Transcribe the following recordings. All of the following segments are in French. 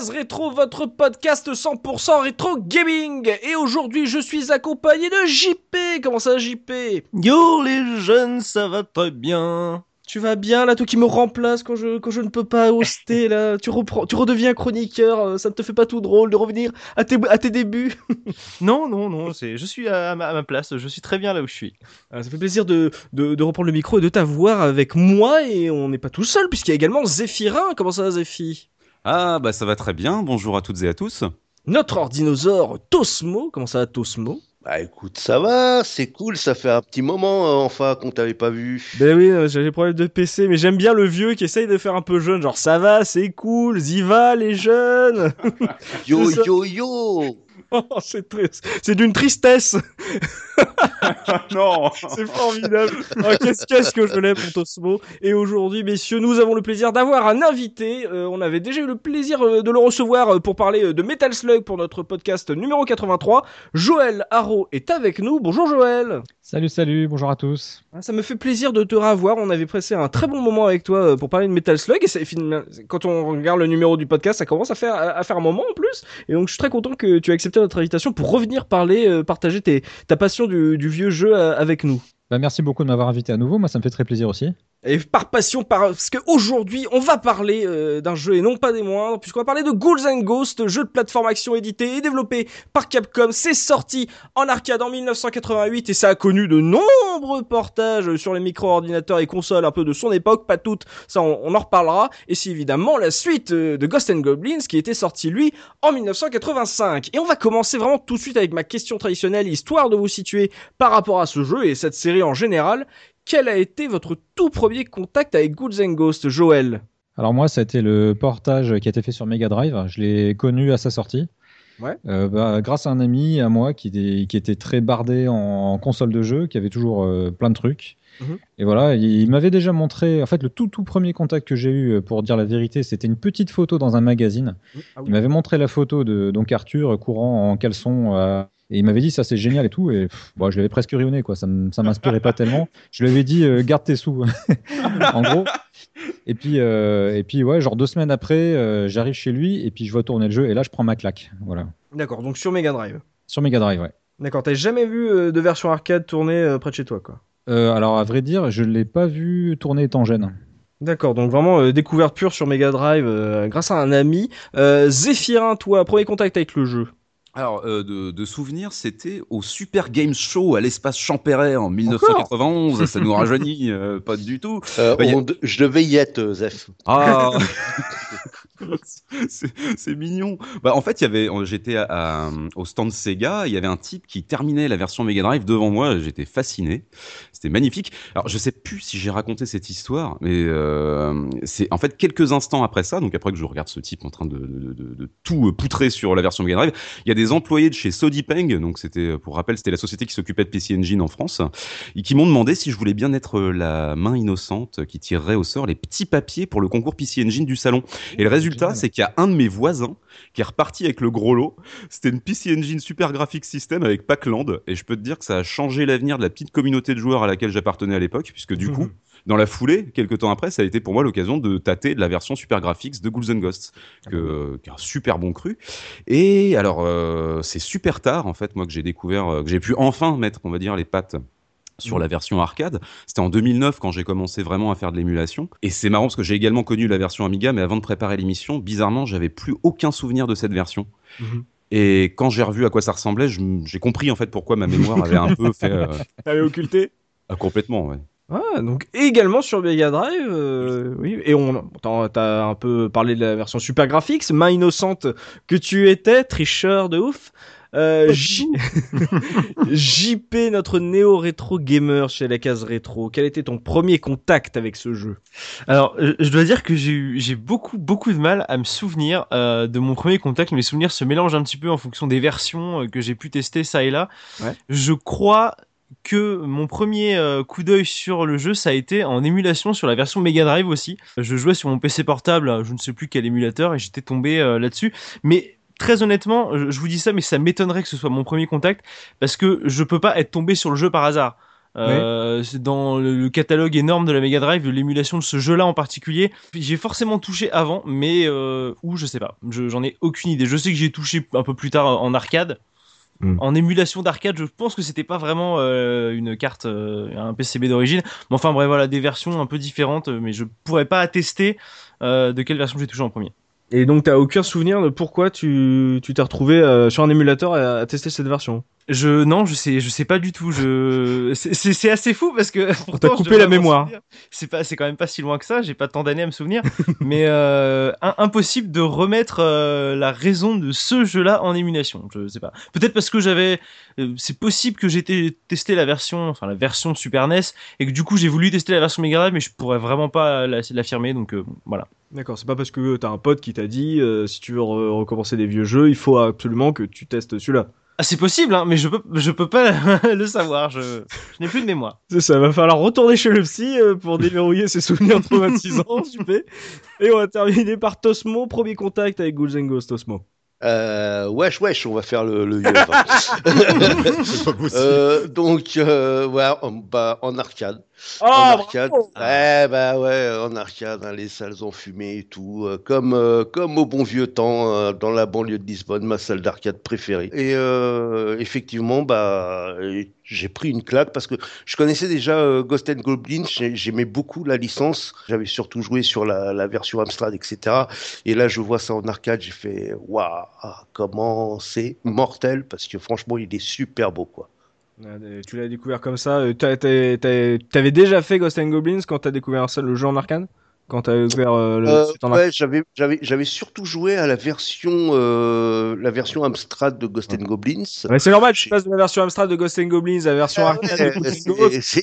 Case rétro, votre podcast 100% rétro gaming. Et aujourd'hui, je suis accompagné de JP. Comment ça, JP Yo les jeunes, ça va très bien. Tu vas bien là, toi qui me remplace quand je, quand je ne peux pas hoster là Tu reprends, tu redeviens chroniqueur. euh, Ça ne te fait pas tout drôle de revenir à tes, à tes débuts Non, non, non, c'est, je suis à ma, à ma place, je suis très bien là où je suis. Ah, Ça fait plaisir de, de, de reprendre le micro et de t'avoir avec moi. Et on n'est pas tout seul puisqu'il y a également Zéphirin. Comment ça, Zéphi? Ah bah ça va très bien, bonjour à toutes et à tous. Notre ordinosaure Tosmo. Comment ça, va, Tosmo? Bah écoute, ça va, c'est cool, ça fait un petit moment euh, enfin qu'on t'avait pas vu. Ben oui, euh, j'ai des problèmes de PC, mais j'aime bien le vieux qui essaye de faire un peu jeune, genre ça va, c'est cool, Ziva les jeunes. Yo yo yo c'est triste, c'est d'une tristesse, non c'est formidable. Oh, qu'est-ce qu'est-ce que je l'aime pour Tosmo. Et aujourd'hui, messieurs, nous avons le plaisir d'avoir un invité. Euh, on avait déjà eu le plaisir euh, de le recevoir euh, pour parler de Metal Slug pour notre podcast numéro 83. Joël Haro est avec nous. Bonjour Joël. Salut, salut, bonjour à tous. Ah, Ça me fait plaisir de te revoir. On avait passé un très bon moment avec toi pour parler de Metal Slug. Et quand on regarde le numéro du podcast, ça commence à faire, à faire un moment en plus. Et donc, je suis très content que tu aies accepté notre invitation pour revenir parler, euh, partager tes, ta passion du, vieux jeu euh, avec nous. Bah, merci beaucoup de m'avoir invité à nouveau, moi ça me fait très plaisir aussi. Et par passion, par... parce qu'aujourd'hui, on va parler euh, d'un jeu et non pas des moindres, puisqu'on va parler de Ghouls and Ghosts, jeu de plateforme action édité et développé par Capcom. C'est sorti en arcade en 1988 et ça a connu de nombreux portages sur les micro-ordinateurs et consoles un peu de son époque, pas toutes, ça on, en reparlera. Et c'est évidemment la suite euh, de Ghost and Goblins qui était sorti lui en 1985. Et on va commencer vraiment tout de suite avec ma question traditionnelle, histoire de vous situer par rapport à ce jeu et cette série en général. Quel a été votre tout premier contact avec Ghouls and Ghosts, Joël? Alors moi ça a été le portage qui a été fait sur Mega Drive, je l'ai connu à sa sortie. Ouais. Euh, bah, grâce à un ami à moi qui était, qui était très bardé en, console de jeu, qui avait toujours euh, plein de trucs. Mhm. Et voilà, il, il m'avait déjà montré, en fait le tout tout premier contact que j'ai eu, euh, pour dire la vérité, c'était une petite photo dans un magazine. Ah oui. Il m'avait montré la photo de donc Arthur courant en caleçon euh, et il m'avait dit ça c'est génial et tout. Et pff, bon, je l'avais presque rionné quoi. Ça m'inspirait pas tellement. Je lui avais dit euh, garde tes sous en gros. Et puis euh, et puis ouais genre deux semaines après euh, j'arrive chez lui et puis je vois tourner le jeu et là je prends ma claque. Voilà. D'accord, donc sur Mega Drive. sur Mega Drive ouais. D'accord, t'as jamais vu de version arcade tourner près de chez toi, quoi? Alors à vrai dire je l'ai pas vu tourner étant jeune. D'accord, donc vraiment euh, découverte pure sur Mega Drive euh, grâce à un ami. Euh, Zéphirin, toi, premier contact avec le jeu? Alors euh, de, de souvenir, c'était au Super Games Show à l'espace Champéret en 1991, ça nous rajeunit euh, pas du tout. Euh, Bah, a- Je devais y être, Zef. Ah c'est mignon. Bah, en fait, avait, j'étais au stand Sega, il y avait un type qui terminait la version Mega Drive devant moi, j'étais fasciné. C'était magnifique. Alors, je sais plus si j'ai raconté cette histoire, mais euh, c'est en fait quelques instants après ça, donc après que je regarde ce type en train de, de- tout euh, poutrer sur la version Mega Drive, il y a des employés de chez Sodipeng, donc c'était, pour rappel, c'était la société qui s'occupait de PC Engine en France, et qui m'ont demandé si je voulais bien être euh, la main innocente qui tirerait au sort les petits papiers pour le concours PC Engine du salon. Et le résultat, génial. c'est qu'il y a un de mes voisins qui est reparti avec le gros lot. C'était une PC Engine Super Graphics System avec Packland. Et je peux te dire que ça a changé l'avenir de la petite communauté de joueurs à laquelle j'appartenais à l'époque, puisque du coup, dans la foulée, quelques temps après, ça a été pour moi l'occasion de tâter de la version Super Graphics de Ghouls and Ghosts, que, qui est un super bon cru. Et alors, euh, c'est super tard, en fait, moi, que j'ai découvert, euh, que j'ai pu enfin mettre, on va dire, les pattes sur la version arcade. C'était en 2009 quand j'ai commencé vraiment à faire de l'émulation. Et c'est marrant parce que j'ai également connu la version Amiga, mais avant de préparer l'émission, bizarrement, j'avais plus aucun souvenir de cette version. Mhm. Et quand j'ai revu à quoi ça ressemblait, j'ai compris en fait pourquoi ma mémoire avait un peu fait euh, T'avais occulté? Ah, complètement. Ouais. Ah, donc également sur Mega Drive, euh, oui. Et on, t'as un peu parlé de la version Super Graphics, main innocente que tu étais, tricheur de ouf. Euh, J- JP, notre néo-rétro gamer chez la case rétro, quel était ton premier contact avec ce jeu? Alors, je dois dire que j'ai eu, j'ai beaucoup, beaucoup de mal à me souvenir euh, de mon premier contact. Mes souvenirs se mélangent un petit peu en fonction des versions euh, que j'ai pu tester ça et là. Ouais. Je crois que mon premier euh, coup d'œil sur le jeu, ça a été en émulation sur la version Mega Drive aussi. Je jouais sur mon PC portable, je ne sais plus quel émulateur, et j'étais tombé euh, là-dessus. Mais très honnêtement, je, je vous dis ça, mais ça m'étonnerait que ce soit mon premier contact, parce que je peux pas être tombé sur le jeu par hasard. Euh, dans le, le catalogue énorme de la Mega Drive, de l'émulation de ce jeu-là en particulier, j'ai forcément touché avant, mais euh, où je sais pas, Je- j'en ai aucune idée. Je sais que j'ai touché un peu plus tard en arcade, Hmm. en émulation d'arcade. Je pense que c'était pas vraiment euh, une carte, euh, un PCB d'origine, mais enfin bref, voilà, des versions un peu différentes, mais je pourrais pas attester de quelle version j'ai touché en premier. Et donc t'as aucun souvenir de pourquoi tu tu t'es retrouvé euh, sur un émulateur à, à tester cette version? Je non, je sais, je sais pas du tout. Je c'est- assez fou parce que t'a pourtant, je coupé la mémoire. C'est pas, c'est quand même pas si loin que ça. J'ai pas tant d'années à me souvenir, mais euh, impossible de remettre euh, la raison de ce jeu-là en émulation. Je sais pas. Peut-être parce que j'avais, euh, c'est possible que j'ai té- testé la version, enfin la version Super NES et que du coup j'ai voulu tester la version Mega Drive, mais je pourrais vraiment pas la- l'affirmer. Donc voilà. D'accord, c'est pas parce que t'as un pote qui t'a dit si tu veux re- recommencer des vieux jeux, il faut absolument que tu testes celui-là. Ah, c'est possible, hein, mais je peux, je peux pas le savoir. Je, je n'ai plus de mémoire. C'est ça, va falloir retourner chez le psy euh, pour déverrouiller ses souvenirs traumatisants, super. Et on va terminer par Tosmo, premier contact avec Ghouls and Ghosts, Tosmo. Euh, wesh, wesh, on va faire le, le yeux. C'est pas possible. Euh, donc, euh, ouais, en, bah, en arcade. En Ah, arcade. Ouais, bah ouais, en arcade, hein, les salles ont fumé et tout. euh, comme, euh, comme au bon vieux temps, euh, dans la banlieue de Lisbonne, ma salle d'arcade préférée. Et euh, effectivement, bah, j'ai pris une claque parce que je connaissais déjà euh, Ghost and Goblins, j'ai- j'aimais beaucoup la licence. J'avais surtout joué sur la, la version Amstrad, etc. Et là, je vois ça en arcade, j'ai fait, waouh, comment c'est mortel parce que franchement, il est super beau, quoi. Tu l'as découvert comme ça. euh, T'avais déjà fait Ghost and Goblins quand t'as découvert ça, le jeu en arcade? Quand t'as découvert euh, le Euh, ouais, j'avais, j'avais, j'avais surtout joué à la version, euh, la version Amstrad de Ghost and Goblins. Ouais, c'est normal, tu J'ai- passes de la version Amstrad de Ghost and Goblins à la version Ah arcade ouais, de Ghost.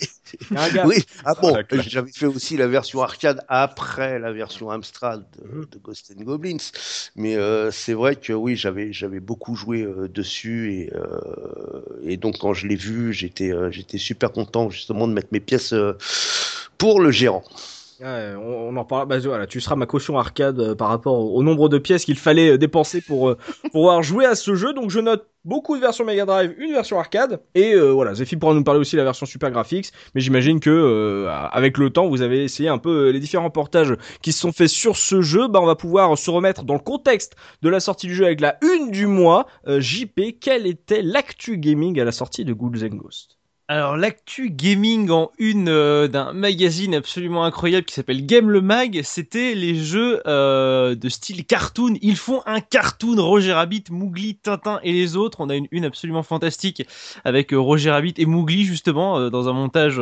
Oui, ah bon, claque. j'avais fait aussi la version arcade après la version Amstrad de, Mhm. de Ghost and Goblins. Mais euh, c'est vrai que oui, j'avais, j'avais beaucoup joué euh, dessus et, euh, et donc quand je l'ai vu, j'étais, euh, j'étais super content justement de mettre mes pièces euh, pour le gérant. On, on en parle. Bah, voilà, tu seras ma caution arcade euh, par rapport au, nombre de pièces qu'il fallait euh, dépenser pour, euh, pouvoir jouer à ce jeu. Donc je note beaucoup de versions Mega Drive, une version arcade. Et euh, voilà, Zephy pourra nous parler aussi de la version Super Graphics. Mais j'imagine que euh, avec le temps, vous avez essayé un peu les différents portages qui se sont faits sur ce jeu. Bah, on va pouvoir se remettre dans le contexte de la sortie du jeu avec la une du mois. JP, quelle était l'actu gaming à la sortie de Ghouls Ghosts? Alors l'actu gaming en une euh, d'un magazine absolument incroyable qui s'appelle Game le Mag, c'était les jeux euh, de style cartoon. Ils font un cartoon Roger Rabbit, Mowgli, Tintin et les autres. On a une une absolument fantastique avec euh, Roger Rabbit et Mowgli justement dans un montage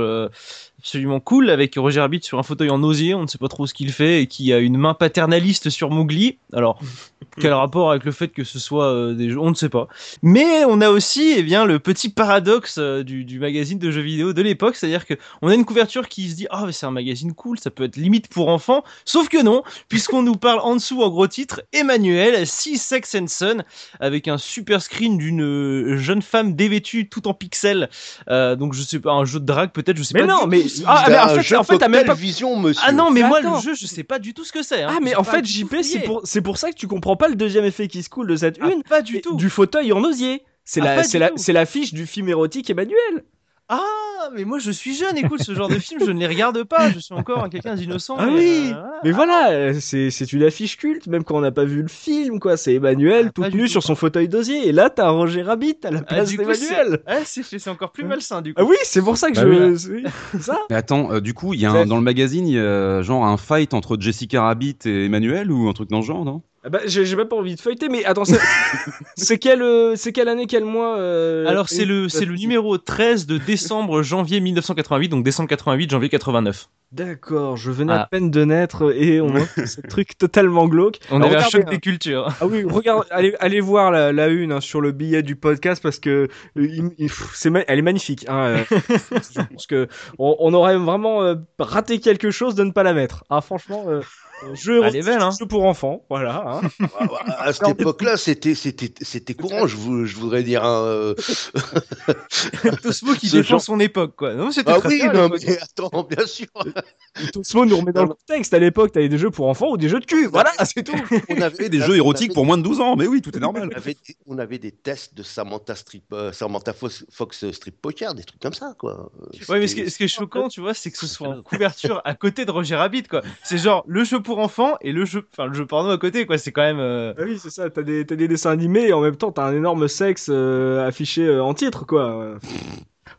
absolument cool avec Roger Rabbit sur un fauteuil en osier. On ne sait pas trop ce qu'il fait et qui a une main paternaliste sur Mowgli. Alors quel rapport avec le fait que ce soit euh, des jeux On ne sait pas. Mais on a aussi eh bien, le petit paradoxe euh, du, du magazine de jeux vidéo de l'époque, c'est-à-dire que on a une couverture qui se dit ah mais c'est un magazine cool, ça peut être limite pour enfants, sauf que non, puisqu'on nous parle en dessous en gros titre Emmanuel, Six Sex and Son, avec un super screen d'une euh, jeune femme dévêtue tout en pixels, Euh, donc je sais pas un jeu de drague peut-être, je sais Mais pas. non, du mais. Ah, mais en fait, jeu en fait, t'as même Cocktail pas Vision, monsieur. ah non mais Mais moi attends. le jeu je sais pas du tout ce que c'est. hein. Ah, mais en fait, JP, c'est pour, c'est pour ça que tu comprends pas le deuxième effet qui se coule de cette Ah, une. pas du tout. Du fauteuil en osier. C'est Ah, la, c'est du la, c'est l'affiche du film érotique Emmanuel. Ah, mais moi je suis jeune, écoute, ce genre de film, je ne les regarde pas, je suis encore quelqu'un d'innocent. Ah oui. euh, voilà. Mais voilà, euh, c'est, c'est une affiche culte, même quand on n'a pas vu le film, quoi. C'est Emmanuel Ah, tout pas du nu tout. sur son fauteuil d'osier. Et là, t'as Roger Rabbit à la Ah, place coup, d'Emmanuel. c'est- Ah, c'est fait, c'est encore plus malsain du coup. Ah oui, c'est pour ça que Bah je. oui. ça Mais attends, euh, du coup, il y a un, dans le magazine, il y a genre un fight entre Jessica Rabbit et Emmanuel ou un truc dans ce genre, non? Ah Bah, j'ai même pas envie de feuilleter, mais attends, c'est quelle, euh, quelle année, quel mois euh, Alors c'est le, numéro 13 de décembre, janvier 1988, donc décembre 88, janvier 89. D'accord, je venais à Ah. peine de naître et on a ce truc totalement glauque. On Alors, avait un choc hein. des cultures. Ah oui, regarde, allez, allez voir la, la une hein, sur le billet du podcast parce que euh, il- il- ma- elle est magnifique. Hein, euh, je pense que on, on aurait vraiment raté quelque chose de ne pas la mettre. Ah franchement, jeu, est belle, hein. jeu pour enfants, voilà. hein. À cette époque-là, c'était c'était c'était courant. Je, vou- je voudrais dire. hein, euh, Tosmo qui défend genre- son époque, quoi. Non, c'était Ah oui, bien, non, mais attends, bien sûr. Tosmo nous remet dans le contexte. À l'époque, t'avais des jeux pour enfants ou des jeux de cul. Voilà, c'est tout. On avait des jeux érotiques pour moins de 12 ans, mais oui, tout est normal. On avait, des, on avait des tests de Samantha, Strip, euh, Samantha Fox, Fox Strip Poker, des trucs comme ça, quoi. Ouais, mais ce qui, ce qui est choquant, tu vois, c'est que ce soit en couverture à côté de Roger Rabbit, quoi. C'est genre le jeu pour enfants et le jeu, enfin le jeu porno à côté, quoi. C'est quand même. euh, Ah oui, c'est ça. T'as des, des dessins animés et en même temps, t'as un énorme sexe euh, affiché euh, en titre, quoi.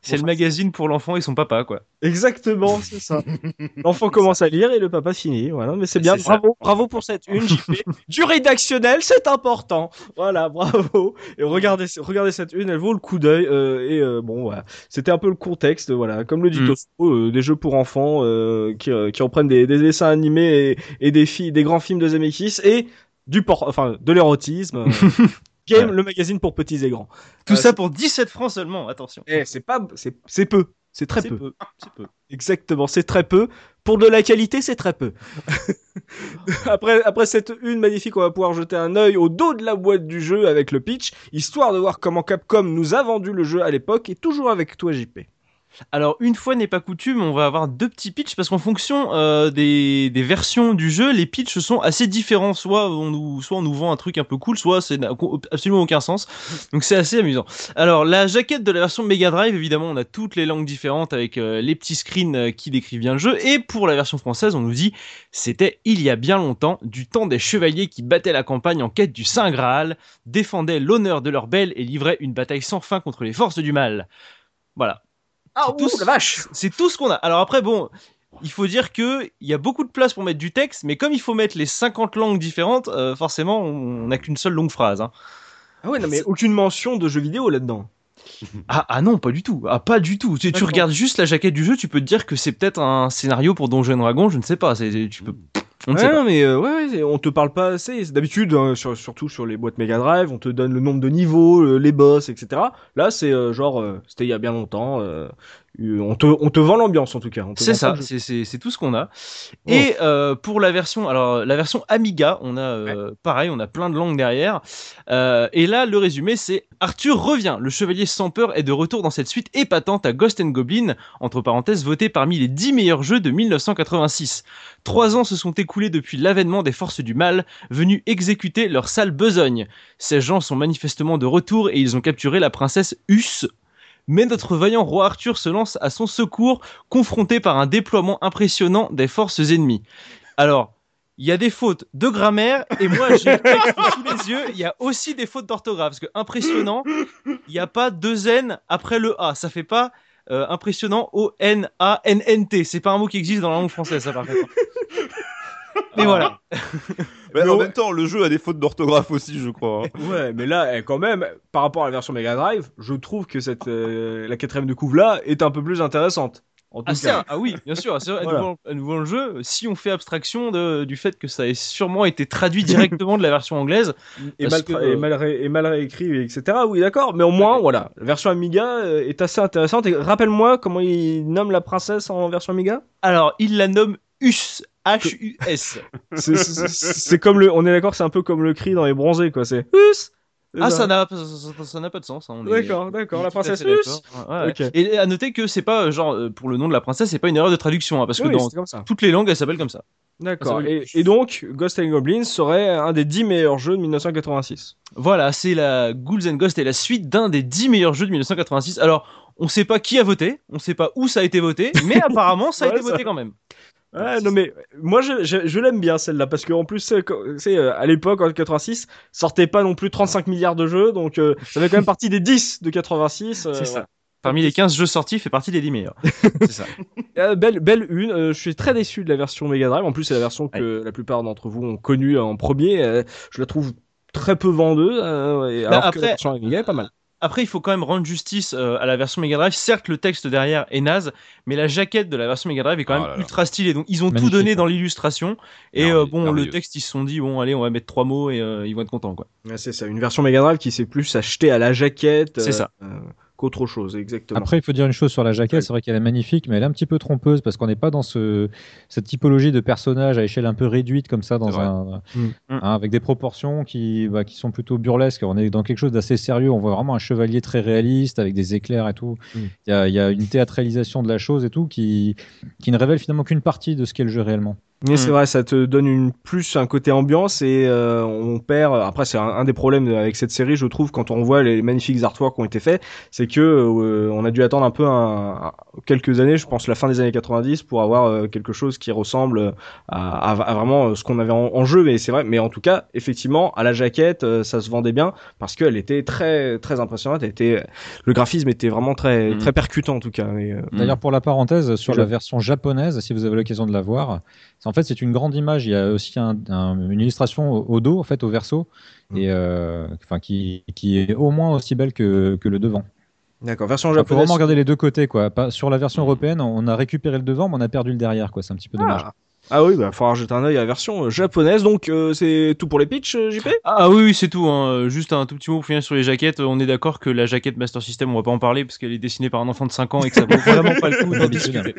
C'est le magazine pour l'enfant et son papa, quoi. Exactement, c'est ça. L'enfant commence à lire et le papa finit. Voilà, mais c'est bien. Ça. Bravo, bravo pour cette une. JP. Du rédactionnel, c'est important. Voilà, bravo. Et regardez, regardez cette une, elle vaut le coup d'œil. euh, et euh, bon, voilà, c'était un peu le contexte. Voilà, comme le dit Mm. Tosco, euh, des jeux pour enfants euh, qui, euh, qui reprennent des, des dessins animés et, et des filles, des grands films de Zemeckis et du por, enfin, de l'érotisme. Game, le magazine pour petits et grands. Tout Euh, ça pour 17 francs seulement, attention. Eh, c'est pas, c'est, c'est peu. C'est très C'est peu. peu. C'est peu. Exactement, c'est très peu. Pour de la qualité, c'est très peu. après, après cette une magnifique, on va pouvoir jeter un œil au dos de la boîte du jeu avec le pitch, histoire de voir comment Capcom nous a vendu le jeu à l'époque, et toujours avec toi, JP. Alors, une fois n'est pas coutume, on va avoir deux petits pitchs parce qu'en fonction euh, des, versions du jeu, les pitchs sont assez différents. Soit on nous, soit on nous vend un truc un peu cool, soit c'est absolument aucun sens. Donc c'est assez amusant. Alors, la jaquette de la version Mega Drive, évidemment, on a toutes les langues différentes avec euh, les petits screens euh, qui décrivent bien le jeu. Et pour la version française, on nous dit c'était il y a bien longtemps, du temps des chevaliers qui battaient la campagne en quête du Saint Graal, défendaient l'honneur de leur belle et livraient une bataille sans fin contre les forces du mal. Voilà. Ah, C'est tout ce- la vache C'est tout ce qu'on a. Alors après, bon, il faut dire que il y a beaucoup de place pour mettre du texte, mais comme il faut mettre les 50 langues différentes, euh, forcément, on n'a qu'une seule longue phrase. hein. Ah ouais, non mais aucune mention de jeux vidéo là-dedans. Ah, ah non, pas du tout. Ah, pas du tout. Tu, regardes juste la jaquette du jeu, tu peux te dire que c'est peut-être un scénario pour Donjons et Dragons, je ne sais pas. Tu peux... On ne Ouais, sait pas. non, mais euh, ouais, on te parle pas assez. C'est D'habitude, hein, sur- surtout sur les boîtes Mega Drive, on te donne le nombre de niveaux, euh, les boss, etc. Là, c'est euh, genre, euh, c'était il y a bien longtemps. Euh, on, te, on te vend l'ambiance en tout cas. C'est ça, c'est- tout ce qu'on a. Et euh, pour la version, alors la version Amiga, on a euh, pareil, on a plein de langues derrière. Euh, et là, le résumé, c'est Arthur revient. Le chevalier sans peur est de retour dans cette suite épatante à Ghost and Goblin, entre parenthèses, voté parmi les 10 meilleurs jeux de 1986. Trois ans se sont écoulés depuis l'avènement des forces du mal, venus exécuter leur sale besogne. Ces gens sont manifestement de retour et ils ont capturé la princesse Us. Mais notre vaillant roi Arthur se lance à son secours, confronté par un déploiement impressionnant des forces ennemies. Alors, il y a des fautes de grammaire, et moi j'ai sous les yeux, il y a aussi des fautes d'orthographe, parce que impressionnant, il n'y a pas deux N après le A, ça fait pas euh, impressionnant O-N-A-N-N-T, c'est pas un mot qui existe dans la langue française, ça par contre. Mais voilà. Mais Mais en ouais. même temps, le jeu a des fautes d'orthographe aussi, je crois. hein. Ouais, mais là, eh, quand même, par rapport à la version Mega Drive, je trouve que cette, euh, la quatrième de couve là est un peu plus intéressante. En tout Ah, cas. un- ah oui, bien sûr, c'est à, Voilà. nouveau, à nouveau le jeu, si on fait abstraction de- du fait que ça ait sûrement été traduit directement de la version anglaise, et, mal, que, et, mal ré- et mal réécrit, etc. Oui, d'accord. Mais au moins, voilà, la version Amiga euh, est assez intéressante. Et rappelle-moi comment il nomme la princesse en version Amiga? alors il la nomme Us, H-U-S. C'est- comme le, on est d'accord, c'est un peu comme le cri dans les bronzés, quoi. C'est Us. C'est Ah, ça n'a ça- ça n'a pas de sens. hein, est- D'accord, d'accord, est la princesse. Et à noter que c'est pas genre euh, pour le nom de la princesse, c'est pas une erreur de traduction, hein, parce que dans toutes les langues, elle s'appelle comme ça. D'accord. Ah, Et, et donc, Ghost and Goblins serait un des 10 meilleurs jeux de 1986. Voilà, c'est la Ghouls and Ghosts et la suite d'un des 10 meilleurs jeux de 1986. Alors, on sait pas qui a voté, on sait pas où ça a été voté, mais apparemment ça a Ouais, été ça- voté quand même. Ouais, non mais moi je, je, je l'aime bien celle-là parce qu'en plus c'est c'est, euh, à l'époque en 86 sortait pas non plus 35 milliards de jeux donc euh, ça fait quand même partie des 10 de 86 euh, C'est ça. Parmi les 15 jeux sortis, fait partie des 10 meilleurs. C'est ça. Euh, belle, belle une. Euh, je suis très déçu de la version Mega Drive. En plus, c'est la version que la plupart d'entre vous ont connue en premier. Euh, je la trouve très peu vendeuse. euh, et- alors que après- la version Amiga est pas mal. Après, il faut quand même rendre justice euh, à la version Mega Drive. Certes, le texte derrière est naze, mais la jaquette de la version Mega Drive est quand Oh même là là. ultra stylée. Donc, ils ont Magnifique, tout donné ouais. dans l'illustration. Et euh, bon, le texte, ils se sont dit, bon, allez, on va mettre trois mots et euh, ils vont être contents, quoi. Ouais, c'est ça. Une version Mega Drive qui s'est plus achetée à la jaquette. C'est ça. Qu'autre chose, exactement. Après, il faut dire une chose sur la jaquette, c'est vrai qu'elle est magnifique, mais elle est un petit peu trompeuse parce qu'on n'est pas dans ce, cette typologie de personnage à échelle un peu réduite comme ça, dans un, Mm. hein, avec des proportions qui, bah, qui sont plutôt burlesques. On est dans quelque chose d'assez sérieux. On voit vraiment un chevalier très réaliste avec des éclairs et tout. Il Mm. y, a, il y a une théâtralisation de la chose et tout qui, qui ne révèle finalement qu'une partie de ce qu'est le jeu réellement. Mais c'est Mm. vrai, ça te donne une plus un côté ambiance et euh, on perd. Après, c'est un, un des problèmes avec cette série, je trouve, quand on voit les magnifiques artworks qui ont été faits, c'est que euh, on a dû attendre un peu un, un- quelques années, je pense la fin des années 90, pour avoir euh, quelque chose qui ressemble à, à- à vraiment euh, ce qu'on avait en, en jeu. Mais c'est vrai. Mais en tout cas, effectivement, à la jaquette, euh, ça se vendait bien parce qu'elle était très très impressionnante. Elle était, le graphisme était vraiment très Mm. très percutant en tout cas. D'ailleurs, pour la parenthèse, sur la version japonaise, si vous avez l'occasion de la voir, en fait, c'est une grande image. Il y a aussi un- un- une illustration au, au dos, en fait, au verso, Mm. et euh, enfin, qui, qui est au moins aussi belle que, que le devant. D'accord, version Il faut japonaise. vraiment regarder les deux côtés, quoi. Pas, sur la version européenne, on a récupéré le devant, mais on a perdu le derrière, quoi. C'est un petit peu dommage. Ah. Ah oui, bah faudra jeter un œil à la version euh, japonaise. Donc euh, c'est tout pour les pitchs, euh, JP Ah oui, oui, c'est tout. hein. Juste un tout petit mot pour finir sur les jaquettes. On est d'accord que la jaquette Master System, on va pas en parler parce qu'elle est dessinée par un enfant de 5 ans et que ça vaut vraiment pas le coup d'en discuter.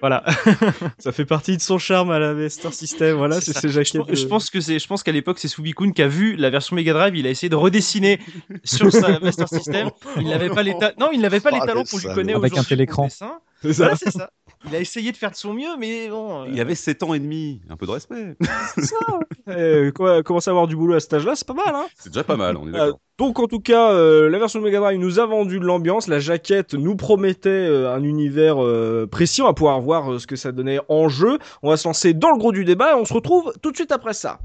Voilà. Ça fait partie de son charme à la Master System. Voilà, c'est ces Je, je pense que c'est, je pense qu'à l'époque c'est Subikun qui a vu la version Mega Drive, il a essayé de redessiner sur sa Master System. Il n'avait pas les ta- non, il n'avait pas les Oh, talents le qu'on lui connaît Avec un c'est ça. Voilà, c'est ça. Il a essayé de faire de son mieux, mais bon. euh, Il y avait 7 ans et demi, un peu de respect. Euh, quoi, commencer à avoir du boulot à cet âge-là, c'est pas mal. Hein C'est déjà pas mal, on est Euh, d'accord. donc en tout cas, euh, la version de Mega Drive nous a vendu de l'ambiance. La jaquette nous promettait euh, un univers euh, précis. On va pouvoir voir euh, ce que ça donnait en jeu. On va se lancer dans le gros du débat et on se retrouve tout de suite après ça.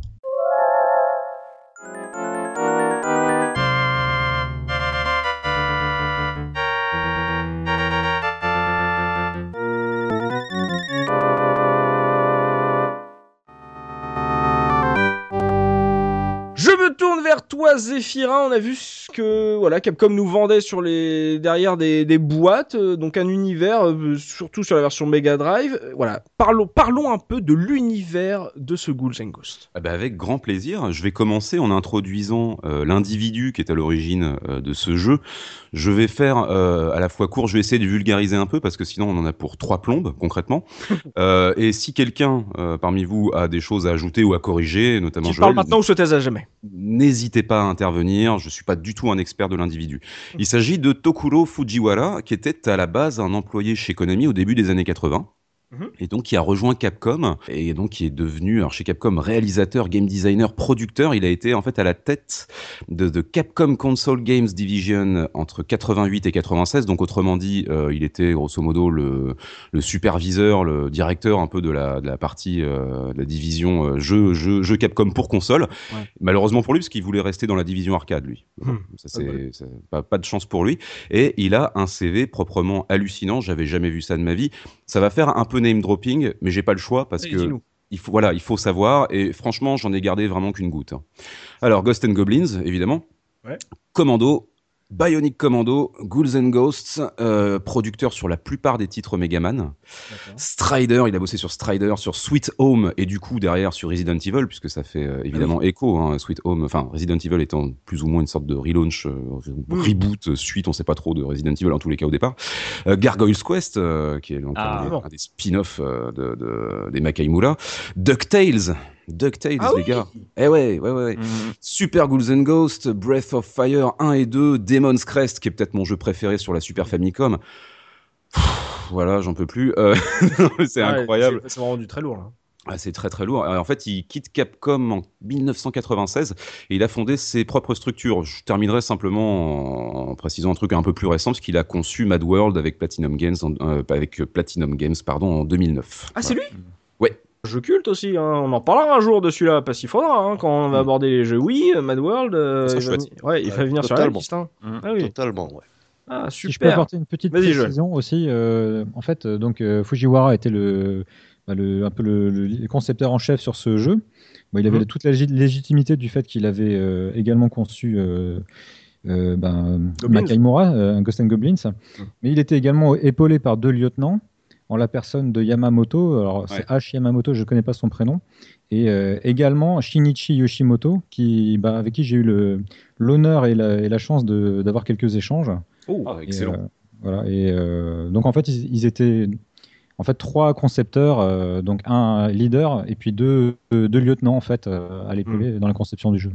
Vers toi, Zéphirin. On a vu ce que voilà Capcom nous vendait sur les derrière des, des boîtes, euh, donc un univers, euh, surtout sur la version Mega Drive. Euh, Voilà, parlons parlons un peu de l'univers de ce Ghouls and Ghosts. Ah bah, avec grand plaisir. Je vais commencer en introduisant l'individu qui est à l'origine de ce jeu. Je vais faire à la fois court, je vais essayer de vulgariser un peu parce que sinon on en a pour trois plombes concrètement. Et si quelqu'un parmi vous a des choses à ajouter ou à corriger, notamment Tu Joël, parles maintenant ou souhaites à jamais? N'hésitez pas à intervenir. Je suis pas du tout un expert de l'individu. Il s'agit de Tokuro Fujiwara, qui était à la base un employé chez Konami au début des années 80. Mhm. Et donc, qui a rejoint Capcom et donc qui est devenu, alors chez Capcom, réalisateur, game designer, producteur. Il a été en fait à la tête de, de Capcom Console Games Division entre 88 et 96. Donc, autrement dit, euh, il était grosso modo le, le superviseur, le directeur un peu de la, de la partie, euh, de la division euh, jeux jeu, jeu Capcom pour console. Ouais. Malheureusement pour lui, parce qu'il voulait rester dans la division arcade, lui. Hmm. ça, c'est c'est pas, pas de chance pour lui. Et il a un CV proprement hallucinant. J'avais jamais vu ça de ma vie. Ça va faire un peu name dropping, mais j'ai pas le choix parce Allez, que il faut, voilà, il faut savoir. Et franchement, j'en ai gardé vraiment qu'une goutte. Alors, Ghost and Goblins, évidemment. Ouais. Commando. Bionic Commando, Ghouls and Ghosts, euh, producteur sur la plupart des titres Megaman. Strider, il a bossé sur Strider, sur Sweet Home et du coup derrière sur Resident Evil, puisque ça fait euh, évidemment écho, hein, Sweet Home, enfin Resident Evil étant plus ou moins une sorte de relaunch, euh, reboot, euh, suite, on sait pas trop de Resident Evil en tous les cas au départ. Gargoyle's Quest, qui est donc Ah, un, bon. un des spin-offs de, de- des Makaimura. DuckTales, DuckTales Ah les oui gars. Eh ouais, ouais, ouais. Mhm. Super Ghouls and Ghosts, Breath of Fire 1 et 2, Demon's Crest, qui est peut-être mon jeu préféré sur la Super Famicom. Pff, Voilà, j'en peux plus. Euh, c'est incroyable. c'est- Ça m'a rendu très lourd là. Ah, c'est très très lourd. Alors, en fait, il quitte Capcom en 1996 et il a fondé ses propres structures. Je terminerai simplement en, en précisant un truc un peu plus récent, parce qu'il a conçu Mad World avec Platinum Games, en, euh, avec Platinum Games pardon, en 2009. Ah, c'est lui? Ouais. Jeu culte aussi, hein. on en parlera un jour de celui-là, parce qu'il faudra, hein, quand on va Mm. aborder les jeux Wii, euh, Mad World, euh, Ça, il va, ouais, il va venir sur la totalement. liste. hein. Mhm. Ah oui. Totalement, ouais. Ah, Si je peux super. apporter une petite précision aussi, euh, en fait, donc euh, Fujiwara était le, bah, le- un peu le, le concepteur en chef sur ce jeu. Bon, il avait Mhm. toute la lég- légitimité du fait qu'il avait euh, également conçu euh, euh, ben. Makaimura, euh, Ghost and Goblins, mais il était également épaulé par deux lieutenants en la personne de Yamamoto. Alors c'est H Yamamoto, je ne connais pas son prénom, et euh, également Shinichi Yoshimoto, qui, bah, avec qui j'ai eu le- l'honneur et la, et la chance d'avoir quelques échanges. Oh. Ah, Et, excellent. euh, voilà. Et euh, donc en fait, ils, ils étaient en fait trois concepteurs, euh, donc un leader et puis deux, deux, lieutenants en fait euh, à l'épaulé dans la conception du jeu.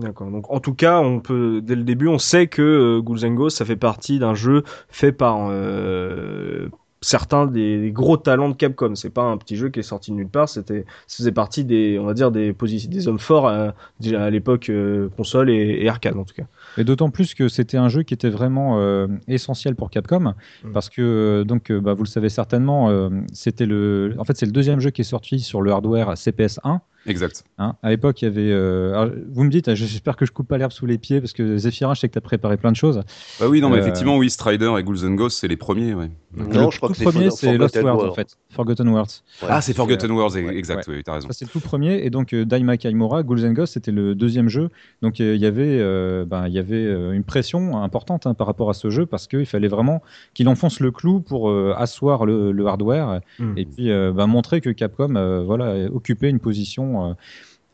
D'accord. Donc en tout cas, on peut dès le début, on sait que euh, ça fait partie d'un jeu fait par euh, certains des, des gros talents de Capcom. C'est pas un petit jeu qui est sorti de nulle part. C'était, ça faisait partie des, on va dire des positions, des hommes forts euh, à l'époque euh, console et, et arcade en tout cas. Et d'autant plus que c'était un jeu qui était vraiment euh, essentiel pour Capcom, Mm. parce que donc bah, vous le savez certainement, c'était le, en fait c'est le deuxième jeu qui est sorti sur le hardware CPS 1. Exact. Hein. À l'époque, il y avait. euh, alors, vous me dites, hein, j'espère que je coupe pas l'herbe sous les pieds parce que Zephyrin, je sais que tu as préparé plein de choses. Bah oui, non, mais Euh, effectivement, oui, Strider et Ghouls and Ghosts, c'est les premiers, ouais. Non, le je crois tout que premier, c'est Lost Forgotten World en fait, Forgotten Worlds. Ouais. Ah, c'est Forgotten euh, Worlds, exact, ouais. oui, t'as raison. Ça, c'est le tout premier. Et donc, euh, Daima Kaimura, Ghouls and Ghosts, c'était le deuxième jeu. Donc, euh, il y avait, euh, ben, il y avait euh, une pression importante hein, par rapport à ce jeu parce qu'il fallait vraiment qu'il enfonce le clou pour euh, asseoir le, le hardware Mm. et puis euh, ben, montrer que Capcom euh, voilà, occupait une position euh,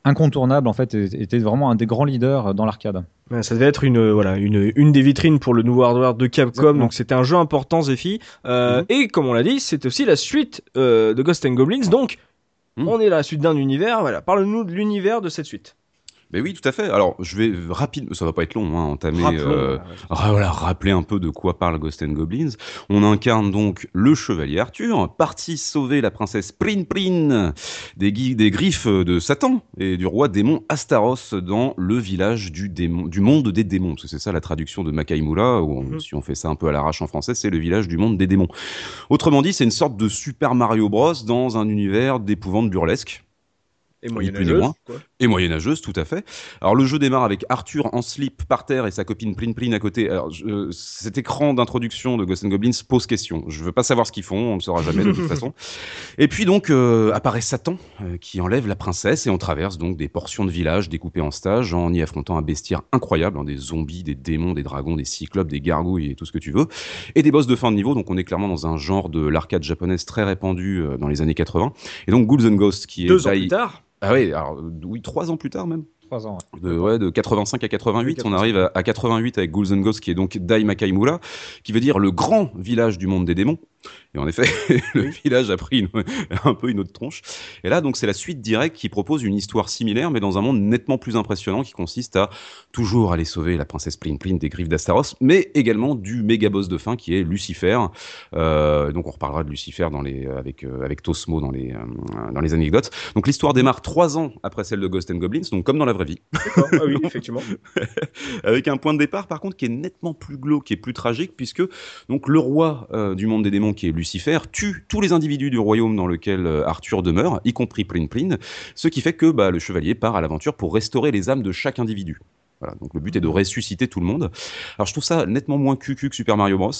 incontournable. En fait, et- était vraiment un des grands leaders dans l'arcade. Ça devait être une euh, voilà une, une des vitrines pour le nouveau hardware de Capcom. Exactement. Donc c'était un jeu important, Zephy. Euh, Mhm. Et comme on l'a dit, c'est aussi la suite euh, de Ghost and Goblins. Donc Mhm. on est à la suite d'un univers. Voilà, parle-nous de l'univers de cette suite. Mais oui, tout à fait. Alors, je vais rapidement, ça va pas être long, hein, entamer, euh, Ah, voilà, rappeler un peu de quoi parle Ghost and Goblins. On incarne donc le chevalier Arthur, parti sauver la princesse Prin Prin des, des griffes de Satan et du roi démon Astaros dans le village du, démon, du monde des démons. Parce que c'est ça la traduction de Makaimura, ou Mhm. si on fait ça un peu à l'arrache en français, c'est le village du monde des démons. Autrement dit, c'est une sorte de Super Mario Bros dans un univers d'épouvante burlesque Et moyenâgeuse, quoi. Et moyenâgeuse, tout à fait. Alors le jeu démarre avec Arthur en slip par terre et sa copine Plin Plin à côté. Alors je- cet écran d'introduction de Ghost and Goblins pose question. Je veux pas savoir ce qu'ils font, on le saura jamais de toute façon. Et puis donc euh, apparaît Satan euh, qui enlève la princesse et on traverse donc des portions de village découpées en stages en y affrontant un bestiaire incroyable, hein, des zombies, des démons, des dragons, des cyclopes, des gargouilles et tout ce que tu veux, et des boss de fin de niveau. Donc on est clairement dans un genre de l'arcade japonaise très répandu euh, dans les années 80. Et donc Ghouls and Ghosts qui est Deux ans plus tard. Ah oui, alors euh, oui, trois ans plus tard même. Trois ans. De, ouais, de 85 à 88, on arrive à, à 88 avec Ghouls and Ghosts, qui est donc Dai Makaimura, qui veut dire le grand village du monde des démons. Et en effet, le village a pris une- un peu une autre tronche. Et là, donc, c'est la suite directe qui propose une histoire similaire, mais dans un monde nettement plus impressionnant, qui consiste à toujours aller sauver la princesse Plin Plin des griffes d'Astaros, mais également du méga boss de fin qui est Lucifer. Euh, donc, on reparlera de Lucifer dans les, avec, euh, avec Tosmo dans les, euh, dans les anecdotes. Donc, l'histoire démarre trois ans après celle de Ghost and Goblins, donc comme dans la vraie vie D'accord. Ah oui, effectivement. avec un point de départ par contre qui est nettement plus glauque, qui est plus tragique, puisque donc le roi du monde des démons, qui est Lucifer, tue tous les individus du royaume dans lequel euh, Arthur demeure, y compris Plin Plin, ce qui fait que bah, le chevalier part à l'aventure pour restaurer les âmes de chaque individu. Voilà, donc le but est de ressusciter tout le monde. Alors je trouve ça nettement moins cucu que Super Mario Bros.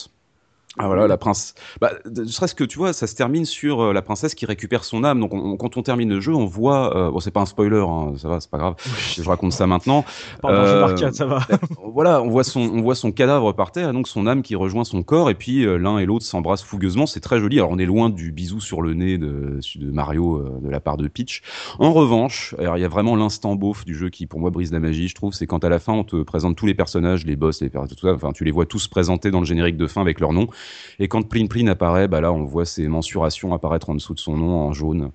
Ah voilà, la prince. Bah, ne serait-ce que tu vois, ça se termine sur euh, la princesse qui récupère son âme. Donc, on- quand on termine le jeu, on voit. euh, bon, c'est pas un spoiler, hein, ça va, c'est pas grave. Je raconte ça maintenant. Jeu Euh, ça va. voilà, on voit son, on voit son cadavre par terre, et donc son âme qui rejoint son corps, et puis euh, l'un et l'autre s'embrassent fougueusement. C'est très joli. Alors on est loin du bisou sur le nez de, de Mario euh, de la part de Peach. En revanche, alors il y a vraiment l'instant beauf du jeu qui pour moi brise la magie, je trouve. C'est quand à la fin on te présente tous les personnages, les boss, les tout ça. Enfin, tu les vois tous présentés dans le générique de fin avec leur nom. Et quand Plin Plin apparaît, bah là on voit ses mensurations apparaître en dessous de son nom en jaune.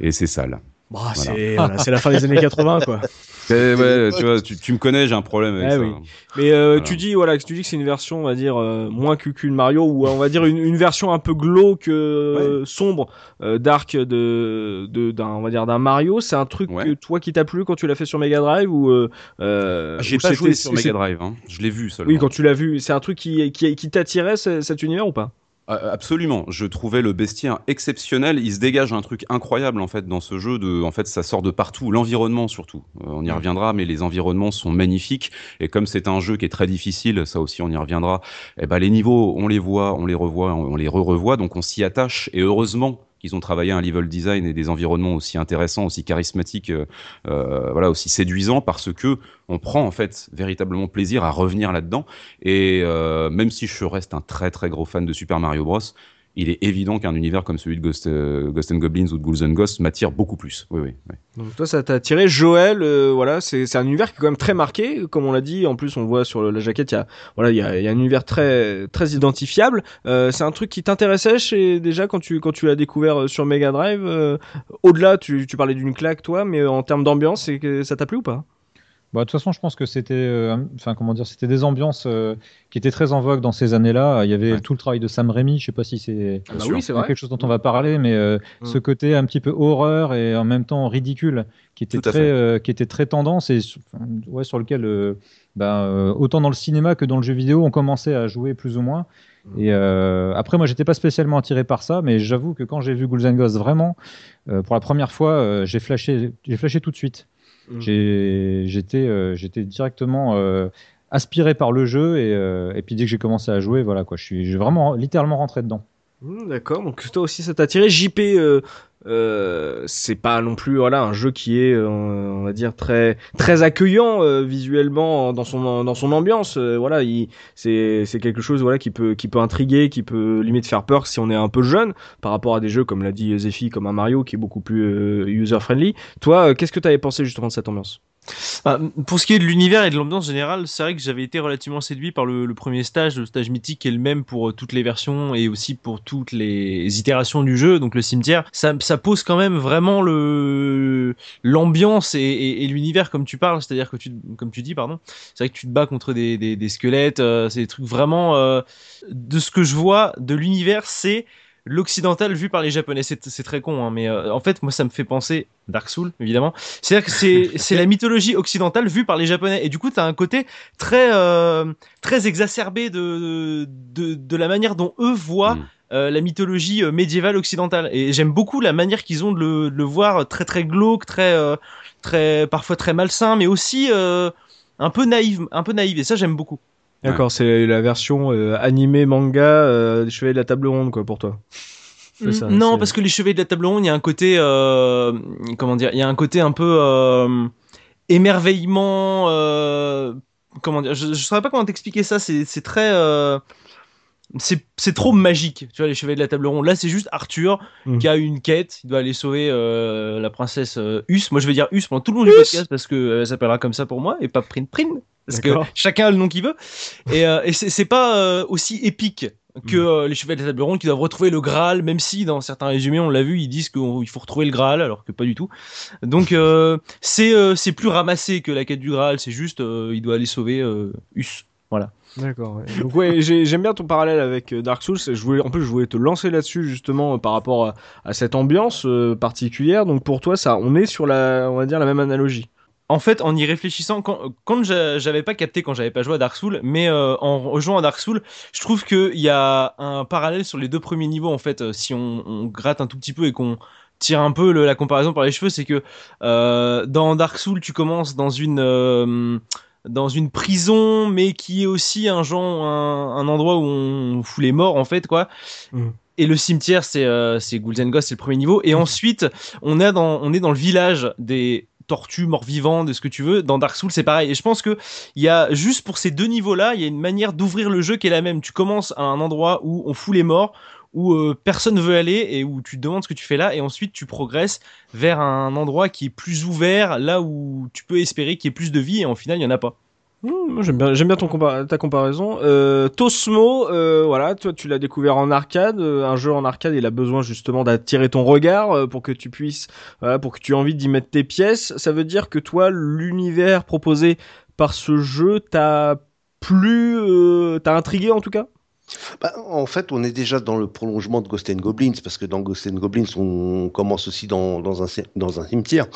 Et c'est sale. Bah, c'est voilà, la fin des années 80, quoi. Ouais, tu vois, tu, tu me connais, j'ai un problème avec Ah ça. oui. Mais euh, Voilà. tu dis voilà, tu dis que c'est une version, on va dire euh, moins cucu de Mario ou euh, on va dire une, une version un peu glauque, euh, sombre, euh, dark de de- d'un on va dire d'un Mario. C'est un truc Ouais. que toi qui t'a plu quand tu l'as fait sur Mega Drive ou euh, J'ai pas joué sur Mega Drive, hein. je l'ai vu seulement. Oui, quand tu l'as vu, c'est un truc qui qui, qui t'attirait ce- cet univers ou pas? Absolument, je trouvais le bestiaire exceptionnel. Il se dégage un truc incroyable en fait dans ce jeu. De, en fait, ça sort de partout. L'environnement surtout. Euh, on y reviendra, mais les environnements sont magnifiques. Et comme c'est un jeu qui est très difficile, ça aussi on y reviendra. Et ben les niveaux, on les voit, on les revoit, on les re-revoit, donc on s'y attache. Et heureusement qu'ils ont travaillé un level design et des environnements aussi intéressants, aussi charismatiques, euh, euh, voilà, aussi séduisants, parce que on prend en fait véritablement plaisir à revenir là-dedans. Et euh, même si je reste un très très gros fan de Super Mario Bros, il est évident qu'un univers comme celui de Ghost, euh, Ghost and Goblins ou de Ghouls and m'attire beaucoup plus. Oui, oui. oui. Donc toi, ça t'a attiré. Joël, euh, voilà, c'est un univers qui est quand même très marqué, comme on l'a dit. En plus, on voit sur la jaquette, il y a, voilà, il y a, un univers très, très identifiable. Euh, c'est un truc qui t'intéressait déjà quand tu, l'as découvert sur Mega Drive. Au-delà, tu, parlais d'une claque, toi, mais en termes d'ambiance, ça t'a plu ou pas? Bah, de toute façon, je pense que c'était, euh, enfin, comment dire, c'était des ambiances euh, qui étaient très en vogue dans ces années-là. Il y avait Ouais. tout le travail de Sam Raimi. Je sais pas si c'est Ah bah oui, quelque chose dont on va parler, mais euh, Mm. ce côté un petit peu horreur et en même temps ridicule, qui était très, qui était très tendance et ouais, sur lequel, bah, autant dans le cinéma que dans le jeu vidéo, on commençait à jouer plus ou moins. Mm. Et euh, après, moi, j'étais pas spécialement attiré par ça, mais j'avoue que quand j'ai vu Ghouls Ghosts vraiment, euh, pour la première fois, euh, j'ai flashé, j'ai flashé tout de suite. Mm. Euh, j'étais directement euh, aspiré par le jeu et, euh, et puis dès que j'ai commencé à jouer, voilà quoi, je suis vraiment littéralement rentré dedans. Hmm, D'accord, donc toi aussi ça t'a attiré. JP, euh, euh, c'est pas non plus voilà un jeu qui est, euh, on va dire très très accueillant euh, visuellement dans son dans son ambiance. Voilà, il c'est c'est quelque chose voilà qui peut qui peut intriguer, qui peut limite faire peur si on est un peu jeune par rapport à des jeux comme l'a dit Zephy, comme un Mario qui est beaucoup plus user friendly. Toi, qu'est-ce que t'avais pensé justement de cette ambiance? Pour ce qui est de l'univers et de l'ambiance générale, c'est vrai que j'avais été relativement séduit par le, premier stage, le stage mythique qui est le même pour euh, toutes les versions et aussi pour toutes les itérations du jeu, donc le cimetière. Ça, pose quand même vraiment l'ambiance et, l'univers comme tu parles, c'est-à-dire que tu, comme tu dis, pardon, c'est vrai que tu te bats contre des squelettes, euh, c'est des trucs vraiment euh, de ce que je vois de l'univers, c'est l'occidental vu par les japonais. C'est très con, hein, mais euh, en fait, moi, ça me fait penser Dark Souls, évidemment. C'est-à-dire que c'est la mythologie occidentale vue par les japonais. Et du coup, tu as un côté très, euh, très exacerbé de, de, de la manière dont eux voient. Mm. euh, la mythologie médiévale occidentale et j'aime beaucoup la manière qu'ils ont de le, de le voir très très glauque très très parfois très malsain mais aussi un peu naïve un peu naïve et ça j'aime beaucoup D'accord, c'est la version euh, animé manga euh, des Chevaliers de la Table Ronde quoi pour toi. Ça, non, parce que les cheveux de la table ronde, il y a un côté, euh, comment dire, il y a un côté un peu euh, émerveillement. euh, comment dire, je, je saurais pas comment t'expliquer ça. C'est c'est très, euh, c'est trop magique. Tu vois, les chevaliers de la table ronde. Là, c'est juste Arthur Mhm. qui a une quête. Il doit aller sauver euh, la princesse euh, Hus. Moi, je vais dire Hus pendant tout le long du podcast parce que euh, elle s'appellera comme ça pour moi et pas Prin Prin. Parce que chacun a le nom qu'il veut. Et, euh, et c'est pas euh, aussi épique que euh, les chevaliers de la table ronde qui doivent retrouver le Graal, même si dans certains résumés, on l'a vu, ils disent qu'il faut retrouver le Graal, alors que pas du tout. Donc c'est plus ramassé que la quête du Graal, c'est juste il doit aller sauver Hus. Voilà. D'accord. Donc ouais, j'ai- j'aime bien ton parallèle avec euh, Dark Souls. Je voulais, en plus, je voulais te lancer là-dessus justement euh, par rapport à, cette ambiance euh, particulière. Donc pour toi, ça, on est sur la, on va dire la même analogie. En fait, en y réfléchissant, quand, quand j'a- j'avais pas capté quand j'avais pas joué à Dark Souls, mais en rejoignant à Dark Souls, je trouve qu'il y a un parallèle sur les deux premiers niveaux. En fait, si on, gratte un tout petit peu et qu'on tire un peu la comparaison par les cheveux, c'est que dans Dark Souls, tu commences dans une dans une prison, mais qui est aussi un genre un, un endroit où on fout les morts en fait, quoi. Mhm. Et le cimetière, c'est euh, c'est Ghouls and Ghosts, c'est le premier niveau. Et ensuite, on est dans on est dans le village des tortues, morts-vivants, de ce que tu veux. Dans Dark Souls, c'est pareil. Et je pense que il y a juste pour ces deux niveaux-là, il y a une manière d'ouvrir le jeu qui est la même. Tu commences à un endroit où on fout les morts, où euh, personne veut aller et où tu te demandes ce que tu fais là, et ensuite tu progresses vers un endroit qui est plus ouvert, là où tu peux espérer qu'il y ait plus de vie, et en final, il y en a pas. Mmh, j'aime bien, ton ta comparaison. Euh, Tosmo, euh, voilà, toi tu l'as découvert en arcade. euh, un jeu en arcade, il a besoin justement d'attirer ton regard pour que tu puisses, pour que tu aies envie d'y mettre tes pièces. Ça veut dire que toi, l'univers proposé par ce jeu t'a plus, euh, t'a intrigué en tout cas? Bah, en fait, on est déjà dans le prolongement de Ghost and Goblins, parce que dans Ghost and Goblins, on commence aussi dans, dans, un, cim- dans un cimetière.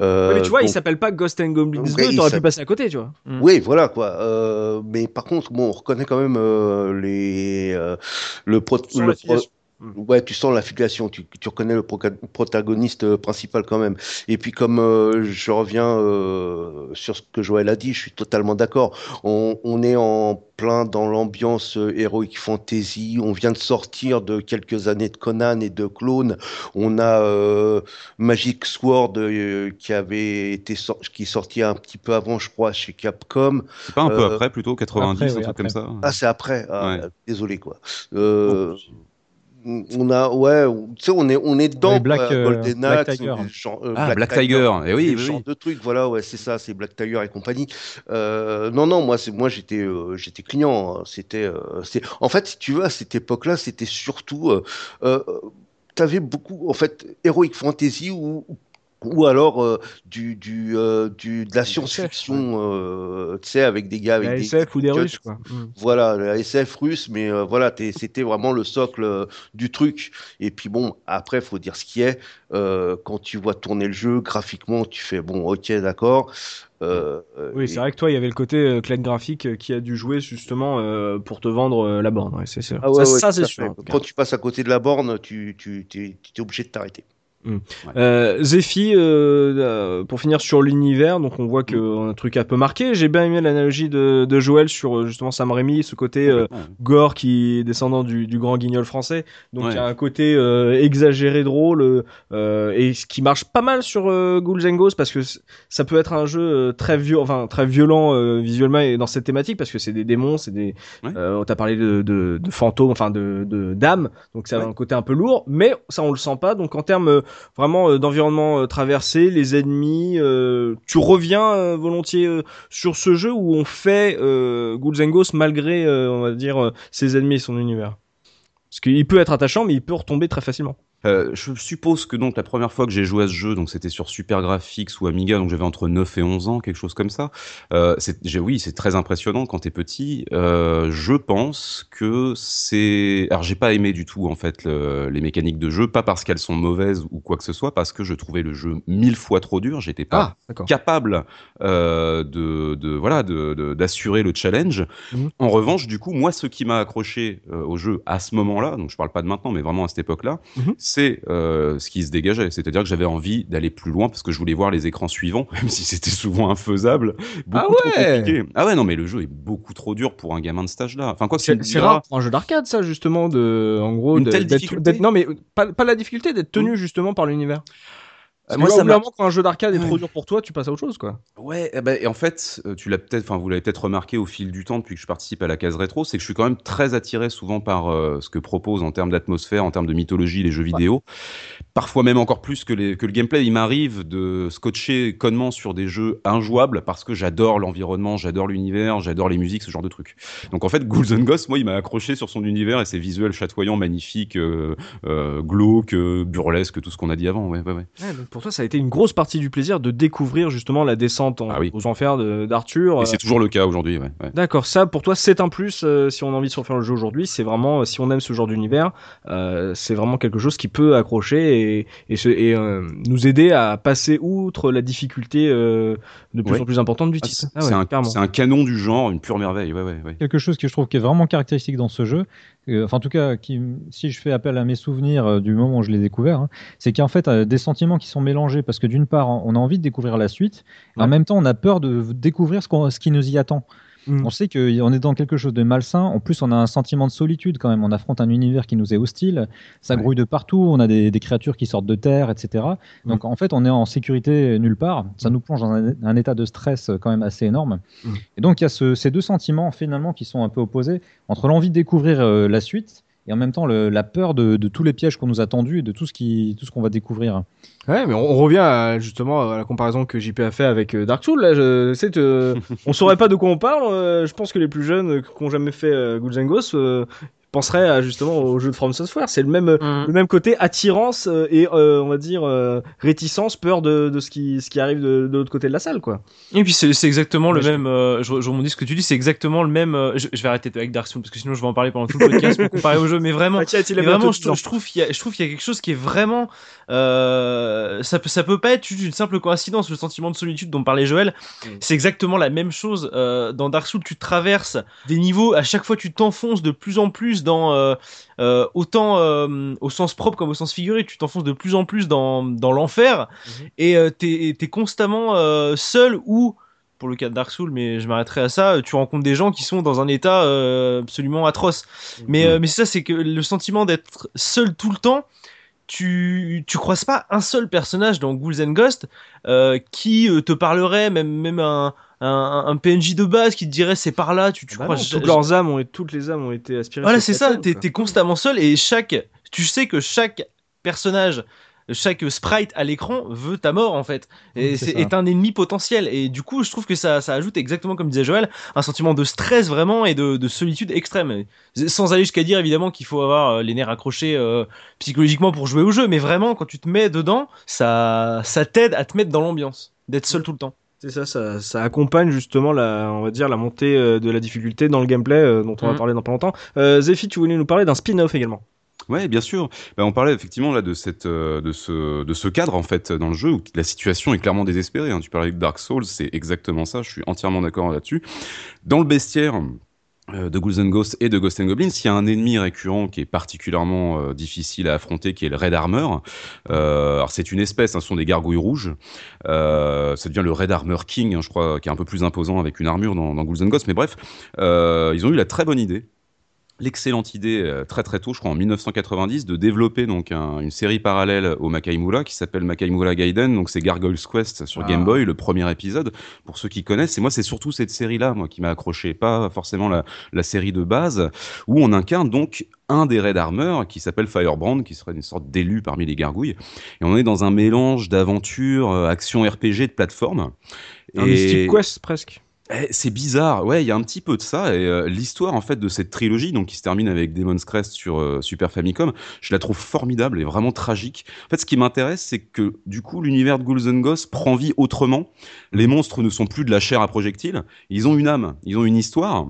Euh, Ouais, mais tu vois, il donc- s'appelle pas Ghost and Goblins Ouais, 2, il t'aurais pu passer à côté, tu vois. Mm. Oui, voilà quoi. Euh, mais par contre, bon, on reconnaît quand même euh, les euh, le, pro- le pro- ouais, tu sens l'affiliation, tu, tu reconnais le protagoniste euh, principal quand même. Et puis comme euh, je reviens euh, sur ce que Joël a dit, je suis totalement d'accord. On, on est en plein dans l'ambiance euh, heroic fantasy. On vient de sortir de quelques années de Conan et de Clone. On a euh, Magic Sword euh, qui avait été qui est sorti un petit peu avant, je crois, chez Capcom. C'est pas un peu après, plutôt 90, après, un oui, truc comme ça Ah, c'est après. Ah, Ouais. Désolé, quoi. Euh, on a, ouais, tu sais, on est, on est dedans. Ouais, Black, euh, Golden Black Axe, Tiger. genre, euh, Ah, Black Tiger, eh oui, ce oui, genre oui. de trucs, voilà, ouais, c'est ça, c'est Black Tiger et compagnie. Euh, non, non, moi, c'est, moi, j'étais, euh, j'étais client. hein. C'était, euh, c'est, en fait, si tu veux, à cette époque-là, c'était surtout, euh, euh, t'avais beaucoup, en fait, heroic fantasy ou ou alors euh, du, du, euh, du, de la science-fiction, euh, tu sais, avec des gars avec La des SF ou des. Russes, quoi. Mm. Voilà, la SF russe, mais euh, voilà, c'était vraiment le socle du truc. Et puis bon, après, faut dire ce qui est. Euh, quand tu vois tourner le jeu, graphiquement, tu fais bon, ok, d'accord. Euh, Oui, et- c'est vrai que toi, il y avait le côté euh, claque graphique qui a dû jouer justement euh, pour te vendre euh, la borne. Ouais, c'est. Ah ouais, ça, ouais, ça, tout c'est sûr. Quand tu passes à côté de la borne, tu, tu tu, es obligé de t'arrêter. Euh, Zephy, euh, euh, pour finir sur l'univers, donc on voit qu'on a un truc un peu marqué. J'ai bien aimé l'analogie de, de Joël sur euh, justement Sam Raimi, ce côté euh, gore qui est descendant du, du grand guignol français. Donc il y a un côté euh, exagéré drôle euh, et ce qui marche pas mal sur euh, Ghouls and Ghosts parce que ça peut être un jeu euh, très violent, enfin très violent euh, visuellement et dans cette thématique parce que c'est des démons, c'est des. Ouais. Euh, on t'a parlé de, de, de fantômes, enfin de de d'âmes, donc ça a un côté un peu lourd, mais ça on le sent pas. Donc en termes euh, vraiment euh, d'environnement euh, traversé, les ennemis, euh, tu reviens volontiers sur ce jeu où on fait euh, Ghosts malgré, on va dire, ses ennemis et son univers? Parce qu'il peut être attachant, mais il peut retomber très facilement. Euh, je suppose que donc la première fois que j'ai joué à ce jeu, donc c'était sur Super Graphics ou Amiga, donc j'avais entre 9 et 11 ans, quelque chose comme ça. Euh, oui, c'est très impressionnant quand t'es petit. Euh, je pense que c'est, alors j'ai pas aimé du tout en fait le- les mécaniques de jeu, pas parce qu'elles sont mauvaises ou quoi que ce soit, parce que je trouvais le jeu mille fois trop dur. J'étais pas d'accord. capable de, de voilà de- de- d'assurer le challenge. Mhm. En revanche, du coup, moi, ce qui m'a accroché au jeu à ce moment-là, donc je parle pas de maintenant, mais vraiment à cette époque-là, Mhm. C'est euh, ce qui se dégageait. C'est-à-dire que j'avais envie d'aller plus loin parce que je voulais voir les écrans suivants, même si c'était souvent infaisable, beaucoup Ah trop ouais compliqué. Ah ouais, non, mais le jeu est beaucoup trop dur pour un gamin de cet âge-là. Enfin quoi, que C'est rare pour un jeu d'arcade, ça, justement, de, en gros, d'être- Non, mais pas, pas la difficulté, d'être tenu justement par l'univers. Moi, ça quand un jeu d'arcade est trop dur pour toi, tu passes à autre chose, quoi. Ouais, eh ben, et en fait, euh, tu l'as peut-être, enfin, vous l'avez peut-être remarqué au fil du temps depuis que je participe à la case rétro, c'est que je suis quand même très attiré souvent par euh, ce que proposent en termes d'atmosphère, en termes de mythologie les jeux vidéo. Parfois même encore plus que, les, que le gameplay. Il m'arrive de scotcher connement sur des jeux injouables parce que j'adore l'environnement, j'adore l'univers, j'adore les musiques, ce genre de trucs. Donc en fait, Ghouls and Ghosts, moi, il m'a accroché sur son univers et ses visuels chatoyants, magnifiques, euh, euh, glauques, euh, burlesques, tout ce qu'on a dit avant. Ouais, ouais, ouais. Ouais, donc pour toi, ça a été une grosse partie du plaisir de découvrir justement la descente en- Ah oui. aux enfers d'Arthur. Et Euh, c'est toujours le cas aujourd'hui. Ouais, ouais. D'accord, ça pour toi c'est un plus euh, si on a envie de se refaire le jeu aujourd'hui. C'est vraiment, si on aime ce genre d'univers, c'est vraiment quelque chose qui peut accrocher et, et, se- et, euh, nous aider à passer outre la difficulté euh, de plus Ouais. en plus importante du Ah, titre. c'est Ah ouais, c'est un, canon du genre, une pure merveille. Ouais, ouais, ouais. Quelque chose que je trouve qui est vraiment caractéristique dans ce jeu, euh, enfin en tout cas, qui, si je fais appel à mes souvenirs euh, du moment où je l'ai découvert, hein, c'est qu'en fait euh, des sentiments qui sont mélangés parce que d'une part on a envie de découvrir la suite, et en même temps on a peur de découvrir ce, qu'on- ce qui nous y attend. Mm. On sait qu'on est dans quelque chose de malsain. En plus, on a un sentiment de solitude quand même. On affronte un univers qui nous est hostile. Ça Ouais. grouille de partout. On a des, des créatures qui sortent de terre, etc. Mm. Donc en fait, on est en sécurité nulle part. Ça nous plonge dans un, un état de stress euh, quand même assez énorme. Mm. Et donc il y a ce- ces deux sentiments finalement qui sont un peu opposés entre l'envie de découvrir euh, la suite et en même temps le- la peur de, de tous les pièges qu'on nous a tendus et de tout ce qui, tout ce qu'on va découvrir. Ouais, mais on, on revient à, justement à la comparaison que JP a fait avec euh, Dark Souls. Là, je, te- on saurait pas de quoi on parle. euh, je pense que les plus jeunes euh, qui ont jamais fait euh, Euh, penserais à, justement au jeu de From Software. C'est le même, Mhm. le même côté attirance euh, et euh, on va dire euh, réticence, peur de, de ce qui, ce qui arrive de, de l'autre côté de la salle, quoi. Et puis c'est exactement le je- même. euh, je, je rebondis ce que tu dis, c'est exactement le même. euh, je, je vais arrêter avec Dark Souls parce que sinon je vais en parler pendant tout le podcast pour comparer au jeu. Mais vraiment, il mais vraiment, je, trouve qu'il y a, je trouve qu'il y a quelque chose qui est vraiment. Euh, ça peut, ça peut pas être une simple coïncidence. Le sentiment de solitude dont parlait Joël, Mm. c'est exactement la même chose. Euh, dans Dark Souls, tu traverses des niveaux. À chaque fois, tu t'enfonces de plus en plus dans euh, euh, autant euh, au sens propre comme au sens figuré. Tu t'enfonces de plus en plus dans dans l'enfer Mhm. et euh, t'es es constamment euh, seul ou pour le cas de Dark Souls, mais je m'arrêterai à ça. Tu rencontres des gens qui sont dans un état euh, absolument atroce. Mais, euh, mais c'est ça, c'est que le sentiment d'être seul tout le temps, tu, tu croises pas un seul personnage dans Ghouls and Ghosts euh, qui te parlerait, même, même un, un, un PNJ de base qui te dirait c'est par là, tu, tu Bah crois non, toutes leurs âmes ont, toutes les âmes ont été aspirées. voilà, c'est ça, t'es t'es constamment seul et chaque. Tu sais que chaque personnage, chaque sprite à l'écran veut ta mort en fait. Et C'est est un ennemi potentiel. Et du coup, je trouve que ça, ça ajoute exactement comme disait Joël, un sentiment de stress vraiment et de, de solitude extrême. Sans aller jusqu'à dire évidemment qu'il faut avoir euh, les nerfs accrochés euh, psychologiquement pour jouer au jeu, mais vraiment quand tu te mets dedans, ça, ça t'aide à te mettre dans l'ambiance, d'être seul tout le temps. C'est ça, ça, ça accompagne justement la, on va dire, la montée euh, de la difficulté dans le gameplay euh, dont on va Mhm. parler dans pas longtemps. Euh, Zephy, tu voulais nous parler d'un spin-off également. Ouais, bien sûr. Bah, on parlait effectivement là de cette, euh, de ce, de ce cadre en fait dans le jeu où la situation est clairement désespérée. hein. Tu parlais de Dark Souls, c'est exactement ça. Je suis entièrement d'accord là-dessus. Dans le bestiaire de Ghouls and Ghosts et de Ghosts and Goblins, il y a un ennemi récurrent qui est particulièrement euh, difficile à affronter, qui est le Red Armor. Euh, alors c'est une espèce, hein, ce sont des gargouilles rouges. Euh, ça devient le Red Armor King, hein, je crois, qui est un peu plus imposant avec une armure dans, dans Ghouls and Ghosts. Mais bref, euh, ils ont eu la très bonne idée l'excellente idée euh, très très tôt, je crois en 1990, de développer donc un- une série parallèle au Makaimura qui s'appelle Makaimura Gaiden. Donc c'est Gargoyle's Quest sur Ah. Game Boy, le premier épisode. Pour ceux qui connaissent, et moi c'est surtout cette série-là, moi qui m'a accroché, pas forcément la, la série de base, où on incarne donc un des Red Armor qui s'appelle Firebrand, qui serait une sorte d'élu parmi les gargouilles. Et on est dans un mélange d'aventure, euh, action RPG, de plateforme. Un Et- Mystic Quest presque. Eh, c'est bizarre, ouais, il y a un petit peu de ça. Et euh, l'histoire en fait de cette trilogie, donc qui se termine avec Demon's Crest sur euh, Super Famicom, je la trouve formidable et vraiment tragique. En fait, ce qui m'intéresse, c'est que du coup, l'univers de Ghouls and Ghosts prend vie autrement. Les monstres ne sont plus de la chair à projectiles, ils ont une âme, ils ont une histoire.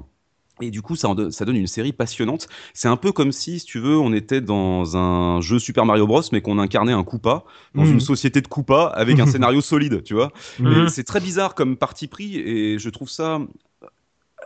Et du coup, ça, donne- ça donne une série passionnante. C'est un peu comme si, si tu veux, on était dans un jeu Super Mario Bros, mais qu'on incarnait un Koopa dans Mhm. une société de Koopa avec un scénario solide, tu vois. Et C'est très bizarre comme parti pris et je trouve ça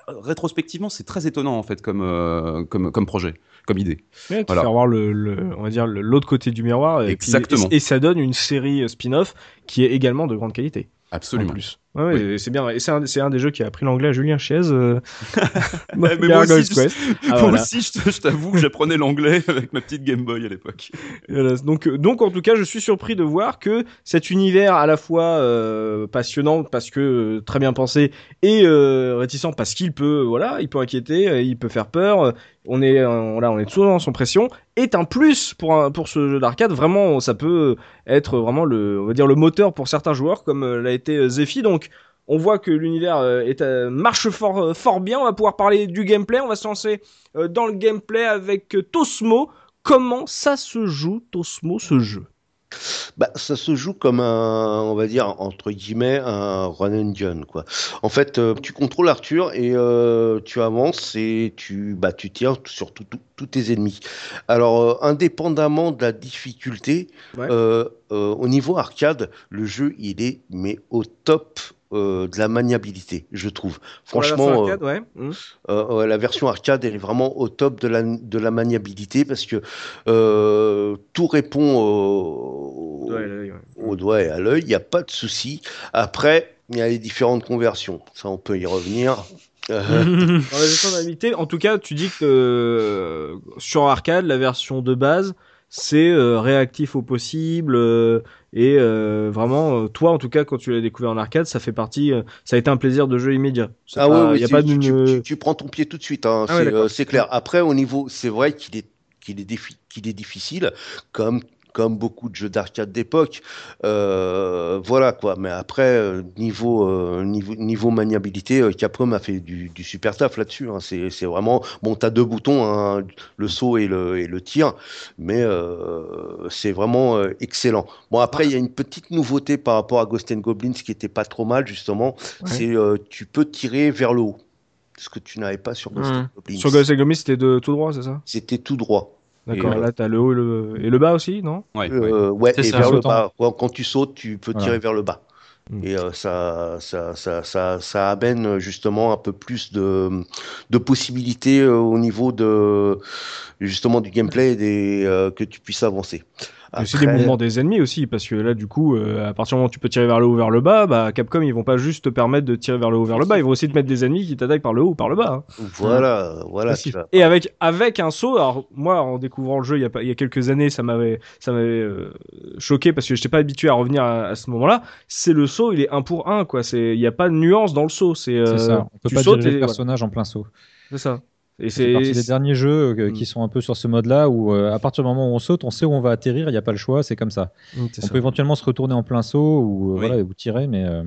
euh, rétrospectivement c'est très étonnant en fait comme euh, comme comme projet, comme idée. Ouais, Voilà. faire voir le, le- on va dire l'autre côté du miroir. Et puis- Exactement. et, et ça donne une série euh, spin-off qui est également de grande qualité. En Absolument. plus. Ouais, ouais, c'est bien. Et c'est un, c'est un des jeux qui a appris l'anglais à Julien Chiez. Euh... mais moi aussi. Ah, Moi voilà. aussi, je t'avoue que j'apprenais l'anglais avec ma petite Game Boy à l'époque. Voilà, donc, euh, donc en tout cas, je suis surpris de voir que cet univers à la fois euh, passionnant parce que euh, très bien pensé et réticent parce qu'il peut, voilà, il peut inquiéter, il peut faire peur. on est, voilà, on est toujours dans son pression. Est un plus pour un, pour ce jeu d'arcade. Vraiment, ça peut être vraiment le, on va dire le moteur pour certains joueurs comme l'a été Zephy. Donc on voit que l'univers euh, est, euh, marche fort, euh, fort bien. On va pouvoir parler du gameplay. On va se lancer dans le gameplay avec Tosmo. Comment ça se joue, Tosmo, ce jeu? Bah, ça se joue comme un, on va dire, entre guillemets, un run and gun, quoi. En fait, euh, tu contrôles Arthur et euh, tu avances et tu, bah, tu tires sur tous tes ennemis. Alors, euh, indépendamment de la difficulté, Ouais. au niveau arcade, le jeu, il est, mais au top euh, de la maniabilité, je trouve. La Franchement, euh, arcade, ouais. Hum. euh, ouais, la version arcade, elle est vraiment au top de la, de la maniabilité parce que euh, tout répond au, Ouais, doigt et à l'œil, il n'y a pas de souci. Après, il y a les différentes conversions. Ça, on peut y revenir. Dans la l'habilité, en tout cas, tu dis que sur arcade, la version de base, c'est réactif au possible et euh, vraiment, euh, toi, en tout cas, quand tu l'as découvert en arcade, ça fait partie, euh, ça a été un plaisir de jeu immédiat. Ah pas- ouais, y a pas tu, tu- prends ton pied tout de suite. hein, Ah c'est clair. Après, au niveau, c'est vrai qu'il est, qu'il est, est difficile, comme comme beaucoup de jeux d'arcade d'époque. Euh, voilà quoi. Mais après, euh, niveau, euh, niveau, niveau maniabilité, euh, Capcom a fait du, du super taf là-dessus. Hein. C'est c'est vraiment. Bon, t'as deux boutons, hein, le saut et le, et le tir, mais euh, c'est vraiment euh, excellent. Bon, après, il y a une petite nouveauté par rapport à Ghost and Goblins qui était pas trop mal, justement. C'est euh, tu peux tirer vers le haut. Ce que tu n'avais pas sur Ghost and Goblins. Sur Ghost and Goblins, c'était de tout droit, c'est ça? C'était tout droit. D'accord. Euh, Là, t'as le haut et le, et le bas aussi, non? Ouais, ouais. Euh, ouais, C'est et ça, vers le bas. Quand, quand tu sautes, tu peux Voilà. tirer vers le bas. Mm. Et euh, ça, ça, ça, ça, ça amène euh, justement un peu plus de, de possibilités euh, au niveau de justement du gameplay et des, euh, que tu puisses avancer. Et c'est des Après- mouvements des ennemis aussi, parce que là, du coup, euh, à partir du moment où tu peux tirer vers le haut, vers le bas, bah, Capcom, ils vont pas juste te permettre de tirer vers le haut, vers le bas, ils vont aussi te mettre des ennemis qui t'attaquent par le haut ou par le bas. hein. Voilà, voilà. Aussi. tu vas- Et avec, avec un saut, alors moi, en découvrant le jeu il y a, pas- il y a quelques années, ça m'avait ça m'avait euh, choqué parce que j'étais pas habitué à revenir à, à ce moment-là. C'est le saut, il est un pour un, quoi. C'est- Il n'y a pas de nuance dans le saut. C'est euh, ça. On peut tu pas sautes diriger et le voilà. personnage en plein saut. C'est ça. Et C'est partie des derniers jeux euh, Mm. qui sont un peu sur ce mode-là où euh, à partir du moment où on saute, on sait où on va atterrir, il n'y a pas le choix, c'est comme ça. Mm, c'est On ça. peut éventuellement se retourner en plein saut ou, euh, Oui. voilà, ou tirer, mais, euh,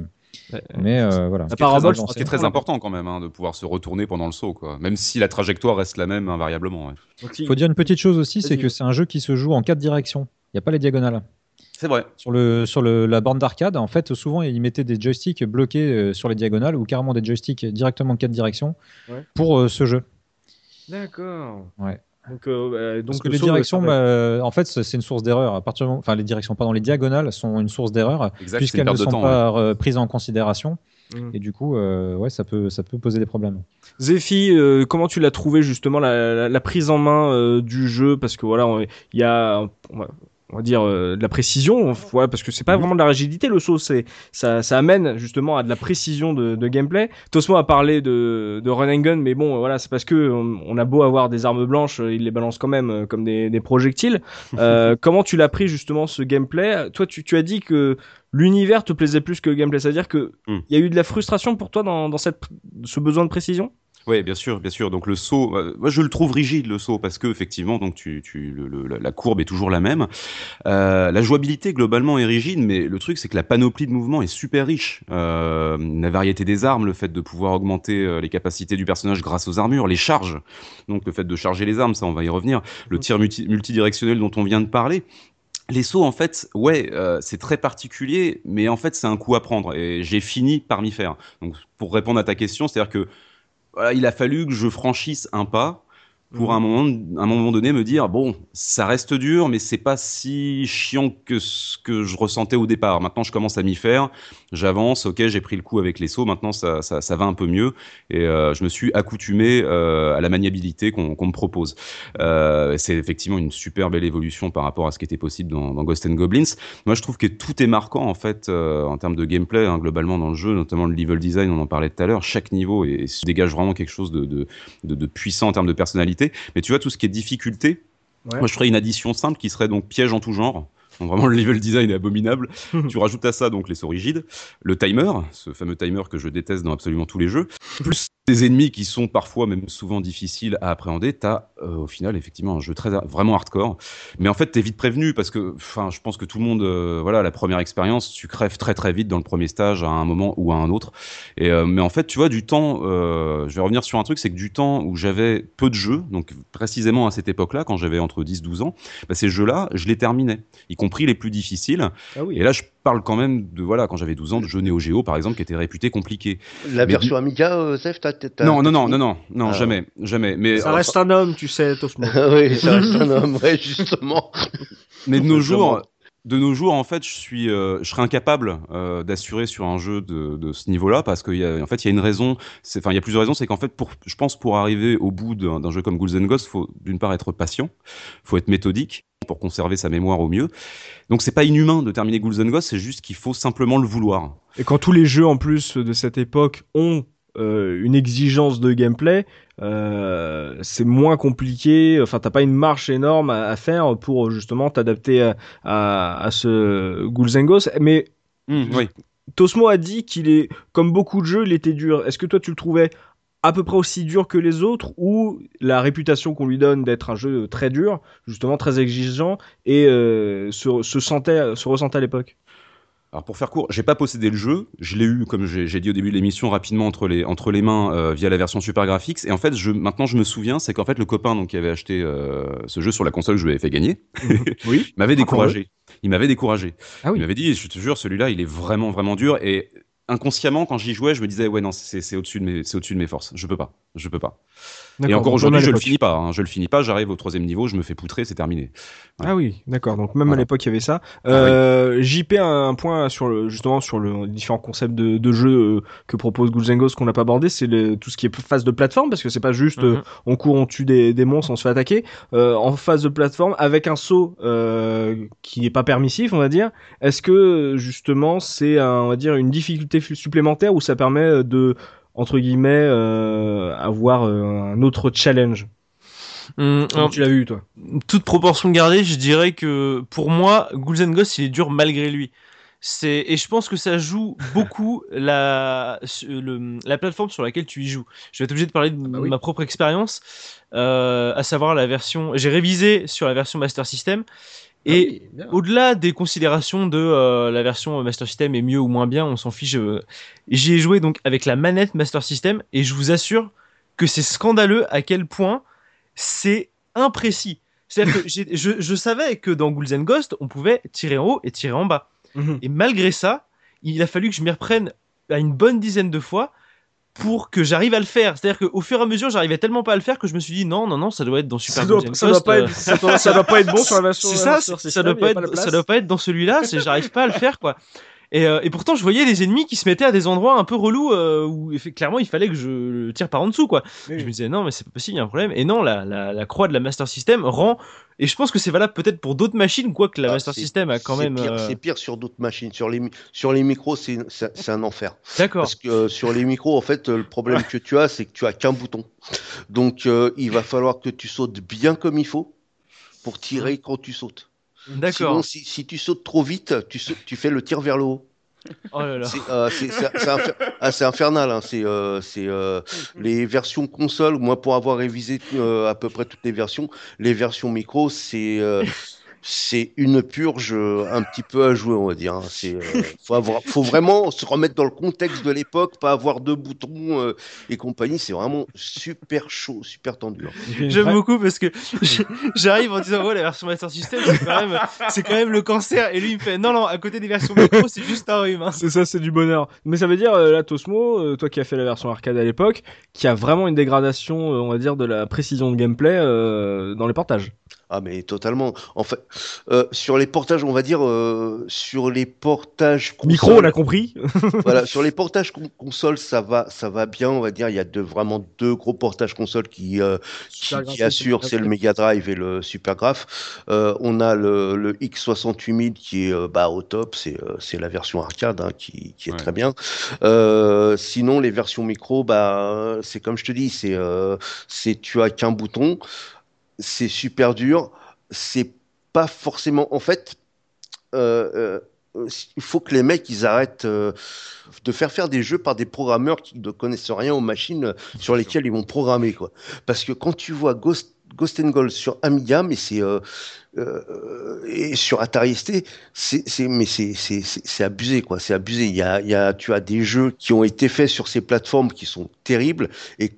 Ouais, mais euh, voilà. La Ce qui est très parabole, important- je ce qui est très important quand même, hein, de pouvoir se retourner pendant le saut, quoi. Même si la trajectoire reste la même invariablement. ouais. Il faut dire une petite chose aussi, c'est que c'est un jeu qui se joue en quatre directions. Il n'y a pas les diagonales. C'est vrai. Sur, le, sur le, la borne d'arcade, en fait, souvent, ils mettaient des joysticks bloqués euh, sur les diagonales ou carrément des joysticks directement en quatre directions Ouais. pour euh, ce jeu. D'accord. Ouais. Donc, euh, euh, donc Parce que le les saut, directions, bah, euh, en fait, c'est une source d'erreur. À partir du moment- enfin, les directions, pardon, les diagonales sont une source d'erreur puisqu'elles ne sont temps. pas euh, prises en considération. Mm. Et du coup, euh, ouais, ça peut, ça peut poser des problèmes. Zephy, euh, comment tu l'as trouvé justement la, la- la prise en main euh, du jeu? Parce que voilà, il y a, on va, on va dire, euh, de la précision, voilà, parce que c'est pas Mhm. vraiment de la rigidité le saut, c'est ça, ça amène justement à de la précision de, de gameplay. Tosmo a parlé de, de run and gun, mais bon, voilà, c'est parce que on, on a beau avoir des armes blanches, euh, il les balance quand même euh, comme des, des projectiles. Euh, comment tu l'as pris justement ce gameplay? Toi, tu, tu as dit que l'univers te plaisait plus que le gameplay, c'est-à-dire que Hmm. il y a eu de la frustration pour toi dans, dans cette, ce besoin de précision? Oui, bien sûr, bien sûr. Donc le saut, euh, moi je le trouve rigide le saut parce que effectivement, donc tu, tu, la courbe est toujours la même. Euh, la jouabilité globalement est rigide, mais le truc c'est que la panoplie de mouvements est super riche. Euh, la variété des armes, le fait de pouvoir augmenter les capacités du personnage grâce aux armures, les charges. Donc le fait de charger les armes, ça on va y revenir. Le tir multi- multidirectionnel dont on vient de parler. Les sauts, en fait, ouais, c'est très particulier, mais en fait, c'est un coup à prendre. Et j'ai fini par m'y faire. Donc, pour répondre à ta question, c'est-à-dire que il a fallu que je franchisse un pas pour un moment, à un moment donné me dire bon, ça reste dur, mais c'est pas si chiant que ce que je ressentais au départ. Maintenant, je commence à m'y faire, j'avance, ok, j'ai pris le coup avec les sauts, maintenant ça, ça, ça va un peu mieux et euh, je me suis accoutumé euh, à la maniabilité qu'on qu'on me propose. Euh, c'est effectivement une super belle évolution par rapport à ce qui était possible dans, dans Ghost and Goblins. Moi, je trouve que tout est marquant en fait en termes de gameplay hein, globalement dans le jeu, notamment le level design, on en parlait tout à l'heure. Chaque niveau et, se dégage vraiment quelque chose de, de, de, de puissant en termes de personnalité. Mais tu vois tout ce qui est difficulté. Ouais. Moi, je ferais une addition simple qui serait donc piège en tout genre. Donc vraiment, le level design est abominable. tu rajoutes à ça donc les sauts rigides, le timer, ce fameux timer que je déteste dans absolument tous les jeux, plus des ennemis qui sont parfois, même souvent difficiles à appréhender. T'as euh, au final effectivement un jeu très vraiment hardcore. Mais en fait, t'es vite prévenu parce que, enfin, je pense que tout le monde, euh, voilà, la première expérience, tu crèves très très vite dans le premier stage à un moment ou à un autre. Et euh, mais en fait, tu vois, du temps, euh, je vais revenir sur un truc, c'est que du temps où j'avais peu de jeux, donc précisément à cette époque-là, quand j'avais entre 10-12 ans, bah, ces jeux-là, je les terminais, y compris les plus difficiles. Ah oui. Et là, je parle quand même de, voilà, quand j'avais 12 ans, de jeux Neo Geo, par exemple, qui étaient réputés compliqués. La Mais version Amiga, euh, Zef, t'as, t'as- Non, non, non, non, non, non, Ah. jamais, jamais. Mais, Ça reste un homme, tu sais, Tosmo. oui, ça reste un homme, ouais, justement. mais de nos jours. De nos jours, en fait, je suis, euh, je serais incapable euh, d'assurer sur un jeu de, de ce niveau-là parce qu'en fait, il y a une raison. Enfin, il y a plusieurs raisons. C'est qu'en fait, pour, je pense, pour arriver au bout d'un d'un jeu comme Ghouls and Ghosts, faut d'une part être patient, faut être méthodique pour conserver sa mémoire au mieux. Donc, c'est pas inhumain de terminer Ghouls and Ghosts, c'est juste qu'il faut simplement le vouloir. Et quand tous les jeux en plus de cette époque ont euh, une exigence de gameplay, euh, c'est moins compliqué. Enfin, t'as pas une marche énorme à, à faire pour justement t'adapter à, à, à ce Ghosts. Mais oui. Tosmo a dit qu'il est, comme beaucoup de jeux, il était dur. Est-ce que toi tu le trouvais à peu près aussi dur que les autres ou la réputation qu'on lui donne d'être un jeu très dur, justement très exigeant et euh, se, se sentait, se ressentait à l'époque? Alors pour faire court, j'ai pas possédé le jeu, je l'ai eu comme j'ai dit au début de l'émission rapidement entre les entre les mains euh, via la version Super Graphics et en fait je maintenant je me souviens c'est qu'en fait le copain donc qui avait acheté euh, ce jeu sur la console que je lui avais fait gagner Oui. m'avait découragé. Il m'avait découragé. Ah oui. Il m'avait dit je te jure celui-là il est vraiment vraiment dur et inconsciemment quand j'y jouais je me disais ouais non c'est c'est au-dessus de mes c'est au-dessus de mes forces, je peux pas, je peux pas. Et encore donc aujourd'hui je le finis pas, hein, je le finis pas, j'arrive au troisième niveau, je me fais poutrer, c'est terminé. Ah oui, d'accord. Donc même à l'époque il y avait ça. Ah Euh, JP a un point sur le justement sur le les différents concepts de, de jeu euh, que propose Ghosts qu'on n'a pas abordé, c'est tout ce qui est phase de plateforme parce que c'est pas juste euh, Mhm. on court, on tue des, des monstres, on se fait attaquer. Euh, en phase de plateforme avec un saut euh, qui est pas permissif, on va dire. Est-ce que justement c'est on va dire une difficulté supplémentaire ou ça permet de entre guillemets euh, avoir euh, un autre challenge Hum, alors, tu l'as vu toi? toute proportion gardée, je dirais que pour moi, Ghouls and Ghosts, il est dur malgré lui. C'est et je pense que ça joue beaucoup la le- la plateforme sur laquelle tu y joues. Je vais être obligé de parler de bah oui. ma propre expérience, euh, à savoir la version. J'ai révisé sur la version Master System et au-delà des considérations de euh, la version Master System est mieux ou moins bien, on s'en fiche. euh, J'y ai joué donc avec la manette Master System et je vous assure que c'est scandaleux à quel point c'est imprécis. C'est-à-dire que je, je savais que dans Ghouls and Ghosts, on pouvait tirer en haut et tirer en bas. Mhm. Et malgré ça, il a fallu que je m'y reprenne à une bonne dizaine de fois pour que j'arrive à le faire. C'est-à-dire qu'au fur et à mesure, j'arrivais tellement pas à le faire que je me suis dit non, non, non, ça doit être dans Super ça doit, ça doit pas euh, être, ça, doit, ça doit pas être bon sur la version. c'est ça, Master ça, doit pas être, ça doit pas être dans celui-là, c'est j'arrive pas à le faire quoi. Et, euh, et pourtant, je voyais des ennemis qui se mettaient à des endroits un peu relous euh, où clairement il fallait que je le tire par en dessous quoi. Oui. Je me disais non, mais c'est pas possible, il y a un problème. Et non, la, la, la croix de la Master System rend. Et je pense que c'est valable peut-être pour d'autres machines, quoique la Ah, Master System a quand c'est même. pire, euh, C'est pire sur d'autres machines. Sur les, sur les micros, c'est un enfer. D'accord. Parce que euh, sur les micros, en fait, le problème que tu as, c'est que tu as qu'un bouton. Donc, euh, il va falloir que tu sautes bien comme il faut pour tirer quand tu sautes. Sinon, D'accord. si, si tu sautes trop vite, tu, sautes- tu fais le tir vers le haut. Oh là là. C'est euh, c'est- c'est- c'est infer- ah, c'est infernal. hein. C'est euh, euh, les versions console. Moi, pour avoir révisé euh, à peu près toutes les versions, les versions micro, c'est euh, c'est une purge euh, un petit peu à jouer, on va dire. hein. C'est euh, faut avoir, faut vraiment se remettre dans le contexte de l'époque, pas avoir deux boutons euh, et compagnie. C'est vraiment super chaud, super tendu. hein. J'aime beaucoup parce que j'arrive en disant ouais la version Master System c'est quand même c'est quand même le cancer et lui il me fait non non à côté des versions micro c'est juste un rhume. hein. C'est ça, c'est du bonheur. Mais ça veut dire, là, Tosmo, toi qui as fait la version arcade à l'époque, qui a vraiment une dégradation, on va dire, de la précision de gameplay euh, dans les portages. Ah mais totalement. En fait, euh, sur les portages, on va dire euh, sur les portages Micro, on console- a compris. voilà, sur les portages con- console, ça va, ça va bien, on va dire. Il y a deux, vraiment deux gros portages console qui, euh, qui, qui assurent, c'est le Mega Drive et le Super Graph. Euh, on a le, le X68000 qui est euh, bah, au top, c'est euh, c'est la version arcade hein, qui, qui est Ouais. très bien. Euh, sinon, les versions micro, bah, c'est comme je te dis, c'est euh, c'est tu as qu'un bouton, c'est super dur, c'est pas forcément. En fait, euh, euh, il faut que les mecs ils arrêtent euh, de faire faire des jeux par des programmeurs qui ne connaissent rien aux machines sur lesquelles ils vont programmer quoi. Parce que quand tu vois Ghost Ghost and Gold sur Amiga, mais c'est euh, euh, et sur Atari ST, c'est mais abusé quoi, c'est abusé. Il y a il y a tu as des jeux qui ont été faits sur ces plateformes qui sont terribles et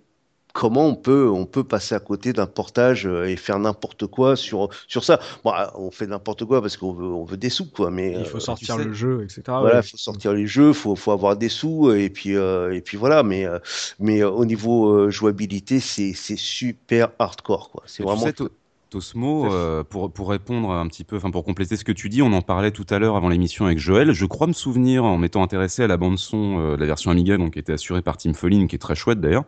comment on peut on peut passer à côté d'un portage euh, et faire n'importe quoi sur sur ça. Bon, ah, on fait n'importe quoi parce qu'on veut on veut des sous quoi, mais Il faut euh, sortir tu sais. le jeu, etc. voilà, ouais. faut sortir les jeux, faut faut avoir des sous et puis euh, et puis voilà. Mais euh, mais euh, au niveau euh, jouabilité, c'est c'est super hardcore quoi. C'est tu vraiment sais, To- Tosmo, euh, pour, pour répondre un petit peu, enfin pour compléter ce que tu dis, on en parlait tout à l'heure avant l'émission avec Joël. Je crois me souvenir, en m'étant intéressé à la bande son euh, de la version Amiga, donc qui était assurée par Tim Follin, qui est très chouette d'ailleurs.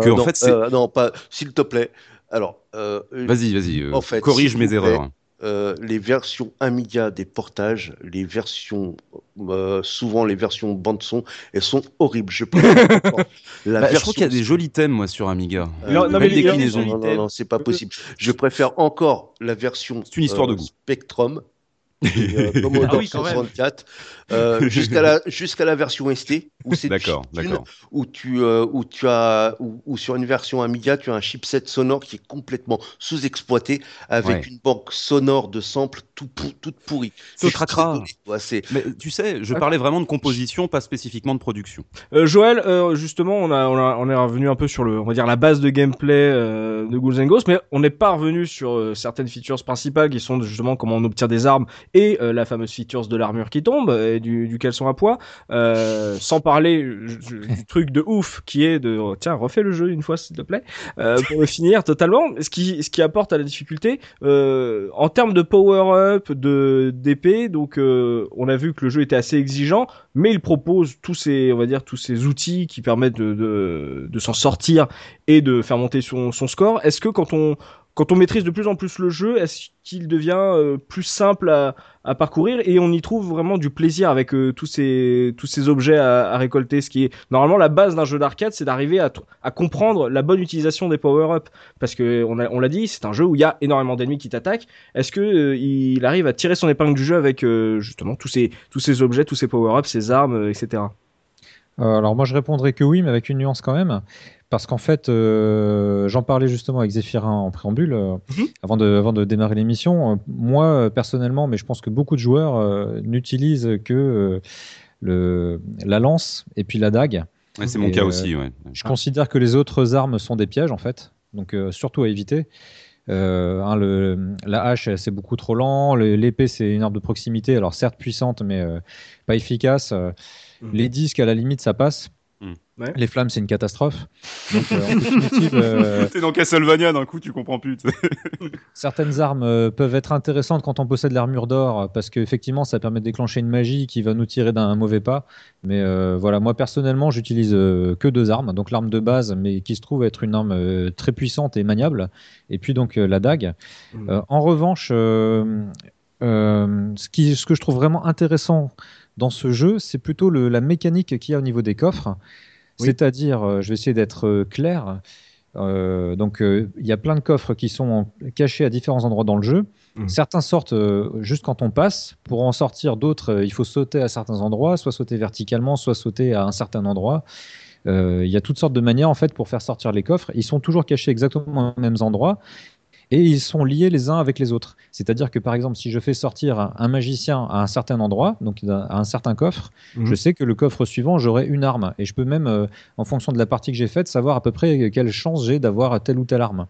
que, en non, fait, c'est- euh, non pas s'il te plaît. Alors euh, Vas-y, vas-y, euh, En fait, corrige mes plaît, erreurs. Euh, les versions Amiga des portages, les versions, euh, souvent les versions bande son, elles sont horribles. Je la Bah, je crois qu'il y a des jolis thèmes, moi, sur Amiga. Euh, Non, non, mais. Non, non, non, c'est pas possible. Je préfère encore la version C'est une histoire de euh, goût. Spectrum euh, Commodore Ah oui, quand même. 64 euh, jusqu'à la jusqu'à la version ST où c'est D'accord, d'accord. où tu euh, où tu as où, où sur une version Amiga tu as un chipset sonore qui est complètement sous-exploité avec Ouais. une banque sonore de samples tout pou- toute pourrie. C'est cracra. Mais tu sais, je parlais vraiment de composition, pas spécifiquement de production. Euh, Joël, euh, justement, on, a, on, a- on est revenu un peu sur le, on va dire la base de gameplay euh, de Ghouls and Ghosts, mais on n'est pas revenu sur euh, certaines features principales qui sont justement comment on obtient des armes et euh, la fameuse features de l'armure qui tombe et du, du caleçon à poids. Euh, sans parler du truc de ouf qui est de oh, tiens refais le jeu une fois s'il te plaît euh, pour finir totalement. Ce qui, ce qui apporte à la difficulté euh, en termes de power up, de d'épée. Donc euh, on a vu que le jeu était assez exigeant mais il propose tous ces, on va dire, tous ces outils qui permettent de, de, de s'en sortir et de faire monter son, son score. Est-ce que quand on, quand on maîtrise de plus en plus le jeu, est-ce qu'il devient euh, plus simple à, parcourir? Et on y trouve vraiment du plaisir avec euh, tous ces, objets à, récolter Ce qui est normalement la base d'un jeu d'arcade, c'est d'arriver à, comprendre la bonne utilisation des power-up. Parce que on, l'a dit, c'est un jeu où il y a énormément d'ennemis qui t'attaquent. Est-ce que euh, il arrive à tirer son épingle du jeu avec euh, justement tous ces, objets, tous ces power-ups, ces armes, etc. Euh, alors moi je répondrais que oui, mais avec une nuance quand même. Parce qu'en fait, euh, j'en parlais justement avec Zéphirin en préambule, euh, Mhm. avant, de, avant de démarrer l'émission. Euh, moi, personnellement, mais je pense que beaucoup de joueurs euh, n'utilisent que euh, le, la lance et puis la dague. Ouais, c'est mon cas euh, aussi, ouais. Je considère que les autres armes sont des pièges en fait, donc euh, surtout à éviter. Euh, hein, le, la hache c'est beaucoup trop lent, le- l'épée c'est une arme de proximité, alors certes puissante mais euh, pas efficace. Mhm. Les disques à la limite ça passe. Ouais. Les flammes c'est une catastrophe. Donc, euh, en définitive, euh, T'es dans Castlevania, d'un coup, tu comprends plus. certaines armes euh, peuvent être intéressantes quand on possède l'armure d'or parce qu'effectivement ça permet de déclencher une magie qui va nous tirer d'un mauvais pas. Mais euh, voilà, moi personnellement j'utilise euh, que deux armes, donc l'arme de base mais qui se trouve être une arme euh, très puissante et maniable, et puis donc euh, la dague. Euh, en revanche, euh, euh, ce, qui, ce que je trouve vraiment intéressant dans ce jeu, c'est plutôt le- la mécanique qu'il y a au niveau des coffres. Oui. C'est-à-dire, euh, je vais essayer d'être euh, clair. euh, donc, euh, il y a plein de coffres qui sont cachés à différents endroits dans le jeu. Mhm. Certains sortent euh, juste quand on passe. Pour en sortir d'autres, il faut sauter à certains endroits, soit sauter verticalement, soit sauter à un certain endroit. Il y a toutes sortes de manières en fait pour faire sortir les coffres. Ils sont toujours cachés exactement aux mêmes endroits et ils sont liés les uns avec les autres. C'est-à-dire que par exemple, si je fais sortir un, magicien à un certain endroit, donc à un certain coffre, Mhm. je sais que le coffre suivant, j'aurai une arme et je peux même, euh, en fonction de la partie que j'ai faite, savoir à peu près quelle chance j'ai d'avoir telle ou telle arme.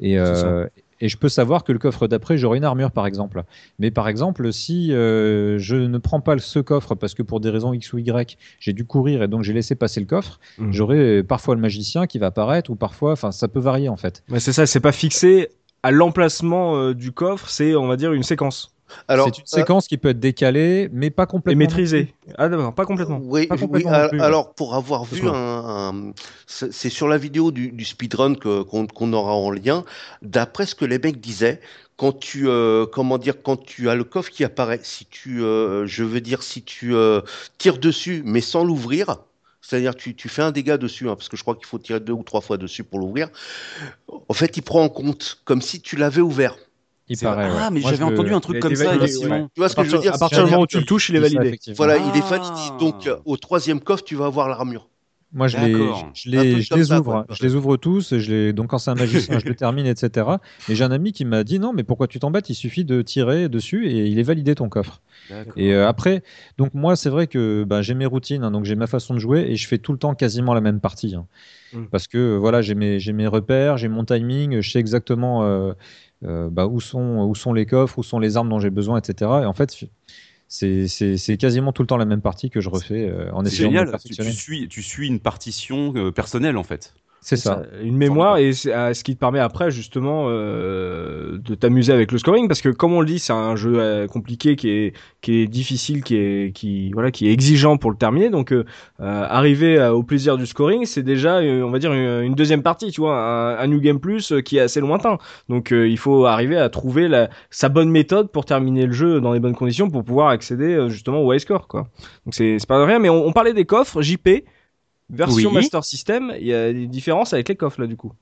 Et, euh, et je peux savoir que le coffre d'après, j'aurai une armure, par exemple. Mais par exemple, si euh, je ne prends pas ce coffre parce que pour des raisons X ou Y, j'ai dû courir et donc j'ai laissé passer le coffre, Mhm. j'aurai parfois le magicien qui va apparaître ou parfois, enfin, ça peut varier en fait. Ouais, c'est ça, c'est pas fixé à l'emplacement euh, du coffre, c'est on va dire une séquence alors C'est une euh, séquence qui peut être décalée, mais pas et complètement. maîtrisée. Ah d'accord, pas complètement. Oui, Pas oui, complètement al- non plus, ouais. alors pour avoir vu un, un- c'est sur la vidéo du, du speedrun qu'on aura en lien, d'après ce que les mecs disaient, quand tu euh, comment dire quand tu as le coffre qui apparaît, si tu euh, je veux dire si tu euh, tires dessus mais sans l'ouvrir, c'est-à-dire tu, tu fais un dégât dessus, hein, parce que je crois qu'il faut tirer deux ou trois fois dessus pour l'ouvrir. En fait, il prend en compte comme si tu l'avais ouvert. Il paraît. Ah, ouais. mais j'avais entendu un truc comme ça, validé, effectivement. ouais. Tu vois ce que je veux dire? À partir du moment où tu le touches, il est validé. Voilà, Ah. il est validé. Donc euh, au troisième coffre, tu vas avoir l'armure. Moi, je les, je les, je les ouvre, je les ouvre tous. Je les, donc quand c'est un magicien, je le termine, etc. Mais j'ai un ami qui m'a dit non, mais pourquoi tu t'embêtes Il suffit de tirer dessus et il est validé ton coffre. Et euh, après, donc moi, c'est vrai que bah, j'ai mes routines, hein, donc j'ai ma façon de jouer et je fais tout le temps quasiment la même partie. hein. Mm. Parce que voilà, j'ai mes, j'ai mes repères, j'ai mon timing, je sais exactement euh, euh, bah, où, sont, où sont les coffres, où sont les armes dont j'ai besoin, etc. Et en fait, c'est quasiment tout le temps la même partie que je refais euh, en essayant de génial. Tu, perfectionner. tu suis, tu suis une partition euh, personnelle, en fait. C'est ça. Une mémoire et euh, ce qui te permet après justement euh, de t'amuser avec le scoring parce que comme on le dit c'est un jeu euh, compliqué qui est qui est difficile qui est qui voilà qui est exigeant pour le terminer. Donc euh, euh, arriver au plaisir du scoring c'est déjà on va dire une, une deuxième partie tu vois un, un new game plus qui est assez lointain. Donc euh, il faut arriver à trouver la, sa bonne méthode pour terminer le jeu dans les bonnes conditions pour pouvoir accéder justement au high score quoi. Donc c'est c'est pas rien mais on, on parlait des coffres JP version Oui. Master System il y a des différences avec les coffres là du coup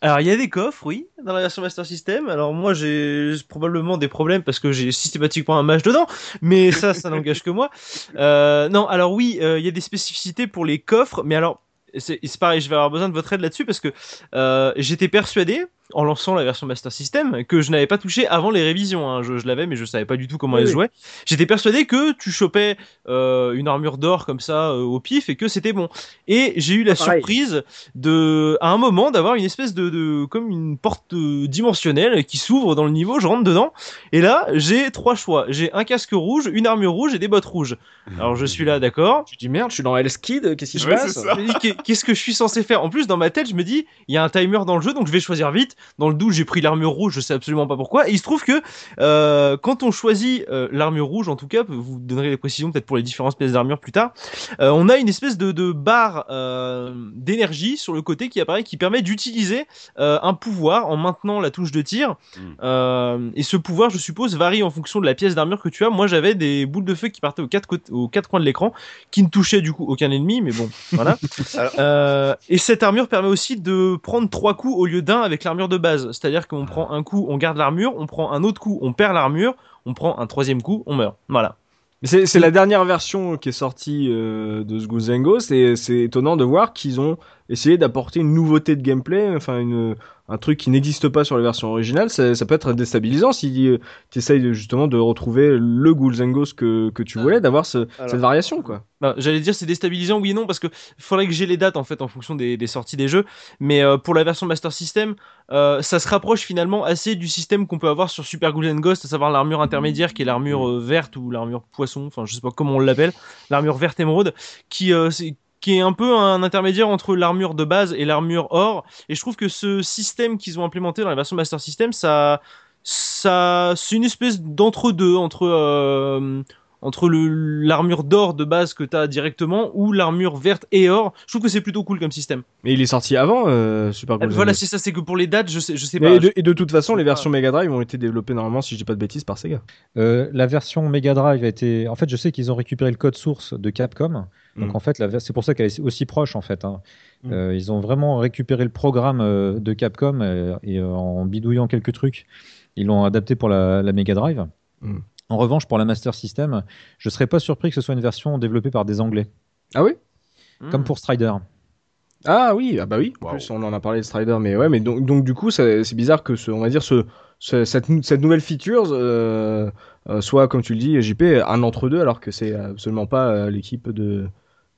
Alors il y a des coffres, oui, dans la version Master System. Alors moi j'ai probablement des problèmes parce que j'ai systématiquement un mage dedans, mais ça, ça n'engage que moi. Euh, non, alors oui, euh, il y a des spécificités pour les coffres, mais alors c'est c'est pareil, je vais avoir besoin de votre aide là-dessus parce que euh, j'étais persuadé en lançant la version Master System que je n'avais pas touché avant les révisions. hein. Je, je l'avais, mais je savais pas du tout comment Oui, elle se oui. jouait. J'étais persuadé que tu chopais euh, une armure d'or comme ça euh, au pif et que c'était bon. Et j'ai eu la Ah, surprise de, à un moment, d'avoir une espèce de, de comme une porte euh, dimensionnelle qui s'ouvre dans le niveau. Je rentre dedans et là j'ai trois choix. J'ai un casque rouge, une armure rouge et des bottes rouges. Alors je suis là, d'accord. Tu dis merde, je suis dans Hell's Kid, qu'est-ce qui se Ouais, passe qu'est-ce que je suis censé faire? En plus, dans ma tête, je me dis, il y a un timer dans le jeu, donc je vais choisir vite. Dans le doute, j'ai pris l'armure rouge, je sais absolument pas pourquoi. Et il se trouve que euh, quand on choisit euh, l'armure rouge, en tout cas, vous donnerez les précisions peut-être pour les différentes pièces d'armure plus tard, euh, on a une espèce de, de barre d'énergie sur le côté qui apparaît, qui permet d'utiliser un pouvoir en maintenant la touche de tir. Mm. Euh, et ce pouvoir, je suppose, varie en fonction de la pièce d'armure que tu as. Moi, j'avais des boules de feu qui partaient aux quatre, aux quatre coins de l'écran, qui ne touchaient du coup aucun ennemi, mais bon, voilà. Alors- et cette armure permet aussi de prendre trois coups au lieu d'un avec l'armure de base. C'est-à-dire qu'on prend un coup, on garde l'armure, on prend un autre coup, on perd l'armure, on prend un troisième coup, on meurt. Voilà. C'est la dernière version qui est sortie euh, de ce et c'est étonnant de voir qu'ils ont essayé d'apporter une nouveauté de gameplay, enfin une, un truc qui n'existe pas sur la version originale. Ça, ça peut être déstabilisant si euh, tu essayes justement de retrouver le Ghouls and Ghosts que, que tu voulais, d'avoir ce- cette variation quoi. Bah, J'allais dire c'est déstabilisant, oui et non, parce que faudrait que j'ai les dates en fait en fonction des, des sorties des jeux. Mais euh, pour la version Master System, euh, ça se rapproche finalement assez du système qu'on peut avoir sur Super Ghouls and Ghost, à savoir l'armure intermédiaire qui est l'armure euh, verte ou l'armure poisson, enfin je sais pas comment on l'appelle, l'armure verte émeraude, qui euh, c'est- qui est un peu un intermédiaire entre l'armure de base et l'armure or. Et je trouve que ce système qu'ils ont implémenté dans la version Master System, ça, c'est une espèce d'entre-deux entre euh, entre l'armure d'or de base que tu as directement ou l'armure verte et or. Je trouve que c'est plutôt cool comme système. Mais il est sorti avant euh, Super Ghouls and voilà, c'est ça, c'est que pour les dates, je sais, je sais pas. et, de, et de toute façon, les pas. versions Mega Drive ont été développées normalement, si je dis pas de bêtises, par Sega. Euh, la version Mega Drive a été. En fait, je sais qu'ils ont récupéré le code source de Capcom. Donc, Mm. en fait, c'est pour ça qu'elle est aussi proche, en fait. hein. Mm. Euh, ils ont vraiment récupéré le programme euh, de Capcom euh, et euh, en bidouillant quelques trucs, ils l'ont adapté pour la, la Mega Drive. Mm. En revanche, pour la Master System, je serais pas surpris que ce soit une version développée par des Anglais, Ah oui? Hmm. comme pour Strider. Ah oui, ah bah oui. En plus, on en a parlé de Strider, mais ouais, mais donc, donc du coup, c'est bizarre que ce, on va dire ce, ce- cette, nou- cette nouvelle feature euh, euh, soit, comme tu le dis, JP, un entre deux, alors que c'est absolument pas euh, l'équipe de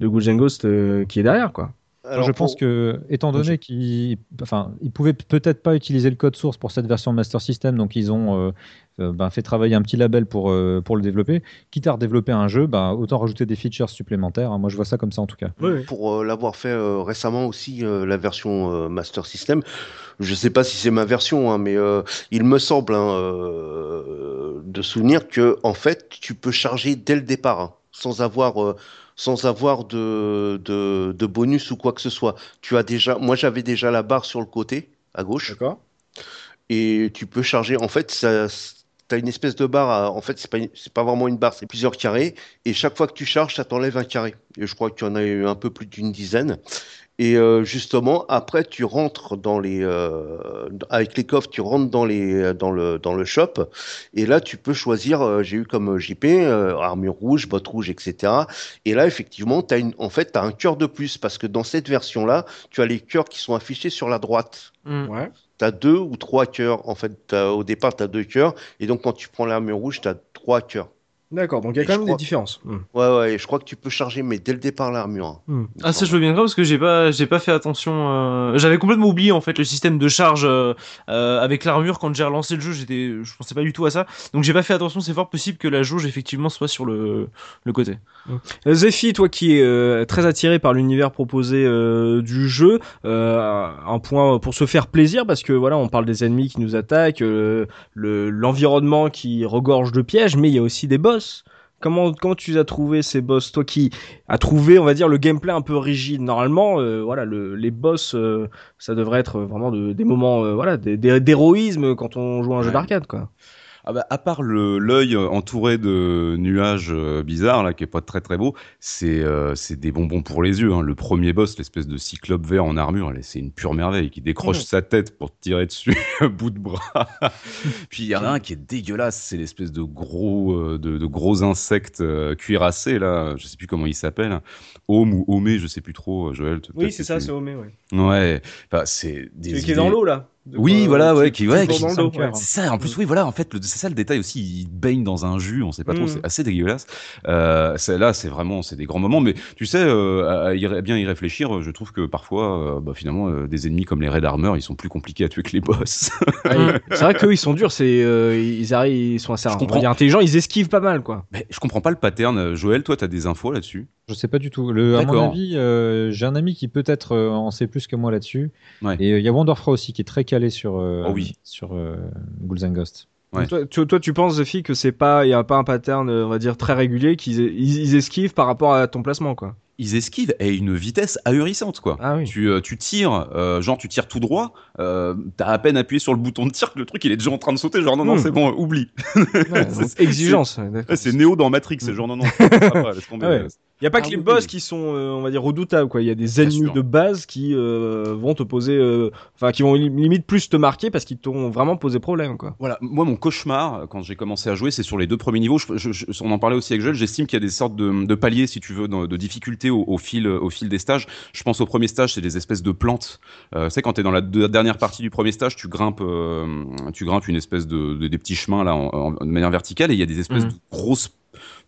de Ghouls euh, qui est derrière, quoi. Alors, je pense pour- que, étant donné qu'ils enfin, ils pouvaient peut-être pas utiliser le code source pour cette version Master System, donc ils ont euh, ben, fait travailler un petit label pour, euh, pour le développer. Quitte à redévelopper un jeu, ben, autant rajouter des features supplémentaires. hein. Moi, je vois ça comme ça en tout cas. pour euh, l'avoir fait euh, récemment aussi, euh, la version euh, Master System. Je sais pas si c'est ma version, hein, mais euh, il me semble hein, euh, de souvenir que en fait, tu peux charger dès le départ, hein, sans avoir euh, sans avoir de, de, de bonus ou quoi que ce soit. Tu as déjà, moi j'avais déjà la barre sur le côté à gauche D'accord. et tu peux charger. En fait, ça, t'as une espèce de barre. à- en fait, c'est pas, pas vraiment une barre, c'est plusieurs carrés. Et chaque fois que tu charges, ça t'enlève un carré. Et je crois qu'il y en a eu un peu plus d'une dizaine. Et euh, justement, après, tu rentres dans les, euh, avec les coffres, tu rentres dans les, dans le, dans le shop. Et là, tu peux choisir. euh, J'ai eu comme JP euh, armure rouge, bottes rouges, etc. Et là, effectivement, t'as une, en fait, t'as un cœur de plus parce que dans cette version-là, tu as les cœurs qui sont affichés sur la droite. Hmm. Ouais. Tu as deux ou trois cœurs. En fait, t'as- au départ, tu as deux cœurs. Et donc, quand tu prends l'armure rouge, tu as trois cœurs. D'accord. Donc il y a Et quand même des différences. Hmm. Ouais, ouais, et je crois que tu peux charger, mais dès le départ, l'armure. hein, Hmm. Ah ça je veux bien croire parce que j'ai pas j'ai pas fait attention euh, j'avais complètement oublié en fait le système de charge euh, euh, avec l'armure quand j'ai relancé le jeu j'étais je pensais pas du tout à ça donc j'ai pas fait attention c'est fort possible que la jauge effectivement soit sur le le côté Euh, Zephy, toi qui es euh, très attiré par l'univers proposé euh, du jeu, euh, un point pour se faire plaisir parce que voilà, on parle des ennemis qui nous attaquent, euh, le l'environnement qui regorge de pièges, mais il y a aussi des boss. Comment comment tu as trouvé ces boss Toi qui as trouvé, on va dire, le gameplay un peu rigide? Normalement, euh, voilà, le, les boss, euh, ça devrait être vraiment de- des moments, euh, voilà, d'héroïsme quand on joue à un jeu d'arcade, quoi. Ah bah, à part l'œil euh, entouré de nuages euh, bizarres là, qui est pas très très beau, c'est euh, des bonbons pour les yeux. hein. Le premier boss, l'espèce de cyclope vert en armure, c'est une pure merveille qui décroche Mhm. sa tête pour te tirer dessus à bout de bras. Puis il y en a un qui est dégueulasse, c'est l'espèce de gros euh, de, de gros insectes euh, cuirassés là, je sais plus comment il s'appelle, Homme ou Homé, je sais plus trop. Joël, Oui, c'est ça, c'est Homé, ouais. Ouais, enfin, c'est des Celui qui est dans l'eau, là. Oui, quoi, voilà, euh, ouais, qui, ouais, qui- dans c'est cœur. ça, en plus, oui, voilà, en fait, le- c'est ça le détail aussi, il baigne dans un jus, on sait pas trop, Mm. c'est assez dégueulasse. Euh, c'est- là, c'est vraiment, c'est des grands moments, mais tu sais, euh, à, y bien y réfléchir, je trouve que parfois, euh, bah, finalement, euh, des ennemis comme les Red Armor, ils sont plus compliqués à tuer que les boss. Ah, c'est vrai qu'eux, ils sont durs, c'est, euh, ils arrivent, ils sont assez on intelligents, ils esquivent pas mal, quoi. mais je comprends pas le pattern. Joël, toi, t'as des infos là-dessus? Je sais pas du tout. Le, à mon avis, euh, j'ai un ami qui peut-être euh, en sait plus que moi là-dessus. Ouais. Et euh, il y a Wanderfra aussi qui est très calé sur, euh, Oh oui. sur euh, Ghouls and Ghosts. Ouais. Toi, tu, toi, tu penses, Zephy, que c'est pas, il y a pas un pattern, euh, on va dire, très régulier, qu'ils ils, ils esquivent par rapport à ton placement, quoi? Ils esquivent à une vitesse ahurissante, quoi. Ah oui. Tu, tu tires, euh, genre tu tires tout droit, euh, t'as à peine appuyé sur le bouton de tir que le truc il est déjà en train de sauter, genre non, non, Mm. c'est bon, oublie. Ouais, donc, c'est- exigence. c'est Néo dans Matrix, c'est genre non, non, ça va pas, laisse tomber. Ah ouais. Il y a pas Ah que les boss oui. qui sont, euh, on va dire, redoutables, quoi. Il y a des Bien ennemis sûr. de base qui euh, vont te poser, euh, enfin, qui vont li- limite plus te marquer parce qu'ils t'ont vraiment posé problème, quoi. Voilà, moi mon cauchemar quand j'ai commencé à jouer, c'est sur les deux premiers niveaux. Je- je- je- on en parlait aussi avec Joël. J'estime qu'il y a des sortes de, de paliers, si tu veux, de, de difficultés au, au fil, au fil des stages. Je pense au premier stage, c'est des espèces de plantes. Euh, tu sais, quand t'es dans la dernière partie du premier stage, tu grimpes, euh, tu grimpes une espèce de, de- des petits chemins là, en, en- de manière verticale, et il y a des espèces Mhm. de grosses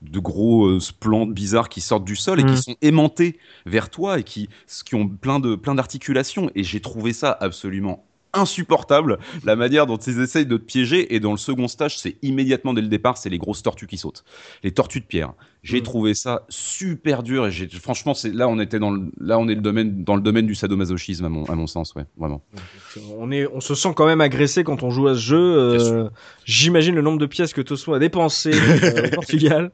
de gros euh, plantes bizarres qui sortent du sol et qui sont aimantés vers toi et qui, qui ont plein de plein d'articulations. Et j'ai trouvé ça absolument insupportable la manière dont ils essayent de te piéger. Et dans le second stage c'est immédiatement dès le départ c'est les grosses tortues qui sautent. Les tortues de pierre j'ai Mhm. trouvé ça super dur et j'ai franchement c'est là on était dans le là on est le domaine dans le domaine du sadomasochisme à mon à mon sens ouais vraiment On est, on se sent quand même agressé quand on joue à ce jeu. euh. J'imagine le nombre de pièces que Tosso a dépensé euh, au Portugal.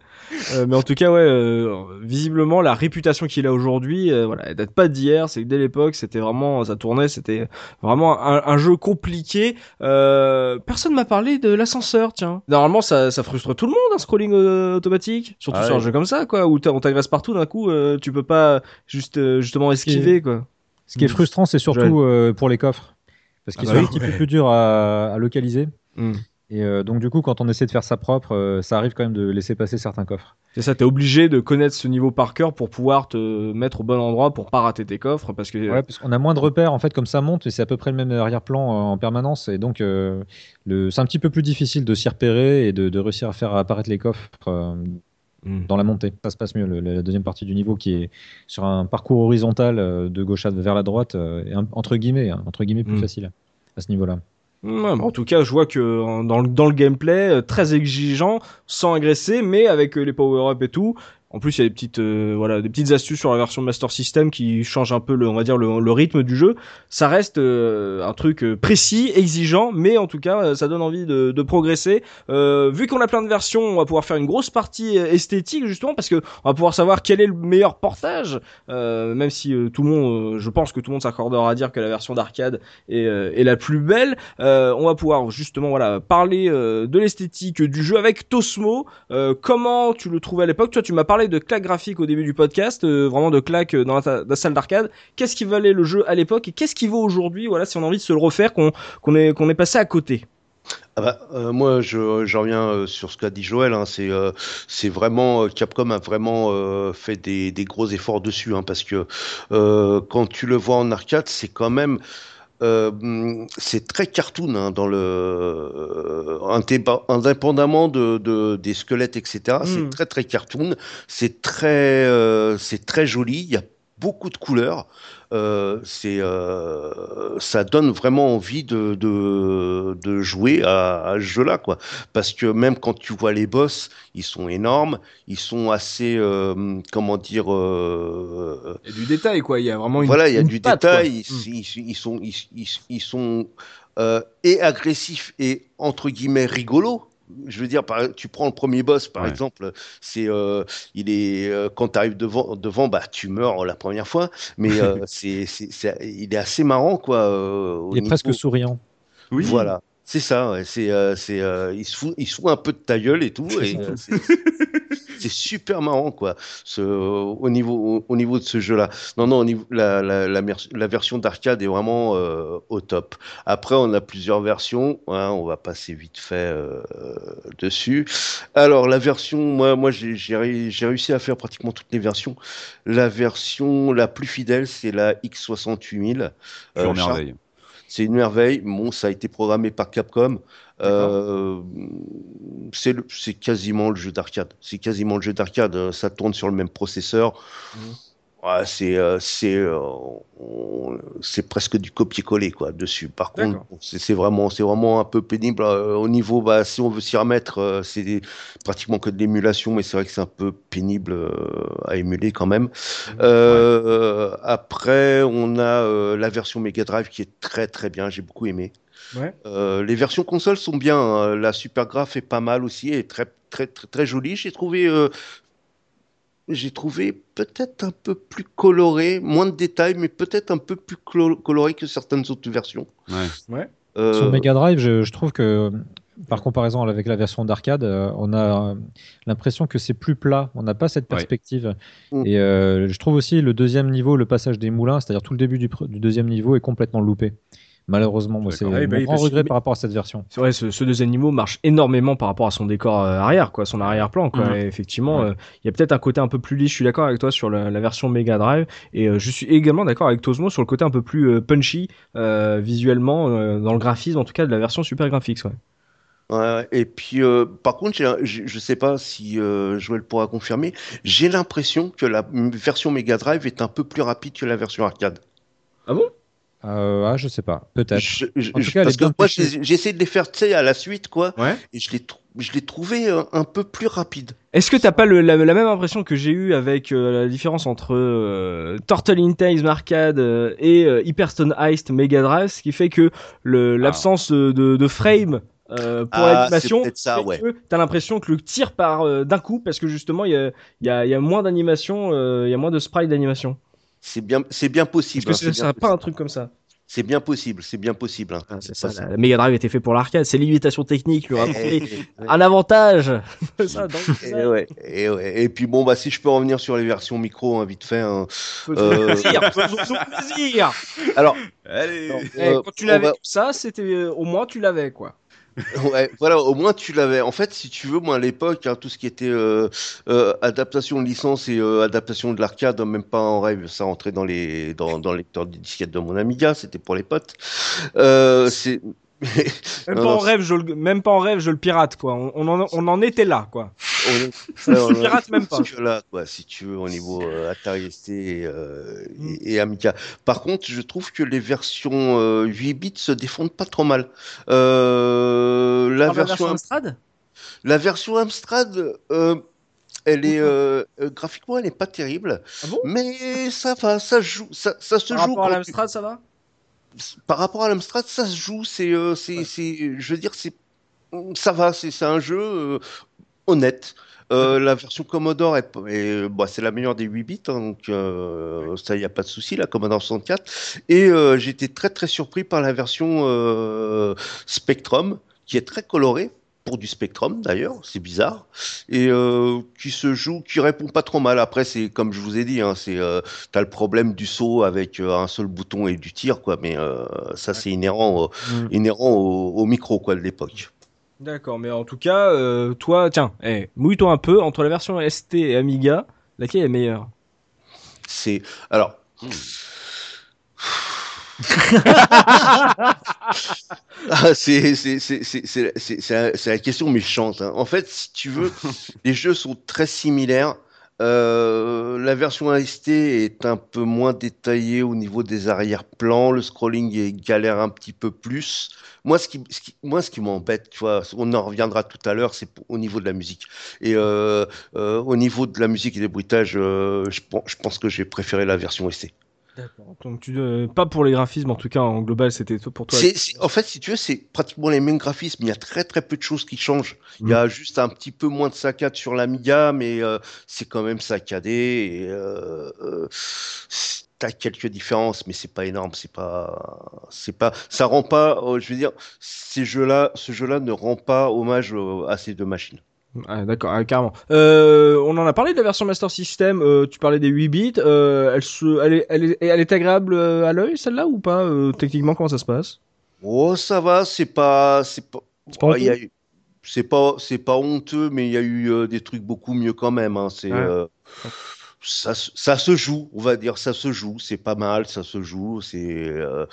Euh, mais en tout cas, ouais, euh, visiblement la réputation qu'il a aujourd'hui, euh, voilà, elle date pas d'hier. C'est que dès l'époque, c'était vraiment, ça tournait, c'était vraiment un, un jeu compliqué. Euh, personne m'a parlé de l'ascenseur, tiens. Normalement, ça, ça frustre tout le monde, un scrolling euh, automatique, surtout Ah sur un jeu comme ça, quoi, où on t'agresse partout d'un coup, euh, tu peux pas juste euh, justement esquiver, quoi. Ce qui est Mm. frustrant, c'est surtout euh, pour les coffres. Parce qu'ils Ah sont bah un petit peu plus durs à, à localiser. Mm. Et euh, donc, du coup, quand on essaie de faire ça propre, euh, ça arrive quand même de laisser passer certains coffres. C'est ça, t'es obligé de connaître ce niveau par cœur pour pouvoir te mettre au bon endroit pour pas rater tes coffres parce que Ouais, parce qu'on a moins de repères, en fait, comme ça monte, et c'est à peu près le même arrière-plan euh, en permanence. Et donc, euh, le... c'est un petit peu plus difficile de s'y repérer et de, de réussir à faire apparaître les coffres euh, Mm. dans la montée. Ça se passe mieux. le- la deuxième partie du niveau qui est sur un parcours horizontal euh, de gauche à vers la droite, euh, est un- entre guillemets, hein, entre guillemets plus Mm. facile à ce niveau-là. Ouais, bah, en tout cas, je vois que euh, dans le, dans le gameplay, euh, très exigeant, sans agresser, mais avec euh, les power-up et tout. En plus, il y a des petites, euh, voilà, des petites astuces sur la version Master System qui changent un peu le, on va dire, le, rythme du jeu. Ça reste euh, un truc euh, précis, exigeant, mais en tout cas, ça donne envie de, progresser. Vu qu'on a plein de versions, on va pouvoir faire une grosse partie esthétique justement parce que on va pouvoir savoir quel est le meilleur portage. Même si tout le monde, je pense que tout le monde s'accordera à dire que la version d'arcade est, est la plus belle. On va pouvoir justement voilà parler de l'esthétique du jeu avec Tosmo. Comment tu le trouvais à l'époque? Toi, tu m'as parlé de claques graphiques au début du podcast, euh, vraiment de claques dans la, salle d'arcade. Qu'est-ce qui valait le jeu à l'époque et qu'est-ce qui vaut aujourd'hui Voilà, si on a envie de se le refaire, qu'on est passé à côté? Ah bah, euh, moi, je, je reviens euh, sur ce qu'a dit Joël. Hein, c'est, euh, vraiment euh, Capcom a vraiment euh, fait des, gros efforts dessus, hein, parce que euh, quand tu le vois en arcade, c'est quand même euh, c'est très cartoon hein, dans le euh, indépendamment de, de- des squelettes, etc. Mm. C'est très très cartoon. C'est très euh, c'est très joli. Il y a beaucoup de couleurs. Euh, c'est euh, ça donne vraiment envie de, de, de jouer à, à ce jeu-là, quoi. Parce que même quand tu vois les boss, ils sont énormes, ils sont assez, euh, comment dire, Il y a du détail quoi. Il y a vraiment une voilà, il y a du patte, détail. quoi. Ils, ils- ils sont, ils, ils- sont et agressifs et entre guillemets rigolos. Je veux dire, par- tu prends le premier boss, par Ouais. exemple, c'est, euh, il est, euh, quand tu arrives devant, devant, bah, tu meurs la première fois, mais euh, c'est, c'est, c'est- il est assez marrant, quoi. euh, Il est niveau- presque souriant. oui Voilà. C'est ça, ouais, c'est, euh, c'est, euh, il, se fout, il se fout un peu de ta gueule et tout. Et, euh, c'est, c'est super marrant, quoi, ce, au, niveau, au, au niveau de ce jeu-là. Non, non, au niveau, la, la, la, la version d'arcade est vraiment euh, au top. Après, on a plusieurs versions. hein, on va passer vite fait euh, dessus. Alors, la version, moi, moi j'ai, j'ai, j'ai réussi à faire pratiquement toutes les versions. La version la plus fidèle, c'est la X68000. Pure Euh, Char- merveille. C'est une merveille. Bon, ça a été programmé par Capcom. Euh, c'est quasiment le jeu d'arcade. C'est quasiment le jeu d'arcade. Euh, Ça tourne sur le même processeur. Mhm. Ouais, c'est euh, c'est euh, c'est presque du copier-coller quoi dessus. Par contre, c'est vraiment c'est vraiment un peu pénible euh, au niveau. Bah, si on veut s'y remettre, c'est pratiquement que de l'émulation, mais c'est vrai que c'est un peu pénible à émuler quand même. Euh, Après, on a la version Mega Drive qui est très très bien. J'ai beaucoup aimé. Ouais. Euh, les versions consoles sont bien. hein. La Super Graph est pas mal aussi et très très très, très jolie. J'ai trouvé euh, j'ai trouvé peut-être un peu plus coloré, moins de détails, mais peut-être un peu plus coloré que certaines autres versions. Ouais. Euh, Sur Mega Drive, je, je trouve que, par comparaison avec la version d'arcade, euh, on a euh, l'impression que c'est plus plat. On n'a pas cette perspective. Mm. Et euh, je trouve aussi le deuxième niveau, le passage des moulins, c'est-à-dire tout le début du deuxième niveau, est complètement loupé. Malheureusement, moi, c'est D'accord. mon Ouais, bah grand regret par rapport à cette version. C'est vrai, ce, ce deuxième niveau marche énormément par rapport à son décor euh, arrière, quoi, son arrière-plan, quoi. Et effectivement, Ouais. euh, il y a peut-être un côté un peu plus lisse. Je suis d'accord avec toi sur la, la version Mega Drive, et euh, je suis également d'accord avec Tosmo sur le côté un peu plus euh, punchy euh, visuellement, euh, dans le graphisme, en tout cas de la version Super Graphics, ouais. ouais, ouais. Et puis, euh, par contre, je sais pas si euh, Joël pourra confirmer. J'ai l'impression que la version Mega Drive est un peu plus rapide que la version arcade. Ah bon? Euh, ah, je sais pas, peut-être. Je- je- En tout je- cas, elle parce que moi, j'ai essayé de les faire, tu sais, à la suite, quoi. Ouais. Et je l'ai trou- je l'ai trouvé euh, un peu plus rapide. Est-ce que t'as pas le- la, la même impression que j'ai eu avec euh, la différence entre euh, Turtle in Time Arcade euh, et euh, Hyperstone Heist Mega Drive, ce qui fait que le- l'absence de, de, de frame euh, pour Ah, l'animation, ouais. t'as l'impression que le tir part euh, d'un coup parce que justement il y a, il y, a, il y a moins d'animation, euh, il y a moins de sprite d'animation. C'est bien, c'est bien possible. Est-ce que hein, ça pas un truc comme ça c'est bien possible, c'est bien possible. hein. Ah, C'est ça, ça. La, Mega Drive était fait pour l'arcade, c'est l'imitation technique lui Eh, rapporter eh, un avantage. Ça, donc, Et, ça. ouais, et, ouais. et puis bon, bah, si je peux revenir sur les versions micro, hein, vite fait. hein. Euh, plaisir, plaisir. Alors, Allez non, Eh, euh, quand tu l'avais va- tout ça, c'était euh, au moins tu l'avais quoi. Ouais, voilà, au moins tu l'avais. En fait, si tu veux, moi à l'époque, hein, tout ce qui était euh, euh, adaptation de licence et euh, adaptation de l'arcade, même pas en rêve, ça rentrait dans les dans, dans le lecteur de disquette de mon Amiga, c'était pour les potes. Même Non, pas non, en rêve, je le, même pas en rêve, je le pirate quoi. On, on en, on en était là quoi. on est- pirate même pas. là, quoi, si tu veux, au niveau euh, Atari ST et, euh, Mm. et, et Amiga. Par contre, je trouve que les versions euh, 8 bits se défendent pas trop mal. Euh, la, version, Amstrad? La version Amstrad, euh, elle est euh, euh, graphiquement, elle est pas terrible, Ah bon? Mais ça va, ça joue, ça, ça se Par joue rapport à l'Amstrad, ça va? Par rapport à l'Amstrad, ça se joue, c'est, euh, c'est, c'est, je veux dire, c'est, ça va, c'est, c'est un jeu euh, honnête. Euh, la version Commodore est, est- bah, c'est la meilleure des 8 bits, hein, donc euh, ça, il n'y a pas de souci, la Commodore 64. Et euh, j'étais très très surpris par la version Spectrum, qui est très colorée, pour du Spectrum d'ailleurs, c'est bizarre, et euh, qui se joue, qui répond pas trop mal. Après, c'est comme je vous ai dit, hein, c'est, euh, t'as le problème du saut avec euh, un seul bouton et du tir, quoi, mais ça c'est inhérent, au, inhérent au, au micro, quoi, de l'époque. D'accord, mais en tout cas, toi, tiens, eh, mouille-toi un peu entre la version ST et Amiga, laquelle est meilleure? C'est alors. Hmm. Ah, c'est la- question méchante. hein. En fait, si tu veux, les jeux sont très similaires. Euh, la version AST est un peu moins détaillée au niveau des arrière-plans. Le scrolling est galère un petit peu plus. Moi, ce qui, ce qui- moi, ce qui m'embête, tu vois, on en reviendra tout à l'heure, c'est au niveau de la musique. Et euh, euh, au niveau de la musique et des bruitages, je, pense, je pense que j'ai préféré la version ST. D'accord. Donc tu, euh, pas pour les graphismes, en tout cas en global, c'était pour toi. En fait, si tu veux, c'est pratiquement les mêmes graphismes. Il y a très très peu de choses qui changent. Il y Mm. a juste un petit peu moins de saccades sur l'Amiga, mais euh, c'est quand même saccadé. Et, euh, euh, t'as quelques différences, mais c'est pas énorme, c'est pas, c'est pas, ça rend pas, je veux dire, ces jeux-là, ce jeu-là ne rend pas hommage à ces deux machines. Ah, D'accord, ah, carrément. Euh, on en a parlé de la version Master System. euh, tu parlais des 8 bits. euh, elle, se, elle, est, elle, est, elle est agréable à l'œil, celle-là, ou pas Techniquement, comment ça se passe? Oh, ça va, c'est pas, c'est pas, C'est pas honteux? Eu- c'est pas, c'est pas honteux, mais il y a eu des trucs beaucoup mieux quand même. hein, c'est, Ouais. Ça, se- ça se joue, on va dire, ça se joue, c'est pas mal, ça se joue. C'est, euh,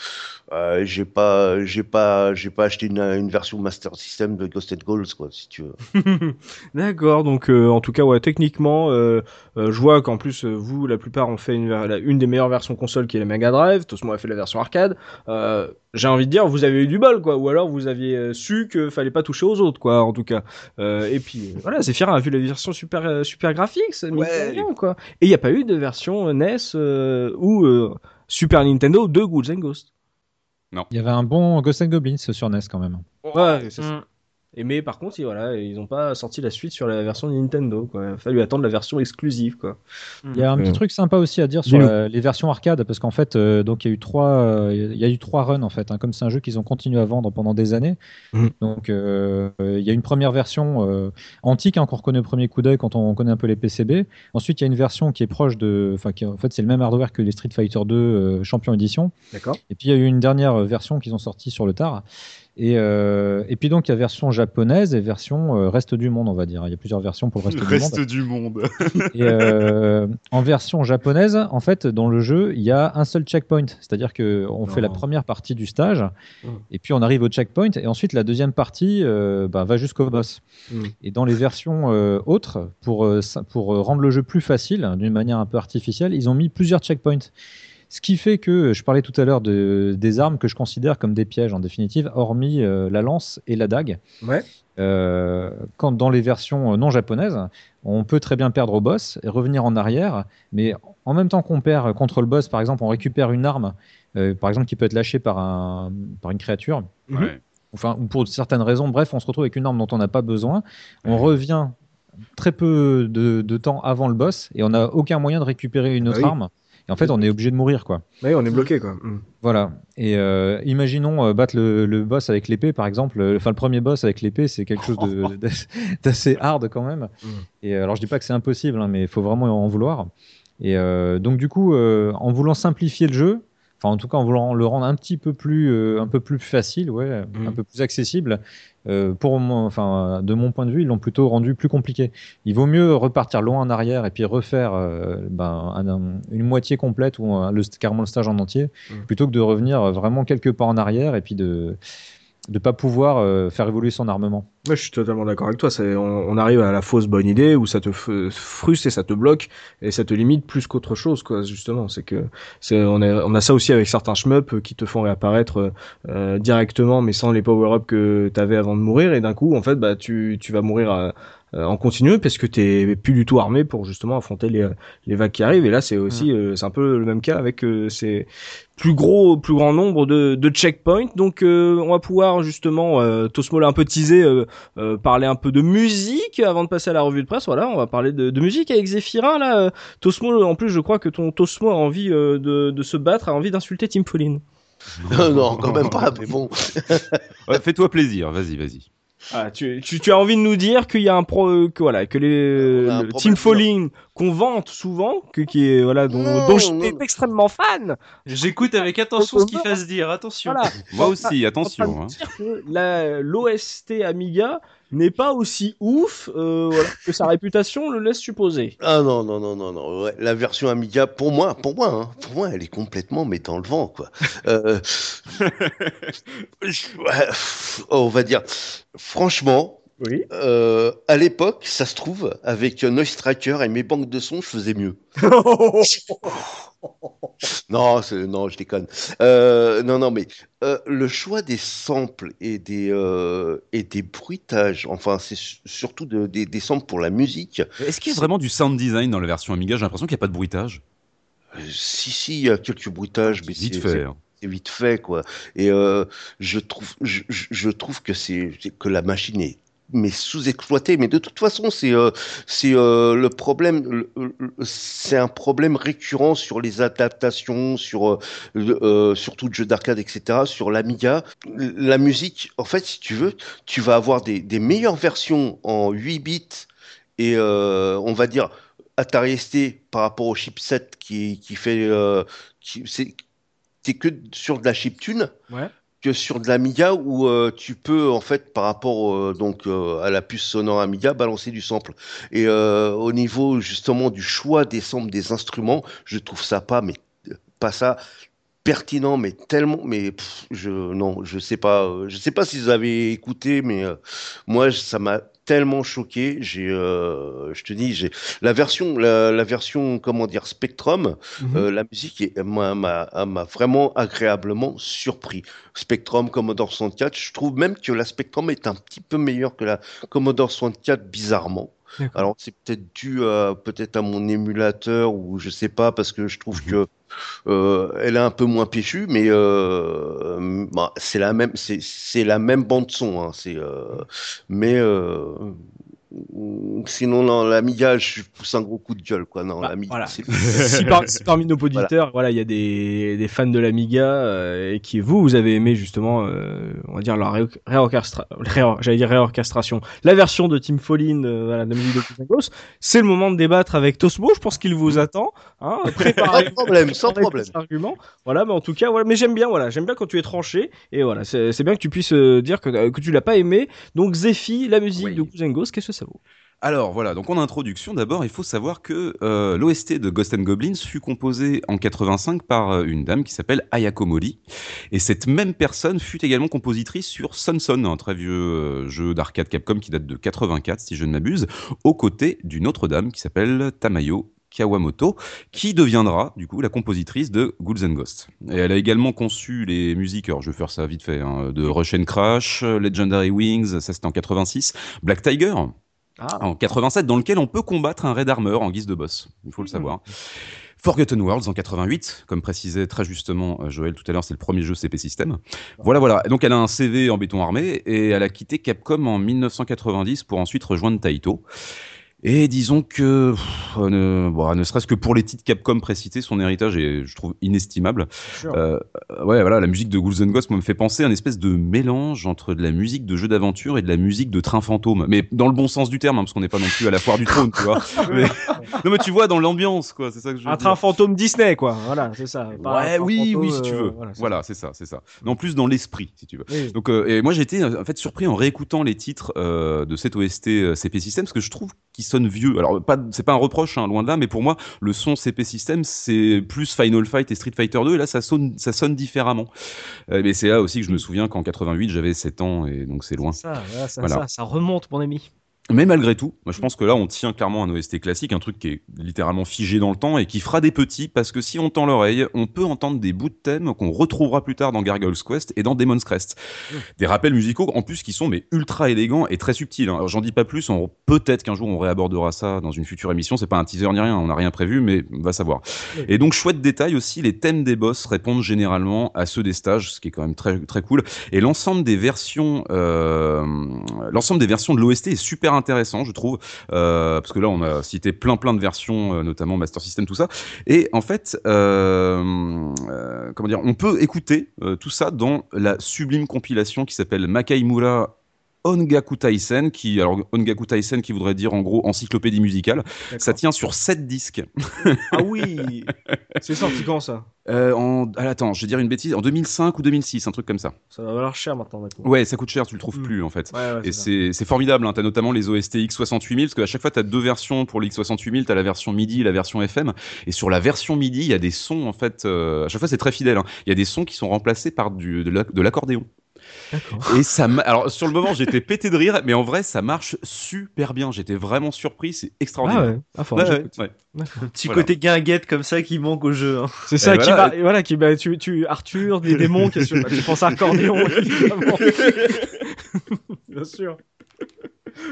euh, j'ai pas, j'ai pas, j'ai pas acheté une, une version Master System de Ghost and Goals, quoi, si tu veux. D'accord, donc euh, en tout cas, ouais, techniquement, euh, euh, je vois qu'en plus, euh, vous, la plupart, ont fait une, ver- la- une des meilleures versions console qui est la Mega Drive. Tosmo a fait la version arcade. Euh, J'ai envie de dire, vous avez eu du bol, quoi. Ou alors, vous aviez su que fallait pas toucher aux autres, quoi, en tout cas. Euh, et puis, voilà, Zephyr a vu la version super, super graphique, ça mine Ouais. de rien, quoi. Et il n'y a pas eu de version euh, NES euh, ou euh, Super Nintendo de Ghouls and Ghosts. Il y avait un bon Ghost and Goblins sur NES quand même. Ouais, c'est ça. Et mais par contre, ils, voilà, ils ont pas sorti la suite sur la version Nintendo. Quoi. Il a fallu attendre la version exclusive. Quoi. Il y a un petit Ouais. truc sympa aussi à dire sur la- les versions arcade parce qu'en fait, euh, donc il y a eu trois, euh, il y a eu trois runs en fait. hein, comme c'est un jeu qu'ils ont continué à vendre pendant des années. Mhm. Donc euh, euh, il y a une première version euh, antique hein, qu'on reconnaît au premier coup d'œil quand on connaît un peu les PCB. Ensuite, il y a une version qui est proche de, enfin qui en fait c'est le même hardware que les Street Fighter 2 euh, Champion Edition. D'accord. Et puis il y a eu une dernière euh, version qu'ils ont sortie sur le tard. Et, euh, et puis donc il y a version japonaise et version euh, reste du monde, on va dire. Il y a plusieurs versions pour le reste, du monde. Reste du monde. Et euh, en version japonaise, en fait, dans le jeu, il y a un seul checkpoint. C'est-à-dire que on fait la première partie du stage, Mm. et puis on arrive au checkpoint, et ensuite la deuxième partie euh, bah, va jusqu'au boss. Mm. Et dans les versions euh, autres, pour, pour rendre le jeu plus facile, d'une manière un peu artificielle, ils ont mis plusieurs checkpoints. Ce qui fait que, je parlais tout à l'heure de, des armes que je considère comme des pièges en définitive, hormis euh, la lance et la dague. Ouais. Euh, quand dans les versions euh, non japonaises, on peut très bien perdre au boss et revenir en arrière, mais en même temps qu'on perd contre le boss, par exemple, on récupère une arme, euh, par exemple, qui peut être lâchée par, un, par une créature, Ouais. enfin, ou pour certaines raisons, bref, on se retrouve avec une arme dont on n'a pas besoin, on revient très peu de, de temps avant le boss et on n'a aucun moyen de récupérer une Ah autre oui. arme. Et en fait, on est obligé de mourir, quoi. Oui, on est bloqué. Quoi. Mm. Voilà. Et euh, imaginons euh, battre le, le boss avec l'épée, par exemple. Euh, Enfin, le premier boss avec l'épée, c'est quelque chose d'assez- hard quand même. Mm. Et alors, je dis pas que c'est impossible, hein, mais il faut vraiment en vouloir. Et donc, du coup, en voulant simplifier le jeu, enfin, en tout cas, en voulant le rendre un petit peu plus, euh, un peu plus facile, ouais, Mm. un peu plus accessible, euh, pour enfin, de mon point de vue, ils l'ont plutôt rendu plus compliqué. Il vaut mieux repartir loin en arrière et puis refaire euh, ben, un- un- une moitié complète ou le, carrément le stage en entier, Mm. plutôt que de revenir vraiment quelques pas en arrière et puis de ne pas pouvoir euh, faire évoluer son armement. Ouais, je suis totalement d'accord avec toi. On, on arrive à la fausse bonne idée où ça te frustre et ça te bloque et ça te limite plus qu'autre chose, quoi. Justement, c'est que c'est, on, a, on a ça aussi avec certains shmups qui te font réapparaître euh, directement, mais sans les power-ups que t'avais avant de mourir. Et d'un coup, en fait, bah, tu, tu vas mourir à- en continu parce que t'es plus du tout armé pour justement affronter les, les vagues qui arrivent. Et là, c'est aussi, euh, c'est un peu le même cas avec euh, ces plus gros, plus grand nombre de, de checkpoints. Donc, euh, on va pouvoir justement, euh, Tosmo l'a un peu teasé, euh, euh, parler un peu de musique avant de passer à la revue de presse. Voilà, on va parler de, de musique avec Zephyrin. Là, euh, Tosmo, en plus, je crois que ton Tosmo a envie euh, de, de se battre, a envie d'insulter Tim Follin. non, quand même pas, mais bon. Ouais, Fais-toi plaisir, vas-y, vas-y. Ah, tu, tu, tu as envie de nous dire qu'il y a un pro, euh, que voilà, que les un le Tim Follin qu'on vante souvent, que qui est voilà, dont, Non, dont j'étais extrêmement fan. J'écoute avec attention ce qu'il va se dire. Attention. Voilà. Moi aussi, attention. hein. dire que la- l'OST Amiga n'est pas aussi ouf euh, voilà, que sa réputation le laisse supposer. Ah non, non, non, non, non. ouais, la version Amiga, pour moi, pour moi, hein, pour moi, elle est complètement mais dans le vent, quoi. Euh, ouais, on va dire, franchement, Oui. euh, à l'époque, ça se trouve, avec Noise Tracker et mes banques de sons, je faisais mieux. Non, non, je déconne. Euh, non, non, mais euh, le choix des samples et des, euh, et des bruitages, enfin, c'est su- surtout de- des, des samples pour la musique. Est-ce qu'il y a vraiment du sound design dans la version Amiga? J'ai l'impression qu'il n'y a pas de bruitage. Euh, si, si, il y a quelques bruitages, mais Vite c'est- fait. c'est- hein. vite fait, quoi. Et euh, je trouve, je trouve que c'est que la machine est mais sous-exploité. Mais de toute façon, c'est euh, euh, le problème, c'est un problème récurrent sur les adaptations, sur euh, euh, surtout de jeux d'arcade, etc. Sur l'Amiga, la musique, en fait, si tu veux, tu vas avoir des, meilleures versions en 8 bits et on va dire Atari ST par rapport au chipset qui qui fait qui c'est que sur de la chiptune Ouais. Que sur de l'Amiga où euh, tu peux en fait par rapport euh, donc euh, à la puce sonore Amiga balancer du sample. Et au niveau justement du choix des samples des instruments je trouve ça pas mais pas ça pertinent mais tellement mais je non je sais pas je sais pas si vous avez écouté mais moi ça m'a tellement choqué j'ai euh, je te dis j'ai la version la, la version comment dire Spectrum Mhm. euh, la musique m'a vraiment agréablement surpris. Spectrum, Commodore 64, je trouve même que la Spectrum est un petit peu meilleure que la Commodore 64 bizarrement. Alors c'est peut-être dû à peut-être à mon émulateur ou je sais pas parce que je trouve que euh, elle est un peu moins péchue, mais euh, bah, c'est la même c'est c'est la même bande son. Hein, c'est euh, mais euh, sinon non l'Amiga je pousse un gros coup de gueule quoi. Non Bah, l'Amiga voilà. si, par- si parmi nos auditeurs, voilà, il y a des, des fans de l'Amiga euh, et qui vous, vous avez aimé justement, euh, on va dire la ré- réorchestra- réor- j'allais dire réorchestration, la version de Tim Follin, euh, voilà, de la musique de Ghosts, c'est le moment de débattre avec Tosmo. Je pense qu'il vous attend. Hein, sans préparez problème sans problème. Argument. Voilà, mais en tout cas, voilà. Mais j'aime bien, voilà, j'aime bien quand tu es tranché. Et voilà, c'est bien que tu puisses euh, dire que, euh, que tu l'as pas aimé. Donc Zephy, la musique Oui. de Ghosts, qu'est-ce que ça Alors voilà, donc en introduction, d'abord, il faut savoir que euh, l'OST de Ghost and Goblins fut composé en 85 par euh, une dame qui s'appelle Ayako Mori. Et cette même personne fut également compositrice sur Sonson, un très vieux euh, jeu d'arcade Capcom qui date de 84, si je ne m'abuse, aux côtés d'une autre dame qui s'appelle Tamayo Kawamoto, qui deviendra du coup la compositrice de Ghouls and elle a également conçu les musiques, alors je vais faire ça vite fait, hein, de Rush and Crash, Legendary Wings, ça c'était en 86, Black Tiger, Ah, en 87 dans lequel on peut combattre un raid armor en guise de boss. Il faut le savoir. Forgotten Worlds en 88, comme précisait très justement euh, Joël tout à l'heure, c'est le premier jeu CP System. Voilà, voilà. Donc elle a un CV en béton armé et elle a quitté Capcom en 1990 pour ensuite rejoindre Taito. Et disons que, pff, ne, bon, ne serait-ce que pour les titres Capcom précités, son héritage est, je trouve, inestimable. Euh, ouais, voilà, la musique de Ghouls and Ghosts me fait penser à une espèce de mélange entre de la musique de jeu d'aventure et de la musique de train fantôme. Mais dans le bon sens du terme, hein, parce qu'on n'est pas non plus à la foire du trône, tu vois. Mais- non, mais tu vois, dans l'ambiance, quoi, c'est ça que je veux un dire. train fantôme Disney, quoi. Voilà, c'est ça. Un Ouais, oui, fantôme, oui, si tu euh, veux. voilà, c'est voilà, ça, c'est ça. En plus, dans l'esprit, si tu veux. Oui. Donc, euh, et moi, j'étais euh, en fait surpris en réécoutant les titres de cette OST CP System parce que je trouve qu'ils vieux. Alors, pas, c'est pas un reproche, hein, loin de là, mais pour moi, le son CP System, c'est plus Final Fight et Street Fighter 2. Et là, ça sonne, ça sonne différemment. Euh, mais c'est là aussi que je me souviens qu'en 88, j'avais 7 ans et donc c'est loin. Ça, voilà, ça, Voilà. ça, ça remonte, mon ami. Mais malgré tout, moi je pense que là on tient clairement un OST classique, un truc qui est littéralement figé dans le temps et qui fera des petits parce que si on tend l'oreille, on peut entendre des bouts de thème qu'on retrouvera plus tard dans Gargoyle's Quest et dans Demon's Crest. Des rappels musicaux en plus qui sont mais ultra élégants et très subtils. hein. Alors j'en dis pas plus, on- peut-être qu'un jour on réabordera ça dans une future émission, c'est pas un teaser ni rien, on n'a rien prévu mais on va savoir. Et donc chouette détail aussi, les thèmes des boss répondent généralement à ceux des stages, ce qui est quand même très très cool. Et l'ensemble des versions, euh, l'ensemble des versions de l'OST est super intéressant, je trouve, euh, parce que là on a cité plein plein de versions, euh, notamment Master System, tout ça. Et en fait, euh, comment dire, on peut écouter tout ça dans la sublime compilation qui s'appelle Makaimura. Ongaku Taisen, qui alors Ongaku Taisen qui voudrait dire en gros encyclopédie musicale. Ça tient sur 7 disques. Ah oui C'est sorti quand ça? Euh, en ah, attends, je vais dire une bêtise, en 2005 ou 2006, un truc comme ça. Ça va valoir cher maintenant. maintenant. Ouais, ça coûte cher, tu le trouves Mm. plus en fait. Ouais, ouais, Et c'est formidable, hein. tu as notamment les OST X68000, parce qu'à chaque fois tu as deux versions pour les X68000, tu as la version MIDI et la version FM. Et sur la version MIDI, il y a des sons en fait, euh, à chaque fois c'est très fidèle, hein. il y a des sons qui sont remplacés par du, de l'accordéon. Et ça, alors sur le moment j'étais pété de rire, mais en vrai ça marche super bien, j'étais vraiment surpris, c'est Ah extraordinaire. ouais, ah, Ouais, que ouais, j'écoute. ouais. Un petit Voilà. côté guinguette comme ça qui manque au jeu. hein. C'est ça Et qui voilà. va, et voilà, qui bah, tu, tu Arthur, des démons, qu'est-ce que bah, tu penses à accordéon évidemment. Bien sûr.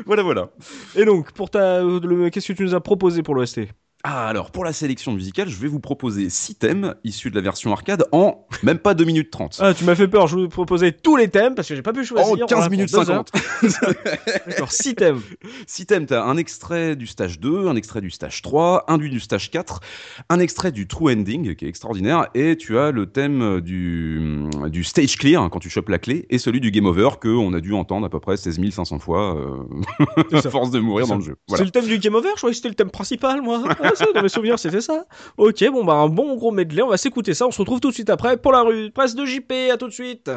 Voilà, voilà. Et donc pour ta, le, qu'est-ce que tu nous as proposé pour l'OST Ah, alors, pour la sélection musicale, je vais vous proposer 6 thèmes issus de la version arcade en même pas 2 minutes 30. Ah, tu m'as fait peur, je vous proposais tous les thèmes parce que j'ai pas pu choisir. en On 15 va minutes pour deux heures. 50. D'accord, 6 thèmes. 6 thèmes, t'as un extrait du stage 2, un extrait du stage 3, un du, stage 4, un extrait du True Ending, qui est extraordinaire, et tu as le thème du, du stage clear, quand tu chopes la clé, et celui du game over, qu'on a dû entendre à peu près 16 500 fois, euh, à force de mourir dans le jeu. C'est le thème du Game Over? Je croyais que c'était le thème principal, moi. Dans mes souvenirs, c'était ça. Ok, bon, bah, un bon gros medley. On va s'écouter ça. On se retrouve tout de suite après pour la rue. Presse de JP. À tout de suite.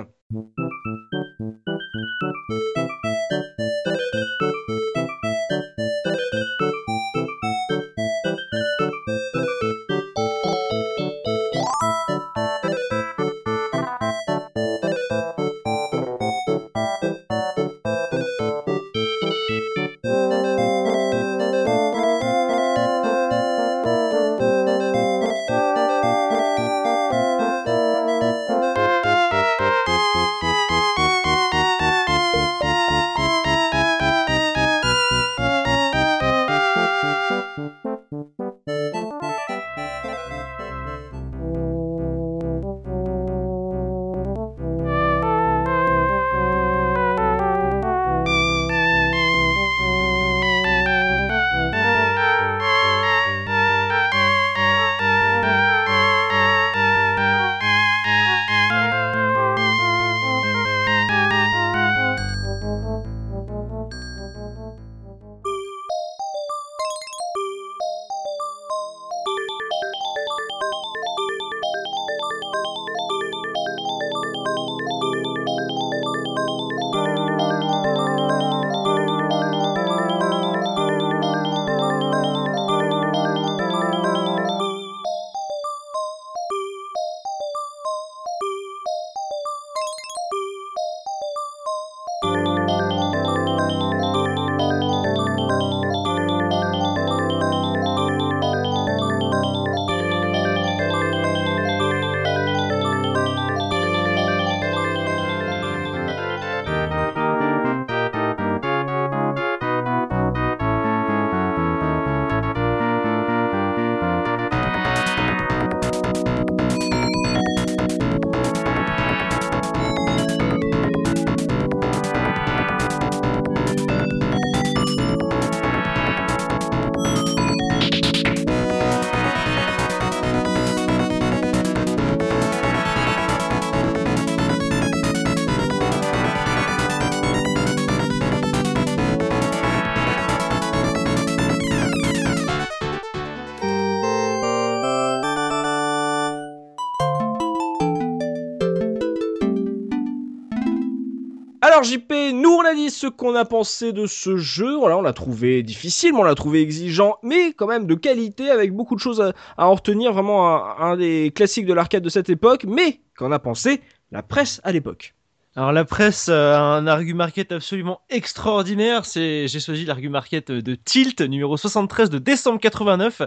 Alors JP, nous on a dit ce qu'on a pensé de ce jeu. Voilà, on l'a trouvé difficile, mais on l'a trouvé exigeant, mais quand même de qualité, avec beaucoup de choses à, à en retenir. Vraiment un, un des classiques de l'arcade de cette époque. Mais qu'en a pensé la presse à l'époque? Alors la presse a un argumarket absolument extraordinaire. C'est j'ai choisi l'argumarket de Tilt numéro 73 de décembre 89.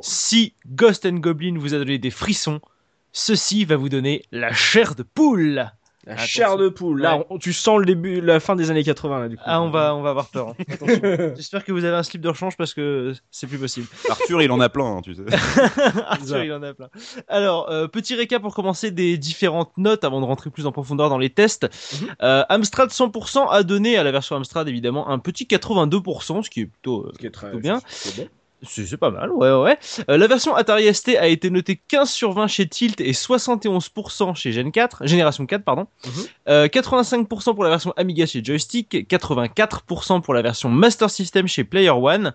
Si Ghost and Goblin vous a donné des frissons, ceci va vous donner la chair de poule. La Attention. chair de poule. Là, on- tu sens le début, la fin des années 80 là, du coup. Ah, on va, on va avoir peur. hein. J'espère que vous avez un slip de rechange parce que c'est plus possible. Arthur, il en a plein, hein, tu sais. Arthur, il en a plein. Alors, euh, petit récap pour commencer des différentes notes avant de rentrer plus en profondeur dans les tests. Mhm. Euh, Amstrad 100% a donné à la version Amstrad évidemment un petit 82%, ce qui est plutôt euh, Ce qui est très Plutôt bien. bon. C'est pas mal, ouais, ouais. Euh, la version Atari ST a été notée 15 sur 20 chez Tilt et 71% chez Gen 4, Génération 4, pardon. Mhm. Euh, 85% pour la version Amiga chez Joystick, 84% pour la version Master System chez Player One.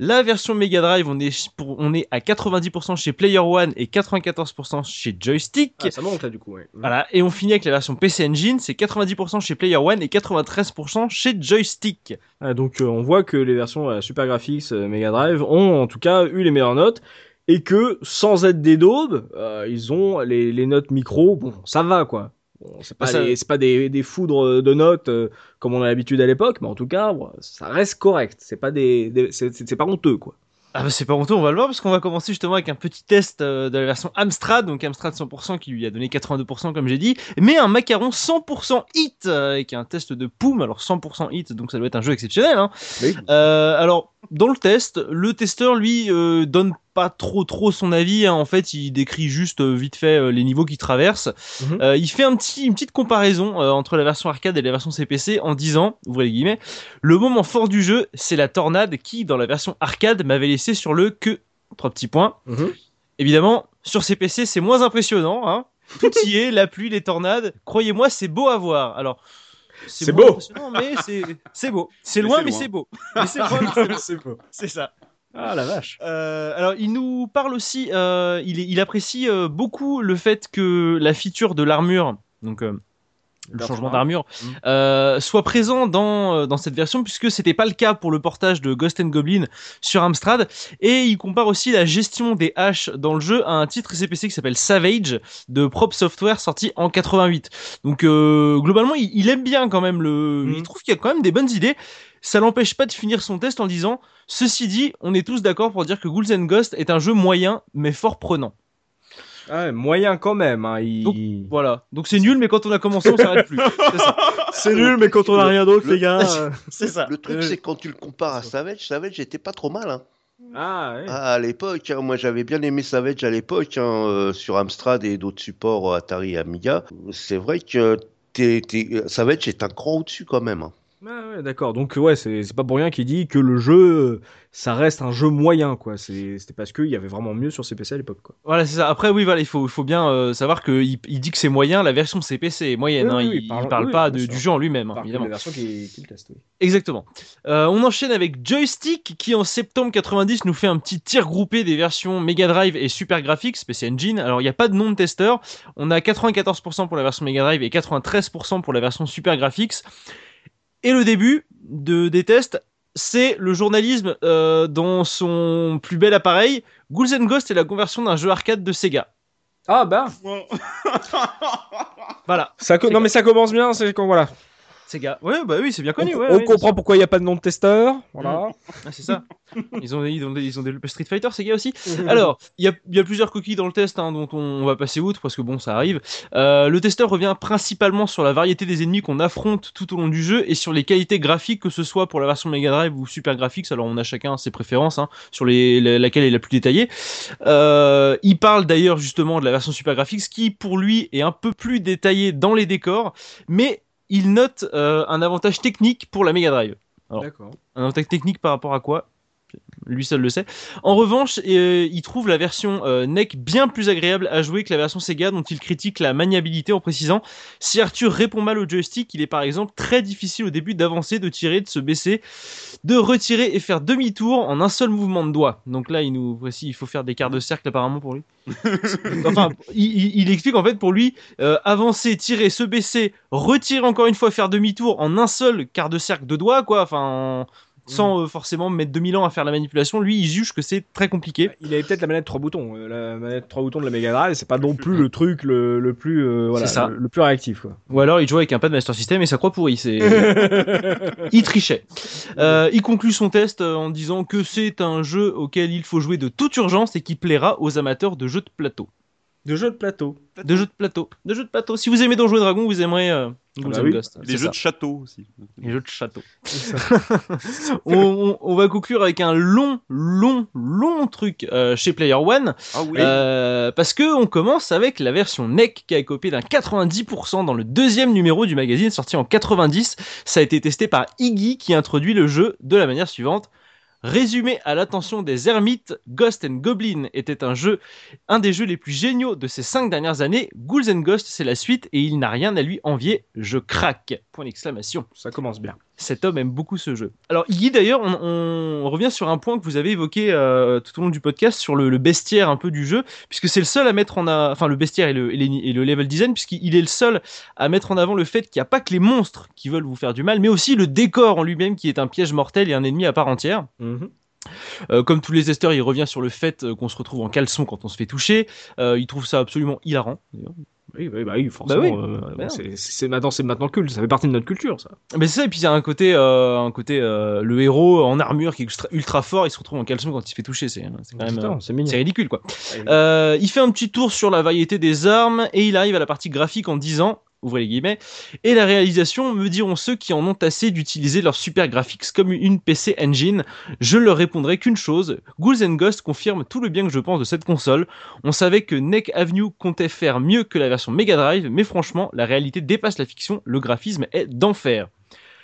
La version Mega Drive, on est, pour- on est à 90% chez Player One et 94% chez Joystick. Ah, ça monte là du coup. Ouais. Voilà, et on finit avec la version PC Engine, c'est 90% chez Player One et 93% chez Joystick. Ah, donc euh, on voit que les versions euh, Super Graphics euh, Mega Drive ont en tout cas eu les meilleures notes et que sans être des daubes, euh, ils ont les, les notes micro, bon ça va quoi. Bon, c'est pas, ça- des, des foudres de notes euh, comme on a l'habitude à l'époque, mais en tout cas bon, ça reste correct. C'est pas des, des- c'est, pas honteux quoi. Ah bah c'est pas honteux, on va le voir parce qu'on va commencer justement avec un petit test euh, de la version Amstrad, donc Amstrad 100% qui lui a donné 82% comme j'ai dit, mais un macaron 100% hit euh, avec un test de Poum, alors 100% hit, donc ça doit être un jeu exceptionnel. Hein. Oui. Euh, alors dans le test, le testeur lui euh, donne pas trop trop son avis. hein. En fait, il décrit juste euh, vite fait euh, les niveaux qu'il traverse. Mhm. Il fait un petit, une petite comparaison entre la version arcade et la version CPC en disant, ouvrez les guillemets, le moment fort du jeu, c'est la tornade qui, dans la version arcade, m'avait laissé sur le que trois petits points. Mhm. Évidemment, sur CPC, c'est moins impressionnant. Hein. Tout y est, la pluie, les tornades. Croyez-moi, c'est beau à voir. Alors, C'est beau. mais c'est beau. C'est loin, mais c'est beau. C'est beau. C'est ça. Ah la vache. Euh, alors, il nous parle aussi, euh, il, il apprécie euh, beaucoup le fait que la feature de l'armure, donc le changement d'armure, Mm. euh, soit présent dans, euh, dans cette version, puisque c'était pas le cas pour le portage de Ghost and Goblin sur Amstrad. Et il compare aussi la gestion des haches dans le jeu à un titre CPC qui s'appelle Savage de Prop Software sorti en 88. Donc euh, globalement, il, il aime bien quand même le. Mm. Il trouve qu'il y a quand même des bonnes idées. Ça l'empêche pas de finir son test en disant Ceci dit, on est tous d'accord pour dire que Ghouls and Ghost est un jeu moyen mais fort prenant. Ah ouais, moyen quand même. hein, il- Donc, Voilà. Donc c'est nul, mais quand on a commencé, on s'arrête plus. C'est nul, mais quand on a rien d'autre, Le- les gars. euh, C'est ça. Le truc, Euh, c'est quand tu le compares à Savage, Savage était pas trop mal. Hein. Ah ouais. Ah, à l'époque, hein, moi j'avais bien aimé Savage à l'époque, hein, euh, sur Amstrad et d'autres supports Atari et Amiga. C'est vrai que t'es- t'es- euh, Savage est un cran au-dessus quand même. Ah ouais, d'accord. Donc ouais, c'est c'est pas pour rien qu'il dit que le jeu, ça reste un jeu moyen, quoi. C'est- C'était parce qu'il y avait vraiment mieux sur CPC à l'époque, quoi. Voilà, c'est ça. Après, oui, voilà, il faut, il faut bien euh, savoir qu'il il dit que c'est moyen, la version CPC est moyenne. Oui, hein, oui, il, il parle- parle oui, pas bien de- sûr. du jeu en lui-même, hein, Par contre, évidemment. la version qui, qui le teste, oui. Exactement. Euh, on enchaîne avec Joystick qui en septembre 90 nous fait un petit tir groupé des versions Mega Drive et Super Graphics, PC Engine. Alors il n'y a pas de nom de testeur. On a 94% pour la version Mega Drive et 93% pour la version Super Graphics. Et le début de, des tests, c'est le journalisme euh, dans son plus bel appareil. Ghouls and Ghost est la conversion d'un jeu arcade de Sega. Ah bah. Voilà, Ça, non mais ça commence bien, c'est quand voilà. Sega. Ouais, bah oui, c'est bien On, connu. ouais, on comprend pourquoi il n'y a pas de nom de testeur. Voilà. Ah, c'est ça. Ils ont, ils, ont, ils ont développé Street Fighter, ces gars aussi. Alors, il y a, il y a plusieurs coquilles dans le test hein, dont on, va passer outre parce que bon, ça arrive. Euh, le testeur revient principalement sur la variété des ennemis qu'on affronte tout au long du jeu et sur les qualités graphiques, que ce soit pour la version Mega Drive ou Super Graphics. Alors, on a chacun ses préférences hein, sur les, la- laquelle est la plus détaillée. Euh, il parle d'ailleurs justement de la version Super Graphics qui, pour lui, est un peu plus détaillée dans les décors, mais il note euh, un avantage technique pour la Mega Drive. Alors, D'accord. un avantage technique par rapport à quoi? Lui seul le sait. En revanche, euh, il trouve la version euh, NEC bien plus agréable à jouer que la version Sega dont il critique la maniabilité en précisant si Arthur répond mal au joystick, il est par exemple très difficile au début d'avancer, de tirer, de se baisser, de retirer et faire demi-tour en un seul mouvement de doigt. Donc là, il nous voici, il faut faire des quarts de cercle apparemment pour lui. enfin, il explique en fait pour lui euh, avancer, tirer, se baisser, retirer encore une fois, faire demi-tour en un seul quart de cercle de doigt, quoi. Enfin, en- sans euh, forcément mettre 2000 ans à faire la manipulation. Lui, il juge que c'est très compliqué. Il avait peut-être la manette 3 boutons. Euh, La manette 3 boutons de la Mega Drive, c'est pas non plus le truc le, le plus euh, voilà, ça. Le, le plus réactif quoi. Ou alors, il joue avec un pad Master System et ça croit pourri. C'est... il trichait. Euh, il conclut son test en disant que c'est un jeu auquel il faut jouer de toute urgence et qui plaira aux amateurs de jeux de plateau. De jeux de plateau. De jeux de plateau. De jeux de plateau. Si vous aimez Donjons et Dragons, vous aimerez euh, Ghouls bah oui. Des jeux ça. de château aussi. Les jeux de château. on, on- on va conclure avec un long, long, long truc euh, chez Player One. Ah oui. Euh, parce que on commence avec la version NEC qui a copé d'un 90% dans le deuxième numéro du magazine sorti en 90. Ça a été testé par Iggy qui introduit le jeu de la manière suivante. Résumé à l'attention des ermites, Ghost and Goblin était un jeu, un des jeux les plus géniaux de ces cinq dernières années. Ghouls and Ghost, c'est la suite et il n'a rien à lui envier. Je craque. Point d'exclamation. Ça commence bien. Cet homme aime beaucoup ce jeu. Alors, Iggy, d'ailleurs, on, on revient sur un point que vous avez évoqué euh, tout au long du podcast sur le, le bestiaire un peu du jeu, puisque c'est le seul à mettre en a... enfin le bestiaire et le, et les- et le level design, puisqu'il est le seul à mettre en avant le fait qu'il n'y a pas que les monstres qui veulent vous faire du mal, mais aussi le décor en lui-même qui est un piège mortel et un ennemi à part entière. Mhm. Euh, comme tous les testeurs, il revient sur le fait euh, qu'on se retrouve en caleçon quand on se fait toucher. Euh, il trouve ça absolument hilarant. Oui, oui, bah oui, forcément. oui. euh, Bah c'est- c'est maintenant, c'est maintenant culte. Ça fait partie de notre culture, ça. Mais c'est ça, et puis il y a un côté, euh, un côté euh, le héros en armure qui est ultra, ultra fort, il se retrouve en caleçon quand il se fait toucher. C'est c'est quand même. Putain, c'est c'est ridicule quoi. Euh, il fait un petit tour sur la variété des armes et il arrive à la partie graphique en disant ouvrez les guillemets, et la réalisation, me diront ceux qui en ont assez d'utiliser leur super graphics comme une PC engine. Je leur répondrai qu'une chose, Ghouls and Ghosts confirme tout le bien que je pense de cette console. On savait que Neck Avenue comptait faire mieux que la version Mega Drive, mais franchement, la réalité dépasse la fiction, le graphisme est d'enfer.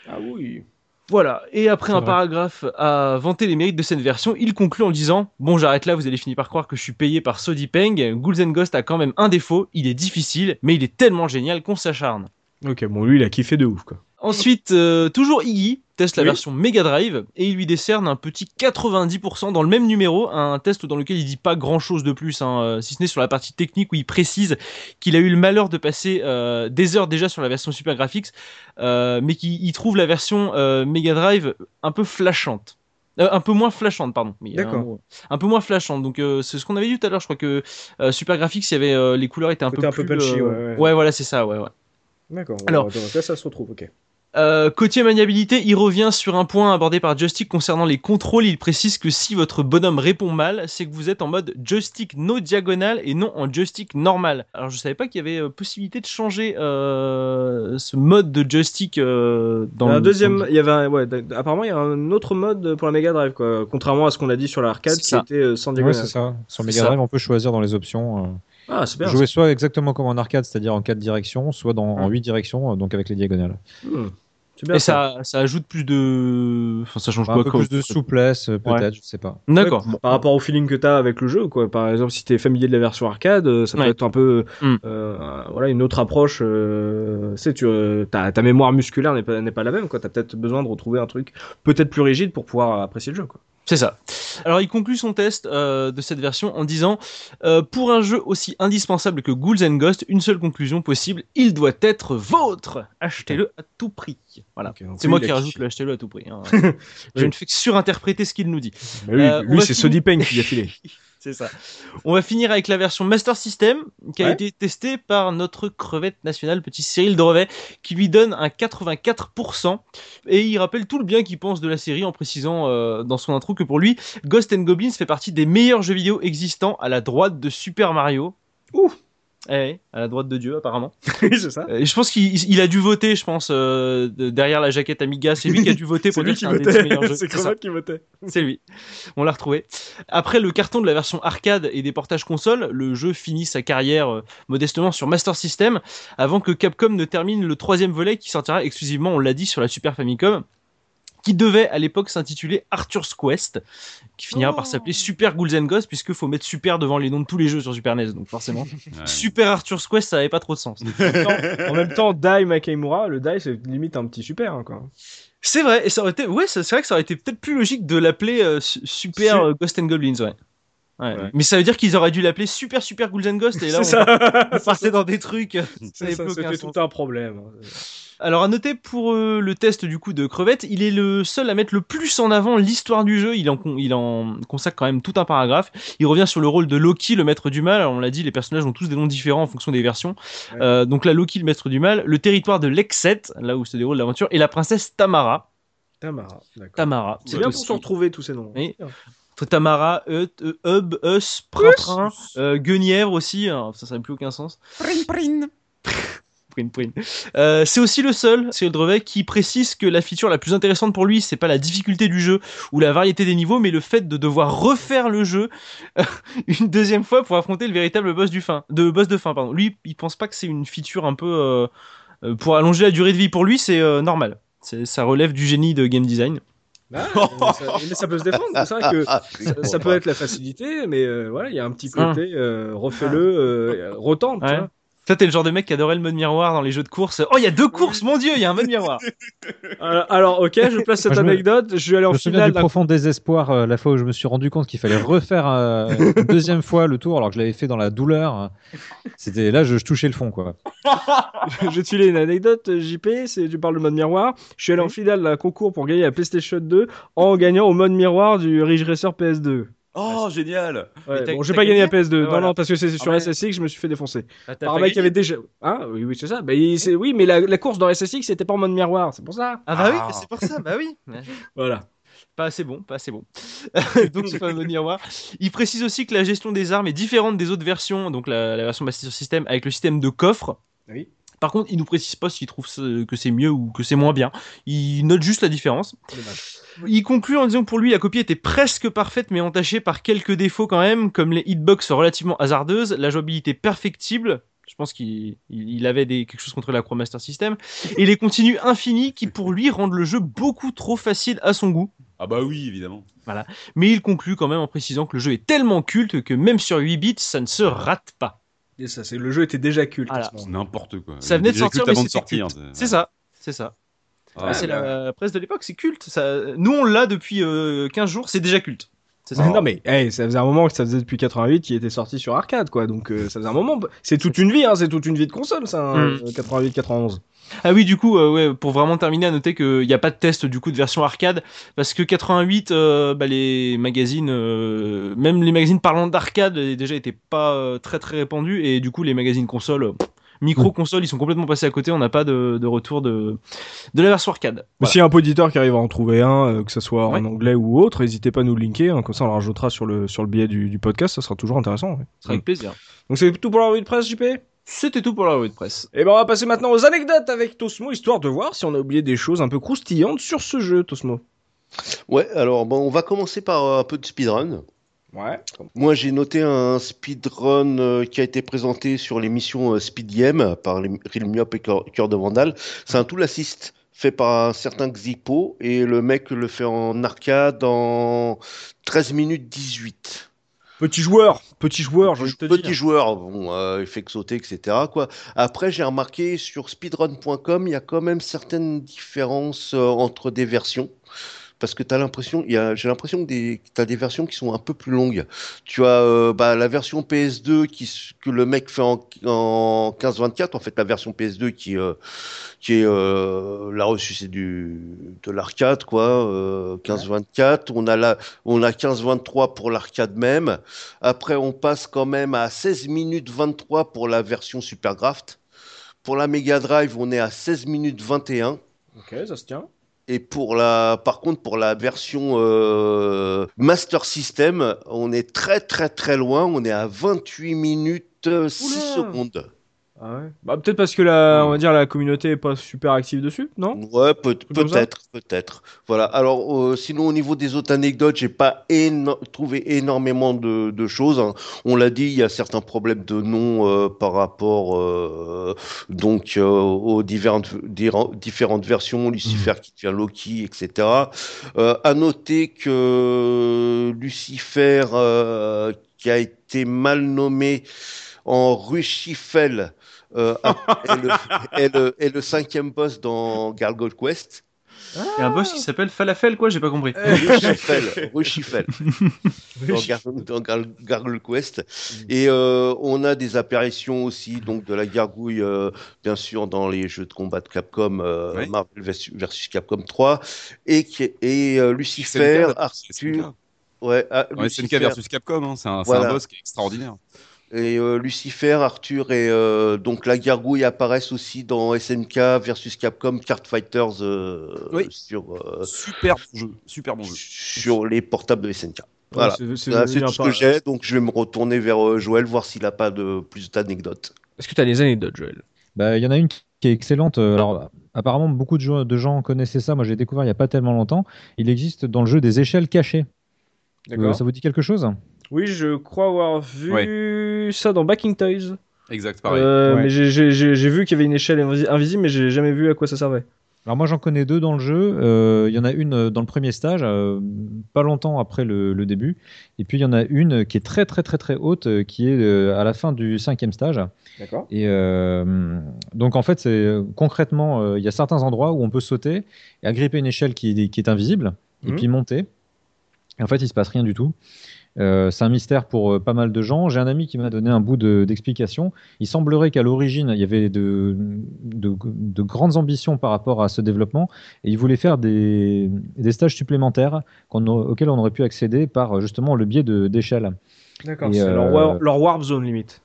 Ah oui. Voilà, et après un vrai. paragraphe à vanter les mérites de cette version, il conclut en disant Bon, j'arrête là, vous allez finir par croire que je suis payé par Sody Peng. Ghouls and Ghost a quand même un défaut, il est difficile, mais il est tellement génial qu'on s'acharne. Ok, bon, lui, il a kiffé de ouf, quoi. Ensuite, euh, toujours Iggy teste la Oui. version Mega Drive et il lui décerne un petit 90% dans le même numéro, un test dans lequel il dit pas grand chose de plus, hein, euh, si ce n'est sur la partie technique où il précise qu'il a eu le malheur de passer euh, des heures déjà sur la version Super Graphics, euh, mais qu'il il trouve la version euh, Mega Drive un peu flashante. Euh, un peu moins flashante, pardon. Oui, D'accord. Un, peu moins flashante. Donc, euh, c'est ce qu'on avait dit tout à l'heure. Je crois que euh, Super Graphics, il y avait les couleurs étaient un Côté peu un peu plus. punchy, euh, ouais, ouais. voilà, c'est ça. Ouais, ouais. D'accord. Alors- Alors, là, ça se retrouve, ok. Euh, côté maniabilité, il revient sur un point abordé par Joystick concernant les contrôles. Il précise que si votre bonhomme répond mal, c'est que vous êtes en mode joystick no diagonale et non en joystick normal. Alors je savais pas qu'il y avait euh, possibilité de changer euh, ce mode de joystick euh, dans un le deuxième, il y avait un- ouais, apparemment il y a un autre mode pour la Mega Drive quoi, contrairement à ce qu'on a dit sur l'arcade qui ça. était euh, sans Ouais, diagonale. c'est ça. Sur Mega. Drive, on peut choisir dans les options. euh, ah, bien. jouer soit exactement comme en arcade, c'est-à-dire en 4 directions, soit dans, en Mm. 8 directions, euh, donc avec les diagonales. ça. Hmm. Bien Et ça, ça ajoute plus de. Enfin, ça change un quoi peu quoi plus de souplesse, euh, Ouais. peut-être, je sais pas. D'accord. Ouais, Par rapport au feeling que tu as avec le jeu, quoi. Par exemple, si tu es familier de la version arcade, euh, ça peut Ouais. être un peu Hmm. euh, voilà, une autre approche. Euh, tu sais, tu, euh, ta, ta mémoire musculaire n'est pas, n'est pas la même. Tu as peut-être besoin de retrouver un truc peut-être plus rigide pour pouvoir apprécier le jeu. Quoi. C'est ça. Alors il conclut son test euh, de cette version en disant euh, Pour un jeu aussi indispensable que Ghouls and Ghosts, une seule conclusion possible, il doit être vôtre Achetez-le à tout prix. Voilà. C'est moi qui rajoute le achetez-le à tout prix. hein. Je Oui. ne fais que surinterpréter ce qu'il nous dit. Bah, lui, Euh, lui, c'est Sody Peng qui a filé. C'est ça. On va finir avec la version Master System qui a Ouais. été testée par notre crevette nationale, petit Cyril Drevet, qui lui donne un 84%. Et il rappelle tout le bien qu'il pense de la série en précisant euh, dans son intro que pour lui, Ghost and Goblins fait partie des meilleurs jeux vidéo existants à la droite de Super Mario. Ouh. Eh, à la droite de Dieu apparemment. oui, c'est ça. Euh, je pense qu'il il a dû voter, je pense, euh, de- derrière la jaquette Amiga. C'est lui qui a dû voter pour dire qui que c'est un des dix meilleurs votait. jeux. C'est qui votait. C'est lui. On l'a retrouvé. Après le carton de la version arcade et des portages console, le jeu finit sa carrière euh, modestement sur Master System avant que Capcom ne termine le troisième volet qui sortira exclusivement, on l'a dit, sur la Super Famicom qui devait à l'époque s'intituler Arthur's Quest, qui finira par s'appeler Super Ghouls and Ghosts, puisque faut mettre Super devant les noms de tous les jeux sur Super NES, donc forcément. Ouais. Super Arthur's Quest, ça avait pas trop de sens. En même temps- en même temps, Dai Makemura, le Dai, c'est limite un petit super. hein, quoi. C'est vrai, et ça aurait été, ouais, c'est vrai que ça aurait été peut-être plus logique de l'appeler euh, su- Super Su- Ghost and Goblins, ouais. Ouais. Ouais. Mais ça veut dire qu'ils auraient dû l'appeler Super Super Ghouls and Ghosts, et là C'est on, ça. on partait dans des trucs. Ça ça, C'était tout un problème. Hein. Alors à noter pour euh, le test du coup de Crevette, il est le seul à mettre le plus en avant l'histoire du jeu. Il en, con- il en consacre quand même tout un paragraphe. Il revient sur le rôle de Loki, le maître du mal. Alors, on l'a dit, les personnages ont tous des noms différents en fonction des versions. Ouais. Euh, donc là, Loki, le maître du mal, le territoire de Lexet, là où se déroule l'aventure, et la princesse Tamara. Tamara, d'accord. Tamara. C'est bien pour se retrouver tous ces noms. Oui. Entre Tamara, Eut, euh, Hub, Us, Prin-Prin, euh, Guenièvre aussi, alors, ça n'a plus aucun sens. Prin, prin. Euh, c'est aussi le seul, c'est le Drevet, qui précise que la feature la plus intéressante pour lui, c'est pas la difficulté du jeu ou la variété des niveaux, mais le fait de devoir refaire le jeu une deuxième fois pour affronter le véritable boss du fin, de boss de fin. Pardon. Lui, il pense pas que c'est une feature un peu euh, euh, pour allonger la durée de vie. Pour lui, c'est euh, normal. C'est- Ça relève du génie de game design. Ah, mais, ça, mais ça peut se défendre. C'est vrai que Ah, ça, ça peut être la facilité, mais euh, voilà, il y a un petit Hum. côté euh, refais-le, euh, retente. Ouais. Toi, t'es le genre de mec qui adorait le mode miroir dans les jeux de course. Oh, il y a deux courses, mon dieu, il y a un mode miroir. Euh, alors, ok, je place cette Moi, je me- anecdote. Je vais aller Je en me souviens finale. du profond désespoir euh, la fois où je me suis rendu compte qu'il fallait refaire euh, une deuxième fois le tour alors que je l'avais fait dans la douleur. C'était là, je, je touchais le fond quoi. je vais te filer une anecdote, JP. C'est tu parles de mode miroir. Je suis allé en finale d'un concours pour gagner la PlayStation 2 en gagnant au mode miroir du Ridge Racer PS2. Oh, génial Ouais, Mais bon, j'ai pas gagné la gagné PS2. Ah, Non, voilà. non, parce que c'est sur Ah, mais- SSX, je me suis fait défoncer. Ah, t'as Par un mec qui gagné avait déjà. Hein? Oui, oui, c'est ça. Bah, il- c'est- Oui, mais la, la course dans SSX, c'était pas en mode miroir. C'est pour ça. Ah bah oui, Ah. c'est pour ça, bah oui. Voilà. Pas assez bon, pas assez bon. donc c'est pas un mode miroir. Il précise aussi que la gestion des armes est différente des autres versions, donc la, la version Master System avec le système de coffre. Oui. Par contre, il nous précise pas s'il trouve que c'est mieux ou que c'est moins bien. Il note juste la différence. Il conclut en disant que pour lui, la copie était presque parfaite, mais entachée par quelques défauts quand même, comme les hitbox relativement hasardeuses, la jouabilité perfectible. Je pense qu'il il- il avait des, quelque chose contre la Croix Master System. Et les continues infinis qui, pour lui, rendent le jeu beaucoup trop facile à son goût. Ah bah oui, évidemment. Mais il conclut quand même en précisant que le jeu est tellement culte que même sur 8 bits, ça ne se rate pas. Et ça, c'est le jeu était déjà culte. Voilà. n'importe quoi. Ça venait de déjà sortir, mais avant de sortir. culte. C'est ça, c'est ça. Ah, Ah, c'est la presse de l'époque, c'est culte. Ça... Nous, on l'a depuis euh, 15 jours, c'est déjà culte. C'est ça. Non mais hey, ça faisait un moment que ça faisait depuis 88 qu'il était sorti sur arcade quoi donc euh, ça faisait un moment c'est toute une vie hein, c'est toute une vie de console ça hein, Mm. 88 91 Ah oui, du coup, euh, ouais, pour vraiment terminer, à noter qu'il n'y a pas de test du coup de version arcade parce que 88, euh, bah, les magazines, euh, même les magazines parlant d'arcade, déjà étaient pas très très répandus et du coup les magazines consoles, micro consoles, ils sont complètement passés à côté. On n'a pas de, de retour de de la version arcade. Voilà. S'il y a un auditeur qui arrive à en trouver un, que ce soit Ouais. en anglais ou autre, n'hésitez pas à nous le linker, hein, comme ça on le rajoutera sur le, sur le billet du, du podcast, ça sera toujours intéressant. ouais. Ce sera avec plaisir. Donc c'est tout pour la revue de presse, JP C'était tout pour la revue de presse. ben on va passer maintenant aux anecdotes avec Tosmo, histoire de voir si on a oublié des choses un peu croustillantes sur ce jeu, Tosmo. Ouais, alors bon, on va commencer par euh, un peu de speedrun. Ouais. Moi, j'ai noté un speedrun euh, qui a été présenté sur l'émission euh, Speed Game par les Real Myop et Cœur Cœur de Vandal. C'est un tool assist fait par un certain Xipo et le mec le fait en arcade en 13 minutes 18. Petit joueur, petit joueur, je te Petit joueur, bon, euh, il fait que sauter, etc. Quoi. Après, j'ai remarqué sur speedrun.com, il y a quand même certaines différences euh, entre des versions. Parce que t'as l'impression, j'ai l'impression que t'as des versions qui sont un peu plus longues. Tu as euh, bah, la version PS2 qui, s- que le mec fait en, en 15-24, en fait, la version PS2 qui, euh, qui est euh, là reçu, c'est du de l'arcade, quoi. Euh, 15-24. On a la, on a 15-23 pour l'arcade même. Après, on passe quand même à 16 minutes 23 pour la version Supergraft. Pour la Mega Drive, on est à 16 minutes 21. Ok, ça se tient. Et pour la, par contre, pour la version euh, Master System, on est très très très loin. On est à 28 minutes euh, 6 Oula. secondes. Ah ouais. Bah peut-être parce que la, on va dire la communauté est pas super active dessus, non? Ouais, peut- peut-être, peut-être. Voilà. Alors, euh, sinon, au niveau des autres anecdotes, j'ai pas éno- trouvé énormément de, de choses. hein. On l'a dit, il y a certains problèmes de nom euh, par rapport euh, donc euh, aux différentes, dira- différentes versions, Lucifer qui devient Loki, etc. Euh, à noter que Lucifer, euh, qui a été mal nommé en Rushifel, euh, est, le, est le- est le cinquième boss dans Gargoyle Quest. Il y a un boss qui s'appelle Falafel, quoi, j'ai pas compris. Rushifel, Rushifel, dans, Gar- dans Gar- Gargoyle Quest. Et euh, on a des apparitions aussi donc de la gargouille, euh, bien sûr, dans les jeux de combat de Capcom, euh. Marvel versus Capcom 3, et, euh, Lucifer, Arthur, ouais, ah, Ouais, SNK Lucifer, versus Capcom, hein, c'est un, c'est Voilà. un boss qui est extraordinaire. Et euh, Lucifer, Arthur et euh, donc la gargouille apparaissent aussi dans SNK versus Capcom Card Fighters euh, Oui. sur, euh, Super bon jeu, super bon jeu. sur les portables de SNK. Voilà. Ouais, c'est- tout ce que j'ai, donc je vais me retourner vers euh, Joël, voir s'il n'a pas de plus d'anecdotes. Est-ce que tu as des anecdotes, Joël? Bah, il y en a une qui est excellente. Euh, Alors, apparemment, beaucoup de gens, de gens connaissaient ça. Moi, j'ai découvert il n'y a pas tellement longtemps. Il existe dans le jeu des échelles cachées. Euh, ça vous dit quelque chose? Oui, je crois avoir vu ça dans Backing Toys. Exact, pareil. Euh, Ouais. Mais j'ai- vu qu'il y avait une échelle invi- invisible, mais j'ai jamais vu à quoi ça servait. Alors moi j'en connais deux dans le jeu. Euh, Il y en a une euh, dans le premier stage, euh, pas longtemps après le, le début. Et puis il y en a une qui est très très très très haute, euh, qui est euh, à la fin du cinquième stage. D'accord. Et euh, donc en fait c'est concrètement, euh, il y a certains endroits où on peut sauter et agripper une échelle qui, est- qui est invisible et Mhm. puis monter. Et en fait il se passe rien du tout. Euh, c'est un mystère pour euh, pas mal de gens. J'ai un ami qui m'a donné un bout de- d'explication. Il semblerait qu'à l'origine, il y avait de, de- de grandes ambitions par rapport à ce développement et il voulait faire des, des stages supplémentaires auxquels on aurait pu accéder par justement le biais de- d'échelles. D'accord, c'est leur, euh, war- leur warp zone limite.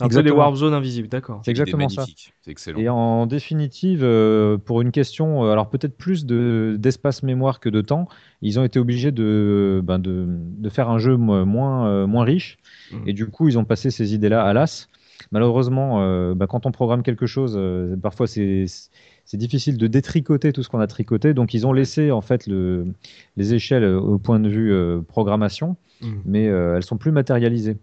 Un peu des Exactement. warp zones invisibles, d'accord. C'est exactement ça. C'est excellent. Et en définitive, euh, pour une question, euh, alors peut-être plus de- d'espace mémoire que de temps, ils ont été obligés de, ben de, de faire un jeu mo- moins, euh, moins riche. Mhm. Et du coup, ils ont passé ces idées-là à l'as. malheureusement, euh, bah, quand on programme quelque chose, euh, parfois c'est c'est difficile de détricoter tout ce qu'on a tricoté. Donc ils ont laissé en fait le, les échelles au point de vue euh, programmation, Mm. mais euh, elles sont plus matérialisées.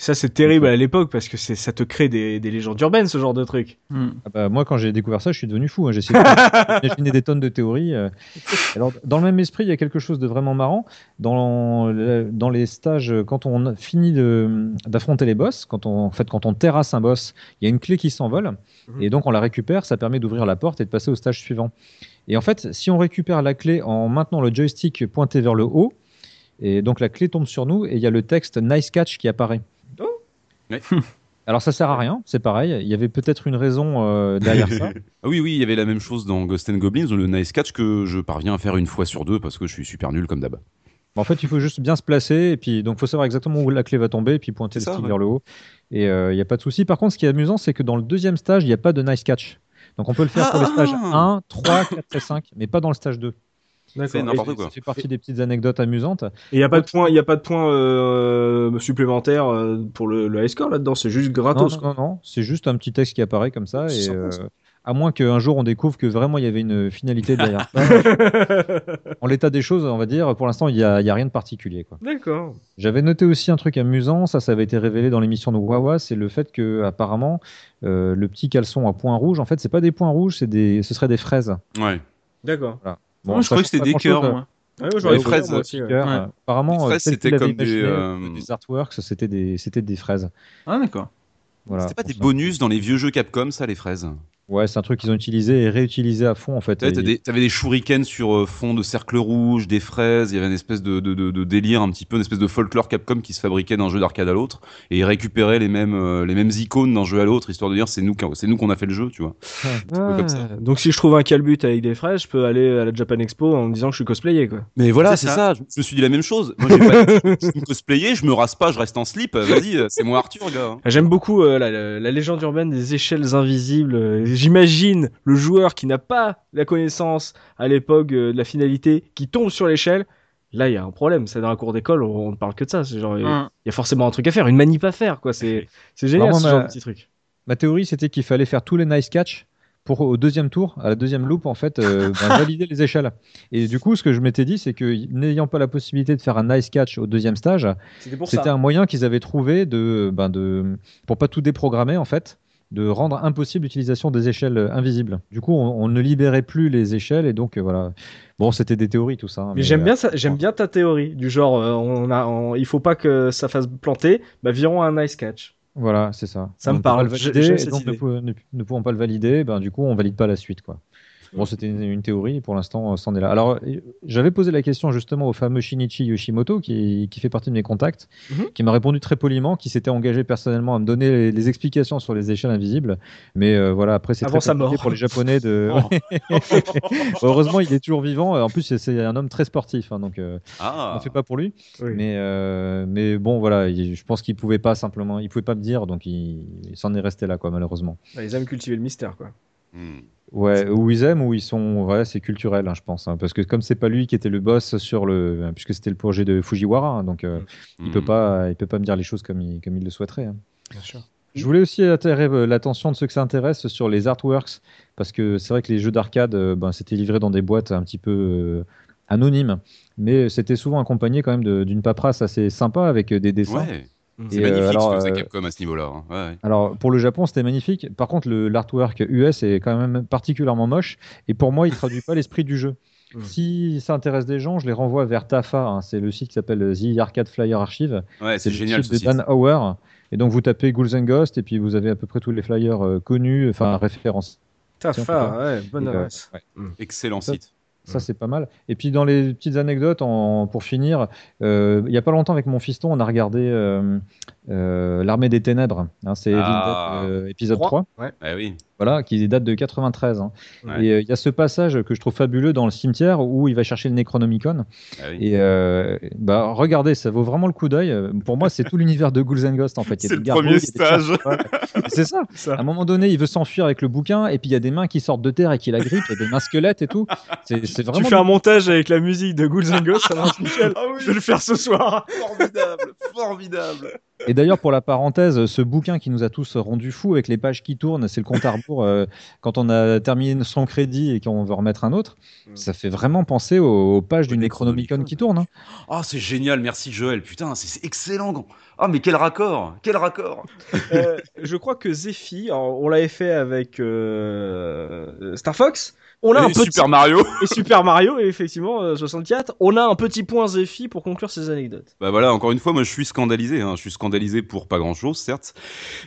Ça, c'est terrible à l'époque parce que c'est, ça te crée des, des légendes urbaines, ce genre de truc. Hmm. Ah bah, moi, quand j'ai découvert ça, je suis devenu fou. hein. J'ai essayé de- d'imaginer des tonnes de théories. euh. Alors, dans le même esprit, il y a quelque chose de vraiment marrant. Dans, le- dans les stages, quand on finit de- d'affronter les boss, quand on, en fait, quand on terrasse un boss, il y a une clé qui s'envole. Mhm. Et donc, on la récupère. Ça permet d'ouvrir la porte et de passer au stage suivant. Et en fait, si on récupère la clé en maintenant le joystick pointé vers le haut, et donc la clé tombe sur nous et il y a le texte Nice Catch qui apparaît. Ouais. Alors ça sert à rien, c'est pareil. Il y avait peut-être une raison euh, derrière ça. Ah oui, oui, il y avait la même chose dans Ghost and Goblins, le Nice Catch que je parviens à faire une fois sur deux parce que je suis super nul comme d'hab. En fait, il faut juste bien se placer et puis donc faut savoir exactement où la clé va tomber et puis pointer le ça, stick ouais. vers le haut. Et il n'y a pas de souci. Par contre, ce qui est amusant, c'est que dans le deuxième stage, il n'y a pas de nice catch. Donc on peut le faire pour les Ah. stages 1, 3, 4 et 5, mais pas dans le stage 2. C'est D'accord. n'importe quoi. Ça fait partie des petites anecdotes amusantes. Et il n'y a pas de point, il y a pas de point euh, supplémentaire euh, pour le, le high score là-dedans? C'est juste gratos. non, non, non, c'est juste un petit texte qui apparaît comme ça. C'est Et, euh, à moins qu'un jour on découvre que vraiment il y avait une finalité derrière ça. en l'état des choses, on va dire, pour l'instant, il n'y a, il y a rien de particulier. D'accord. J'avais noté aussi un truc amusant, ça, ça avait été révélé dans l'émission de Wawa, c'est le fait que apparemment euh, le petit caleçon à points rouges, en fait, c'est pas des points rouges, c'est des, ce serait des fraises. Ouais. D'accord. Bon, Moi, je croyais que c'était des cœurs, euh, moi. Ouais, Les fraises, moi aussi, ouais. cœurs, Ouais. euh, Apparemment, euh, c'était comme des, imaginé, euh, des artworks, c'était des, c'était des fraises. Ah, d'accord. Voilà. C'était pas des ça- bonus dans les vieux jeux Capcom, ça, les fraises? Ouais, c'est un truc qu'ils ont utilisé et réutilisé à fond en fait. Ouais, Et- des- T'avais des shurikens sur euh, fond de cercle rouge, des fraises, il y avait une espèce de, de, de- de délire un petit peu, une espèce de folklore Capcom qui se fabriquait d'un jeu d'arcade à l'autre, et ils récupéraient les mêmes, euh, les mêmes icônes d'un jeu à l'autre, histoire de dire c'est nous, qui- c'est nous qu'on a fait le jeu, tu vois. Ah, comme ça. donc si je trouve un calbut avec des fraises, je peux aller à la Japan Expo en me disant que je suis cosplayé quoi. Mais voilà, C'est ça. ça. Je je me suis dit la même chose. Moi, j'ai pas je suis cosplayé, je me rase pas, je reste en slip. Vas-y, euh, c'est moi Arthur, gars. hein. J'aime beaucoup euh, la, la- la légende urbaine des échelles invisibles. Euh, J'imagine le joueur qui n'a pas la connaissance à l'époque euh, de la finalité qui tombe sur l'échelle. Là, il y a un problème. C'est dans un cours d'école, on ne parle que de ça. C'est genre, il y a forcément un truc à faire, une manip à faire, quoi. C'est c'est génial Vraiment, ce genre ma- de petit truc. Ma théorie, c'était qu'il fallait faire tous les nice catch pour au deuxième tour, à la deuxième loupe, en fait, euh, ben, valider les échelles. Et du coup, ce que je m'étais dit, c'est que n'ayant pas la possibilité de faire un nice catch au deuxième stage, C'était pour c'était un moyen qu'ils avaient trouvé de, ben, de, pour pas tout déprogrammer, en fait, de rendre impossible l'utilisation des échelles euh, invisibles. Du coup, on, on ne libérait plus les échelles et donc euh, voilà. Bon, c'était des théories tout ça. hein, Mais j'aime euh, bien ça, j'aime bien ta théorie du genre on a on- il faut pas que ça fasse planter, bah virons un nice catch. Voilà, c'est ça. Ça On me parle. valider, et donc ne, ne- ne pouvant pas le valider, ben, du coup, on valide pas la suite. Quoi. Bon, c'était une, une théorie, pour l'instant, euh, c'en est là. Alors, euh, j'avais posé la question justement au fameux Shinichi Yoshimoto, qui, qui fait partie de mes contacts, Mhm. qui m'a répondu très poliment, qui s'était engagé personnellement à me donner les, les explications sur les échelles invisibles. Mais euh, voilà, après, c'est très compliqué mort. pour les Japonais de. Oh. Heureusement, il est toujours vivant. En plus, c'est- un homme très sportif, hein, donc euh, Ah. on fait pas pour lui. Oui. Mais, euh, mais bon, voilà, il- je pense qu'il pouvait pas simplement, il pouvait pas me dire, donc il, il s'en est resté là, quoi, malheureusement. Bah, Ils aiment cultiver le mystère quoi. Hmm. Ouais, où ils aiment, où ils sont, ouais, c'est culturel, hein, je pense, hein, parce que comme c'est pas lui qui était le boss sur le, puisque c'était le projet de Fujiwara, hein, donc euh, il peut Hmm. pas, il peut pas me dire les choses comme il, comme il le souhaiterait. hein. Bien sûr. Je voulais aussi attirer euh, l'attention de ceux que ça intéresse sur les artworks, parce que c'est vrai que les jeux d'arcade, euh, ben, c'était livré dans des boîtes un petit peu euh, anonymes, mais c'était souvent accompagné quand même d'une paperasse assez sympa avec des dessins. Ouais. Mm. C'est magnifique euh, alors, ce que faisait euh, Capcom à ce niveau-là. hein. Ouais, ouais. Alors pour le Japon, c'était magnifique. Par contre, le- l'artwork US est quand même particulièrement moche. Et pour moi, il traduit pas l'esprit du jeu. Mm. Si ça intéresse des gens, je les renvoie vers TAFA. hein. C'est le site qui s'appelle The Arcade Flyer Archive. Ouais, c'est le génial site ce. Dan Hauer. Et donc vous tapez Ghouls and Ghosts et puis vous avez à peu près tous les flyers euh, connus, enfin références. Tafa, ouais, bonne Et, euh, adresse. Excellent site. Ça, c'est pas mal. Et puis, dans les petites anecdotes, en- pour finir, euh, il y a pas longtemps, avec mon fiston, on a regardé euh, euh, L'Armée des Ténèbres. hein, c'est Ah. Euh, épisode 3, Ouais. Ah oui. voilà, qui date de 93. hein. Ouais. Et euh, il y a ce passage que je trouve fabuleux dans le cimetière où il va chercher le Necronomicon. Ah oui. Et euh, bah, regardez, ça vaut vraiment le coup d'œil. Euh, Pour moi, c'est tout l'univers de Ghouls and Ghosts, en fait. C'est le gargouilles, premier stage. C'est ça. Ça. À un moment donné, il veut s'enfuir avec le bouquin, et puis il y a des mains qui sortent de terre et qui la grippent, il y a des mains squelettes et tout. C'est c'est Tu vraiment. fais un montage avec la musique de Ghouls and Ghosts, ça marche nickel. Ah oui. Je vais le faire ce soir. Formidable, formidable. Et d'ailleurs, pour la parenthèse, ce bouquin qui nous a tous rendus fous avec les pages qui tournent, c'est le compte à rebours euh, quand on a terminé son crédit et qu'on veut remettre un autre. Mm. Ça fait vraiment penser aux, aux pages Au du Necronomicon qui tourne. hein. Oh, c'est génial, merci Joël. Putain, c'est excellent. Ah, mais quel raccord Quel raccord Euh, je crois que Zephy, on l'avait fait avec euh, Star Fox. On a Et un petit Super Mario et Super Mario, effectivement euh, 64. On a un petit point Zephy pour conclure ces anecdotes. Bah voilà, encore une fois, moi je suis scandalisé. Hein. Je suis scandalisé pour pas grand chose, certes.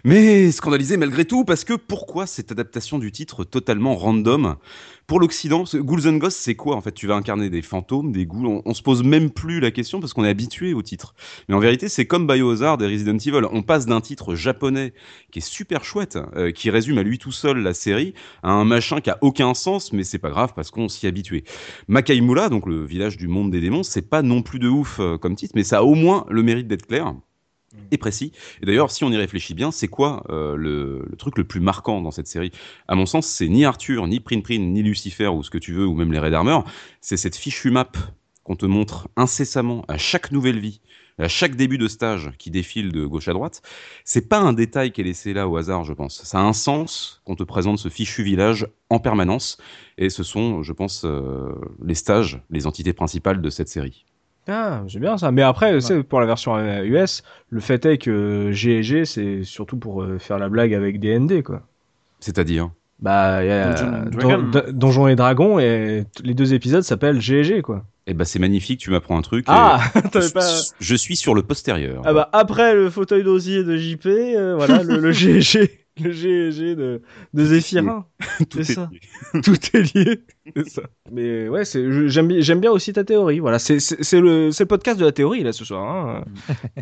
Mais scandalisé malgré tout, parce que pourquoi cette adaptation du titre totalement random? Pour l'Occident, Ghouls and Ghosts, c'est quoi en fait? Tu vas incarner des fantômes, des ghouls. On, se pose même plus la question parce qu'on est habitué au titre. Mais en vérité, c'est comme Biohazard et Resident Evil. On passe d'un titre japonais qui est super chouette, euh, qui résume à lui tout seul la série, à un machin qui a aucun sens, mais c'est pas grave parce qu'on s'y est habitué. Makaimura, donc le village du monde des démons, c'est pas non plus de ouf euh, comme titre, mais ça a au moins le mérite d'être clair et précis. Et d'ailleurs, si on y réfléchit bien, c'est quoi euh, le, truc le plus marquant dans cette série? À mon sens, c'est ni Arthur, ni Prin Prin, ni Lucifer, ou ce que tu veux, ou même les Red Armor. C'est cette fichue map qu'on te montre incessamment à chaque nouvelle vie, à chaque début de stage qui défile de gauche à droite. C'est pas un détail qui est laissé là au hasard, je pense. Ça a un sens qu'on te présente ce fichu village en permanence. Et ce sont, je pense, euh, les stages, les entités principales de cette série. Ah, c'est bien ça. Mais après, c'est pour la version euh, US, le fait est que G&G, c'est surtout pour euh, faire la blague avec DND, quoi. C'est-à-dire Bah, il y a Dungeon Don- Dragon. Et et les deux épisodes s'appellent G&G, quoi. Eh ben, c'est magnifique, tu m'apprends un truc. et Ah, je, t'avais pas... je suis sur le postérieur. Ah bah, après le fauteuil d'osier de JP, euh, voilà, le, le G&G, le G&G de, de Zéphirin. Tout est ça. lié. Tout est lié. C'est ça. Mais ouais, j'aime, bi- j'aime bien aussi ta théorie. Voilà, c'est, le, podcast de la théorie là ce soir. hein.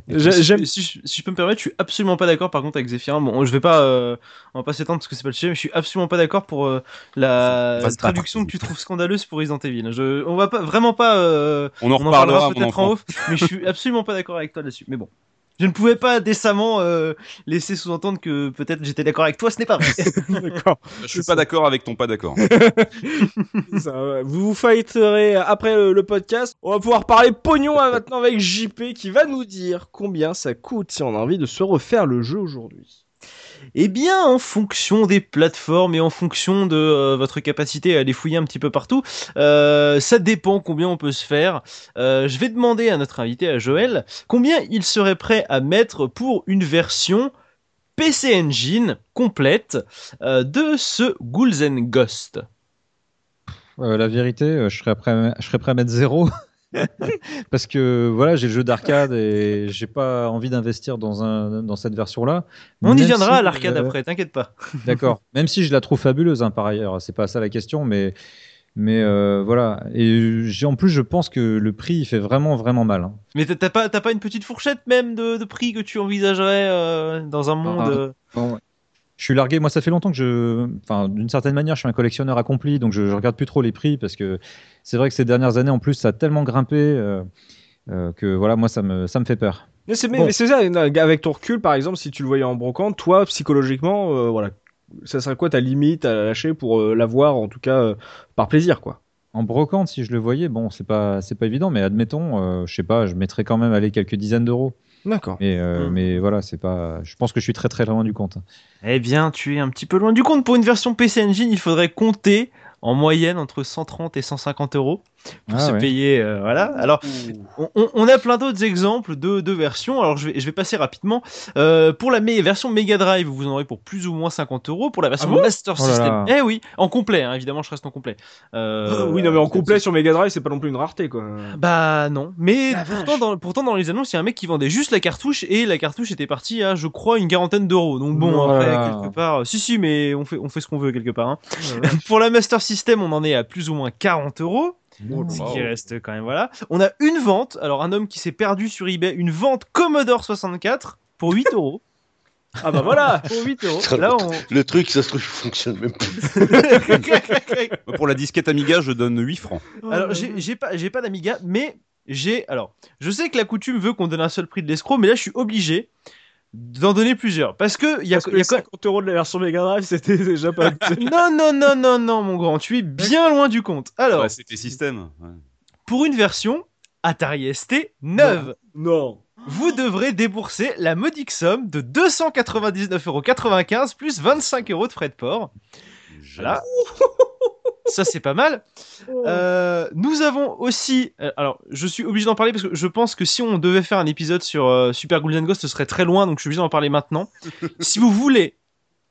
Si, je, si je peux me permettre, je suis absolument pas d'accord par contre avec Zéphirin. Bon, je vais pas, euh, on va pas s'étendre parce que c'est pas le sujet, mais je suis absolument pas d'accord pour euh, la traduction que tu trouves scandaleuse pour Resident Evil. Je, on va pas, vraiment pas, euh, On en en reparlera, mon peut-être en off, mais je suis absolument pas d'accord avec toi là-dessus. Mais bon. Je ne pouvais pas décemment euh, laisser sous-entendre que peut-être j'étais d'accord avec toi, ce n'est pas vrai. D'accord. Je suis pas d'accord avec ton pas d'accord. Ouais. Vous vous fighterez après le, le podcast. On va pouvoir parler pognon hein, maintenant avec JP qui va nous dire combien ça coûte si on a envie de se refaire le jeu aujourd'hui. Eh bien, en fonction des plateformes et en fonction de euh, votre capacité à les fouiller un petit peu partout, euh, ça dépend combien on peut se faire. Euh, je vais demander à notre invité, à Joël, combien il serait prêt à mettre pour une version PC Engine complète de ce Ghouls and Ghost. La vérité, je serais prêt à mettre zéro. Parce que voilà, j'ai le jeu d'arcade et j'ai pas envie d'investir dans, un, dans cette version-là. On y viendra si, à l'arcade euh, après, t'inquiète pas. D'accord. Même si je la trouve fabuleuse, hein, par ailleurs, c'est pas ça la question, mais, mais euh, voilà. Et en plus, je pense que le prix il fait vraiment, vraiment mal. hein. Mais t'as- pas, t'as pas une petite fourchette même de, de prix que tu envisagerais euh, dans un monde... Ah. euh, Bon, je suis largué. Moi, ça fait longtemps que je. Enfin, d'une certaine manière, je suis un collectionneur accompli, donc je, je regarde plus trop les prix parce que c'est vrai que ces dernières années, en plus, ça a tellement grimpé euh, euh, que voilà, moi, ça me, ça me fait peur. Mais c'est, Bon. mais c'est ça, avec ton recul, par exemple, si tu le voyais en brocante, toi, psychologiquement, euh, voilà, ça serait quoi ta limite à lâcher pour l'avoir, en tout cas, par plaisir, quoi? En brocante, si je le voyais, bon, c'est pas, c'est pas évident, mais admettons, je sais pas, je mettrais quand même aller quelques dizaines d'euros. D'accord. Mais, euh, Hmm. mais voilà, c'est pas. Je pense que je suis très très loin du compte. Eh bien, tu es un petit peu loin du compte. Pour une version PC Engine, il faudrait compter en moyenne entre 130 et 150 euros pour Ah se ouais. payer. euh, voilà. Alors, on, a plein d'autres exemples de, de versions. Alors, je vais, je vais passer rapidement. Euh, pour la version Mega Drive, vous en aurez pour plus ou moins 50 euros. Pour la version Ah bon? Master Oh là System, là. eh oui, en complet. hein, évidemment, je reste en complet. Euh, oui, non, mais en complet sur Mega Drive, c'est pas non plus une rareté, quoi. bah non, mais pourtant dans, pourtant dans les annonces, il y a un mec qui vendait juste la cartouche et la cartouche était partie à, je crois, une quarantaine d'euros. Donc bon, Oh après, quelque part, si si, mais on fait, on fait ce qu'on veut quelque part. hein. Pour la Master System, on en est à plus ou moins 40 euros. Ce qui reste quand même, voilà. On a une vente, alors un homme qui s'est perdu sur eBay, une vente Commodore 64 pour 8 euros. Ah bah voilà, pour 8 euros. Là, on... Le truc, ça se trouve, fonctionne même plus. Pour la disquette Amiga, je donne 8 francs. Alors, j'ai j'ai pas, j'ai pas d'Amiga, mais j'ai. Alors, je sais que la coutume veut qu'on donne un seul prix de l'escroc, mais là, je suis obligé d'en donner plusieurs. Parce que il y a, que y a les quand- 50 euros de la version Mega Drive, c'était déjà pas. Non, non, non, non, non, mon grand, tu es bien loin du compte. Alors, Ouais, c'était système. ouais. pour une version Atari ST neuve. non. vous devrez débourser la modique somme de 299,95€ plus 25 euros de frais de port. Voilà. Ça, c'est pas mal. Euh, nous avons aussi. euh, alors, je suis obligé d'en parler parce que je pense que si on devait faire un épisode sur euh, Super Ghouls and Ghosts, ce serait très loin, donc je suis obligé d'en parler maintenant. si vous voulez,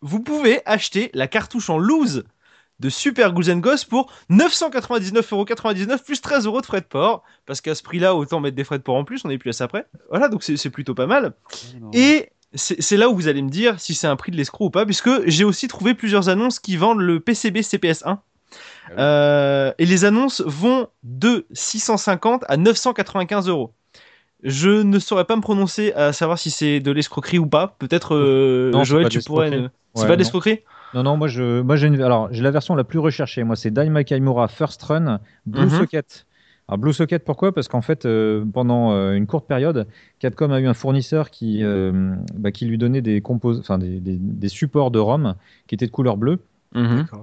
vous pouvez acheter la cartouche en loose de Super Ghouls and Ghosts pour 999,99€ plus 13 euros de frais de port. Parce qu'à ce prix-là, autant mettre des frais de port en plus, on est plus à ça près. Voilà, donc c'est plutôt pas mal. Et c'est c'est là où vous allez me dire si c'est un prix de l'escroc ou pas, puisque j'ai aussi trouvé plusieurs annonces qui vendent le PCB CPS1. Oui. Euh, et les annonces vont de 650 à 995 euros. Je ne saurais pas me prononcer à savoir si c'est de l'escroquerie ou pas. Peut-être, euh, Non, Joël, pas tu pourrais. ne- C'est Ouais, pas de l'escroquerie? Non, non, moi, je, moi j'ai une, alors j'ai la version la plus recherchée. Moi, c'est Daima Kaimura First Run Blue Mhm. Socket. Alors Blue Socket, pourquoi? Parce qu'en fait, euh, pendant euh, une courte période, Capcom a eu un fournisseur qui, euh, bah, qui lui donnait des, compos- enfin, des, des- des supports de ROM qui étaient de couleur bleue.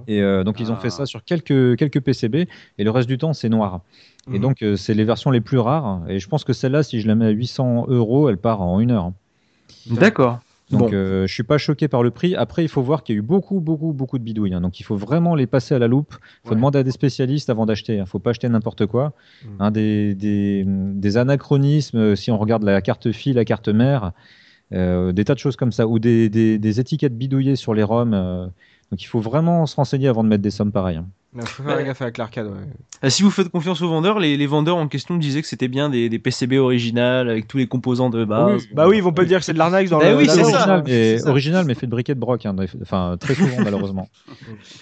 Et euh, donc, ils ont Ah. fait ça sur quelques, quelques PCB. Et le reste du temps, c'est noir. Et Mhm. donc, euh, c'est les versions les plus rares. Et je pense que celle-là, si je la mets à 800 euros, elle part en une heure. D'accord. Donc, Bon. euh, je suis pas choqué par le prix. Après, il faut voir qu'il y a eu beaucoup, beaucoup, beaucoup de bidouilles. hein. Donc, il faut vraiment les passer à la loupe. Il faut Ouais. demander à des spécialistes avant d'acheter. Il faut pas acheter n'importe quoi. Mm. Hein, des, des, des anachronismes, euh, si on regarde la carte fille, la carte mère, euh, des tas de choses comme ça, ou des, des, des étiquettes bidouillées sur les ROM. Donc, il faut vraiment se renseigner avant de mettre des sommes pareilles. hein. Il faut faire gaffe avec l'arcade. Ouais. Si vous faites confiance aux vendeurs, les, les vendeurs en question disaient que c'était bien des, des PCB originales avec tous les composants de base. Oui, bah oui, ils vont pas dire que c'est de l'arnaque dans Bah le. oui, c'est ça. original, mais, c'est ça. original, mais fait de briquet de broc. hein, enfin, très souvent, malheureusement.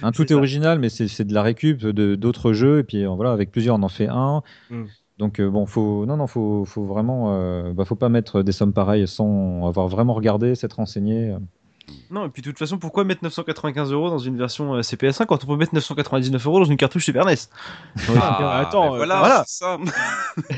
Hein, tout est, original, mais c'est de la récup de d'autres jeux. Et puis euh, voilà, avec plusieurs, on en fait un. Mm. Donc euh, bon, faut non, non, faut, faut vraiment, euh, bah, faut pas mettre des sommes pareilles sans avoir vraiment regardé, s'être renseigné. Non, et puis de toute façon, pourquoi mettre 995 euros dans une version euh, CPS1 quand on peut mettre 999 euros dans une cartouche Super NES Ah, attends, ben euh, voilà, voilà. ça.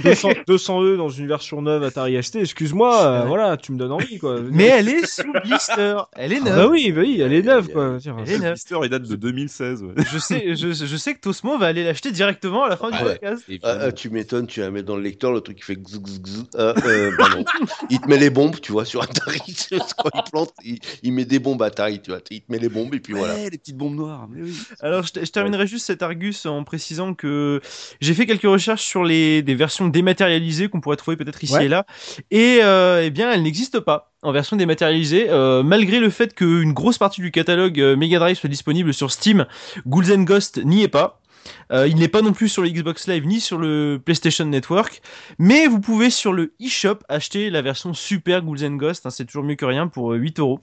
200, 200 E dans une version neuve Atari ST, excuse-moi, euh, Ouais. voilà, tu me donnes envie quoi. Mais elle est sous blister, elle est Ah neuve. bah oui, bah oui, elle est neuve quoi. Elle est neuve. blister, il date de 2016. ouais. Je sais, je, je sais que Tosmo va aller l'acheter directement à la fin du Ah ouais. podcast. Ah, ah, tu m'étonnes, tu la mets dans le lecteur, le truc qui fait gzz, gzz, gzz. Ah, euh, bah non. Il te met les bombes, tu vois, sur Atari. Quand il plante, il, il met des bombes Atari, tu vois. Il te met les bombes et puis voilà. Les petites bombes noires. Mais oui. Alors, je, je terminerai juste cet Argus en précisant que j'ai fait quelques recherches sur les des versions dématérialisées qu'on pourrait trouver peut-être ici Ouais. et là, et euh, eh bien, elles n'existent pas en version dématérialisée, euh, malgré le fait qu'une grosse partie du catalogue euh, Mega Drive soit disponible sur Steam. Ghouls and Ghost n'y est pas. Euh, il n'est pas non plus sur le Xbox Live ni sur le PlayStation Network, mais vous pouvez sur le eShop acheter la version Super Ghouls and Ghost, hein, c'est toujours mieux que rien pour euh, 8 euros.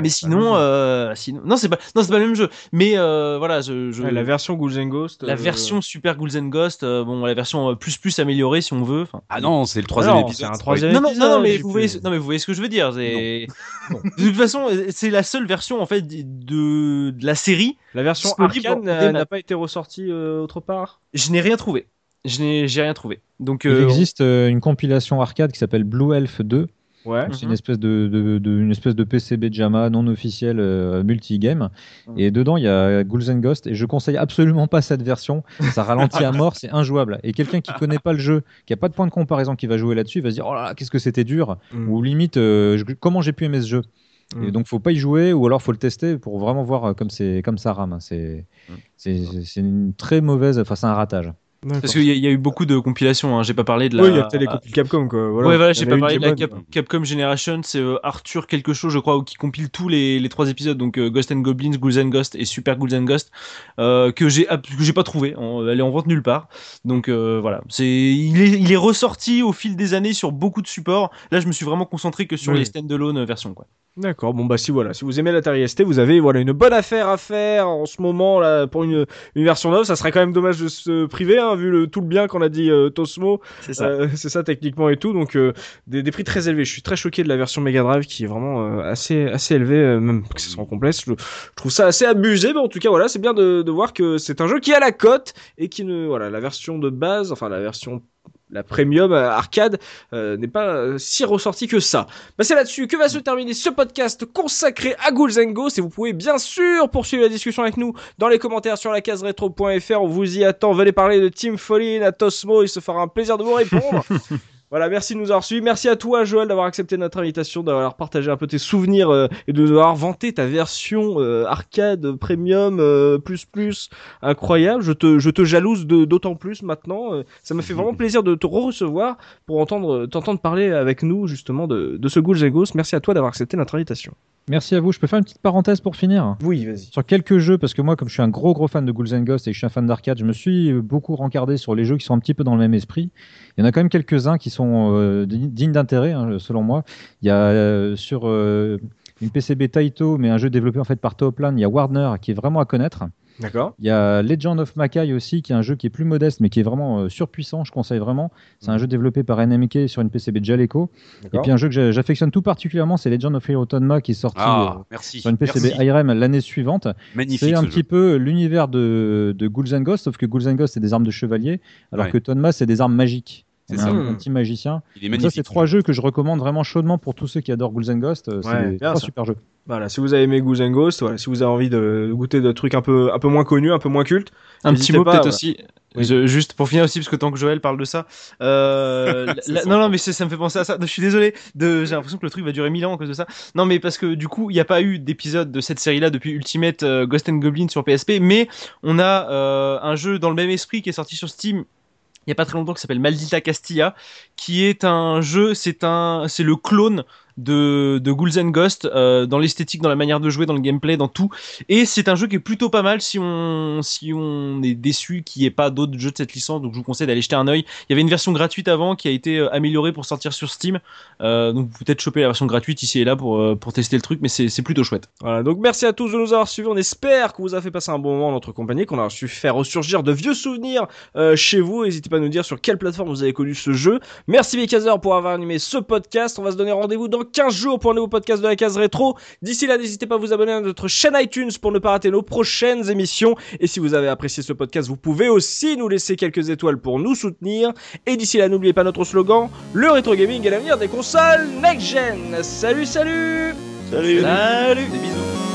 Mais sinon, euh, sinon, non c'est pas, non c'est pas le même jeu. Mais euh, voilà, je, je- Ouais, la version Ghouls and Ghost. la euh, version Super Ghouls and Ghost, euh, bon, la version plus plus améliorée si on veut. enfin. Ah non, c'est le troisième non, épisode. c'est un ça troisième Non, non, non, non, mais vous voyez, plus- non, mais vous voyez ce que je veux dire. c'est- De toute façon, c'est la seule version en fait de, de la série. La version en n'a pas été ressortie euh, autre part? Je n'ai rien trouvé. Je n'ai, j'ai rien trouvé. Donc, Il existe euh, une compilation arcade qui s'appelle Blue Elf 2. Ouais. C'est Mhm. une espèce de, de- de- une espèce de PCB JAMA non officiel euh, multi-game. Mhm. Et dedans, il y a Ghouls and Ghost. Et je conseille absolument pas cette version. Ça ralentit à mort, c'est injouable. Et quelqu'un qui connaît pas le jeu, qui a pas de point de comparaison, qui va jouer là-dessus, il va se dire Oh là là, qu'est-ce que c'était dur. Mm. Ou limite, euh, je- comment j'ai pu aimer ce jeu. Mm. Et donc, faut pas y jouer, ou alors faut le tester pour vraiment voir euh, comme, c'est, comme ça rame. C'est, Mm. c'est, c'est une très mauvaise, enfin, c'est un ratage. Parce qu'il y, a- il y a eu beaucoup de compilations. Hein. J'ai pas parlé de la. Oui, il y a peut-être les copies Capcom quoi. Voilà. ouais, voilà, j'ai pas parlé de la Cap-. Capcom Generation, c'est euh, Arthur quelque chose, je crois, qui compile tous les, les trois épisodes, donc euh, Ghost and Goblins, Ghouls and Ghost et Super Ghouls and Ghost, euh, que j'ai pas trouvé, elle est en vente nulle part. Donc euh, voilà, c'est il est il est ressorti au fil des années sur beaucoup de supports. Là, je me suis vraiment concentré que sur Oui. les standalone versions quoi. D'accord. Bon bah si voilà, si vous aimez l'Atari ST, vous avez voilà une bonne affaire à faire en ce moment là pour une, une version neuve. Ça serait quand même dommage de se priver hein, vu le tout le bien qu'on a dit euh, Tosmo. C'est Euh, c'est ça techniquement et tout. Donc euh, des, des prix très élevés. Je suis très choqué de la version Mega Drive qui est vraiment euh, assez assez élevée, même que ce soit en complexe. Je, je trouve ça assez abusé, mais en tout cas voilà, c'est bien de, de voir que c'est un jeu qui a la cote et qui ne voilà la version de base, enfin la version la premium euh, arcade euh, n'est pas euh, si ressortie que ça. Bah c'est là-dessus que va se terminer ce podcast consacré à Ghouls and Ghosts et vous pouvez bien sûr poursuivre la discussion avec nous dans les commentaires sur la case rétro.fr. On vous y attend. Venez parler de Team Follin à Tosmo, il se fera un plaisir de vous répondre. Voilà, merci de nous avoir suivis. Merci à toi, Joël, d'avoir accepté notre invitation, d'avoir partagé un peu tes souvenirs euh, et de nous avoir vanté ta version euh, arcade premium euh, plus plus incroyable. Je te, je te jalouse de- d'autant plus maintenant. Euh, ça me fait vraiment plaisir de te re-recevoir pour entendre, t'entendre parler avec nous justement de, de ce Ghouls. Merci à toi d'avoir accepté notre invitation. Merci à vous. Je peux faire une petite parenthèse pour finir Oui, vas-y. sur quelques jeux parce que moi, comme je suis un gros gros fan de Ghouls and Ghosts et que je suis un fan d'arcade, je me suis beaucoup rencardé sur les jeux qui sont un petit peu dans le même esprit. Il y en a quand même quelques-uns qui sont euh, di- dignes d'intérêt, hein, selon moi. Il y a euh, sur euh, une PCB Taito, mais un jeu développé en fait par Tooplan, il y a Warner qui est vraiment à connaître. D'accord. Il y a Legend of Makai aussi, qui est un jeu qui est plus modeste, mais qui est vraiment euh, surpuissant. Je conseille vraiment. C'est un jeu développé par NMK sur une PCB Jaleco. Et puis un jeu que j'a- j'affectionne tout particulièrement, c'est Legend of Hero Tonma, qui est sorti Ah, euh, merci. sur une PCB merci. IRM l'année suivante. Magnifique. C'est un ce petit jeu. peu l'univers de, de Ghouls and Ghosts, sauf que Ghouls and Ghosts, c'est des armes de chevalier, alors Ouais. que Tonma, c'est des armes magiques. C'est un, un petit magicien. Il est Donc ça, magnifique. c'est trois jeux que je recommande vraiment chaudement pour tous ceux qui adorent Ghouls and Ghosts. C'est Ouais, trois ça. super jeux. Voilà, si vous avez aimé Ghosts, voilà, si vous avez envie de goûter de trucs un peu, un peu moins connus, un peu moins cultes, Un petit mot peut-être voilà. aussi. Oui. Je- juste pour finir aussi, parce que tant que Joël parle de ça, euh, la- non, non, mais ça me fait penser à ça. Je suis désolé, de, j'ai l'impression que le truc va durer 1000 ans à cause de ça. Non, mais parce que du coup, il n'y a pas eu d'épisode de cette série-là depuis Ultimate euh, Ghost and Goblin sur PSP, mais on a euh, un jeu dans le même esprit qui est sorti sur Steam. Il y a pas très longtemps qui s'appelle Maldita Castilla, qui est un jeu, c'est un, c'est le clone de, de Ghouls and Ghosts euh, dans l'esthétique, dans la manière de jouer, dans le gameplay, dans tout. Et c'est un jeu qui est plutôt pas mal si on, si on est déçu qu'il n'y ait pas d'autres jeux de cette licence. Donc je vous conseille d'aller jeter un œil. Il y avait une version gratuite avant qui a été euh, améliorée pour sortir sur Steam. Euh, donc vous peut-être choper la version gratuite ici et là pour, pour tester le truc, mais c'est plutôt chouette. Voilà, donc merci à tous de nous avoir suivis. On espère que vous a fait passer un bon moment en notre compagnie, qu'on a su faire ressurgir de vieux souvenirs chez vous. N'hésitez pas à nous dire sur quelle plateforme vous avez connu ce jeu. Merci Bekazer pour avoir animé ce podcast. On va se donner rendez-vous dans 15 jours pour un nouveau podcast de la case rétro. D'ici là, n'hésitez pas à vous abonner à notre chaîne iTunes pour ne pas rater nos prochaines émissions. Et si vous avez apprécié ce podcast, vous pouvez aussi nous laisser quelques étoiles pour nous soutenir. Et d'ici là, n'oubliez pas notre slogan, le rétro gaming est l'avenir des consoles next-gen. Salut, salut Salut. Salut Des bisous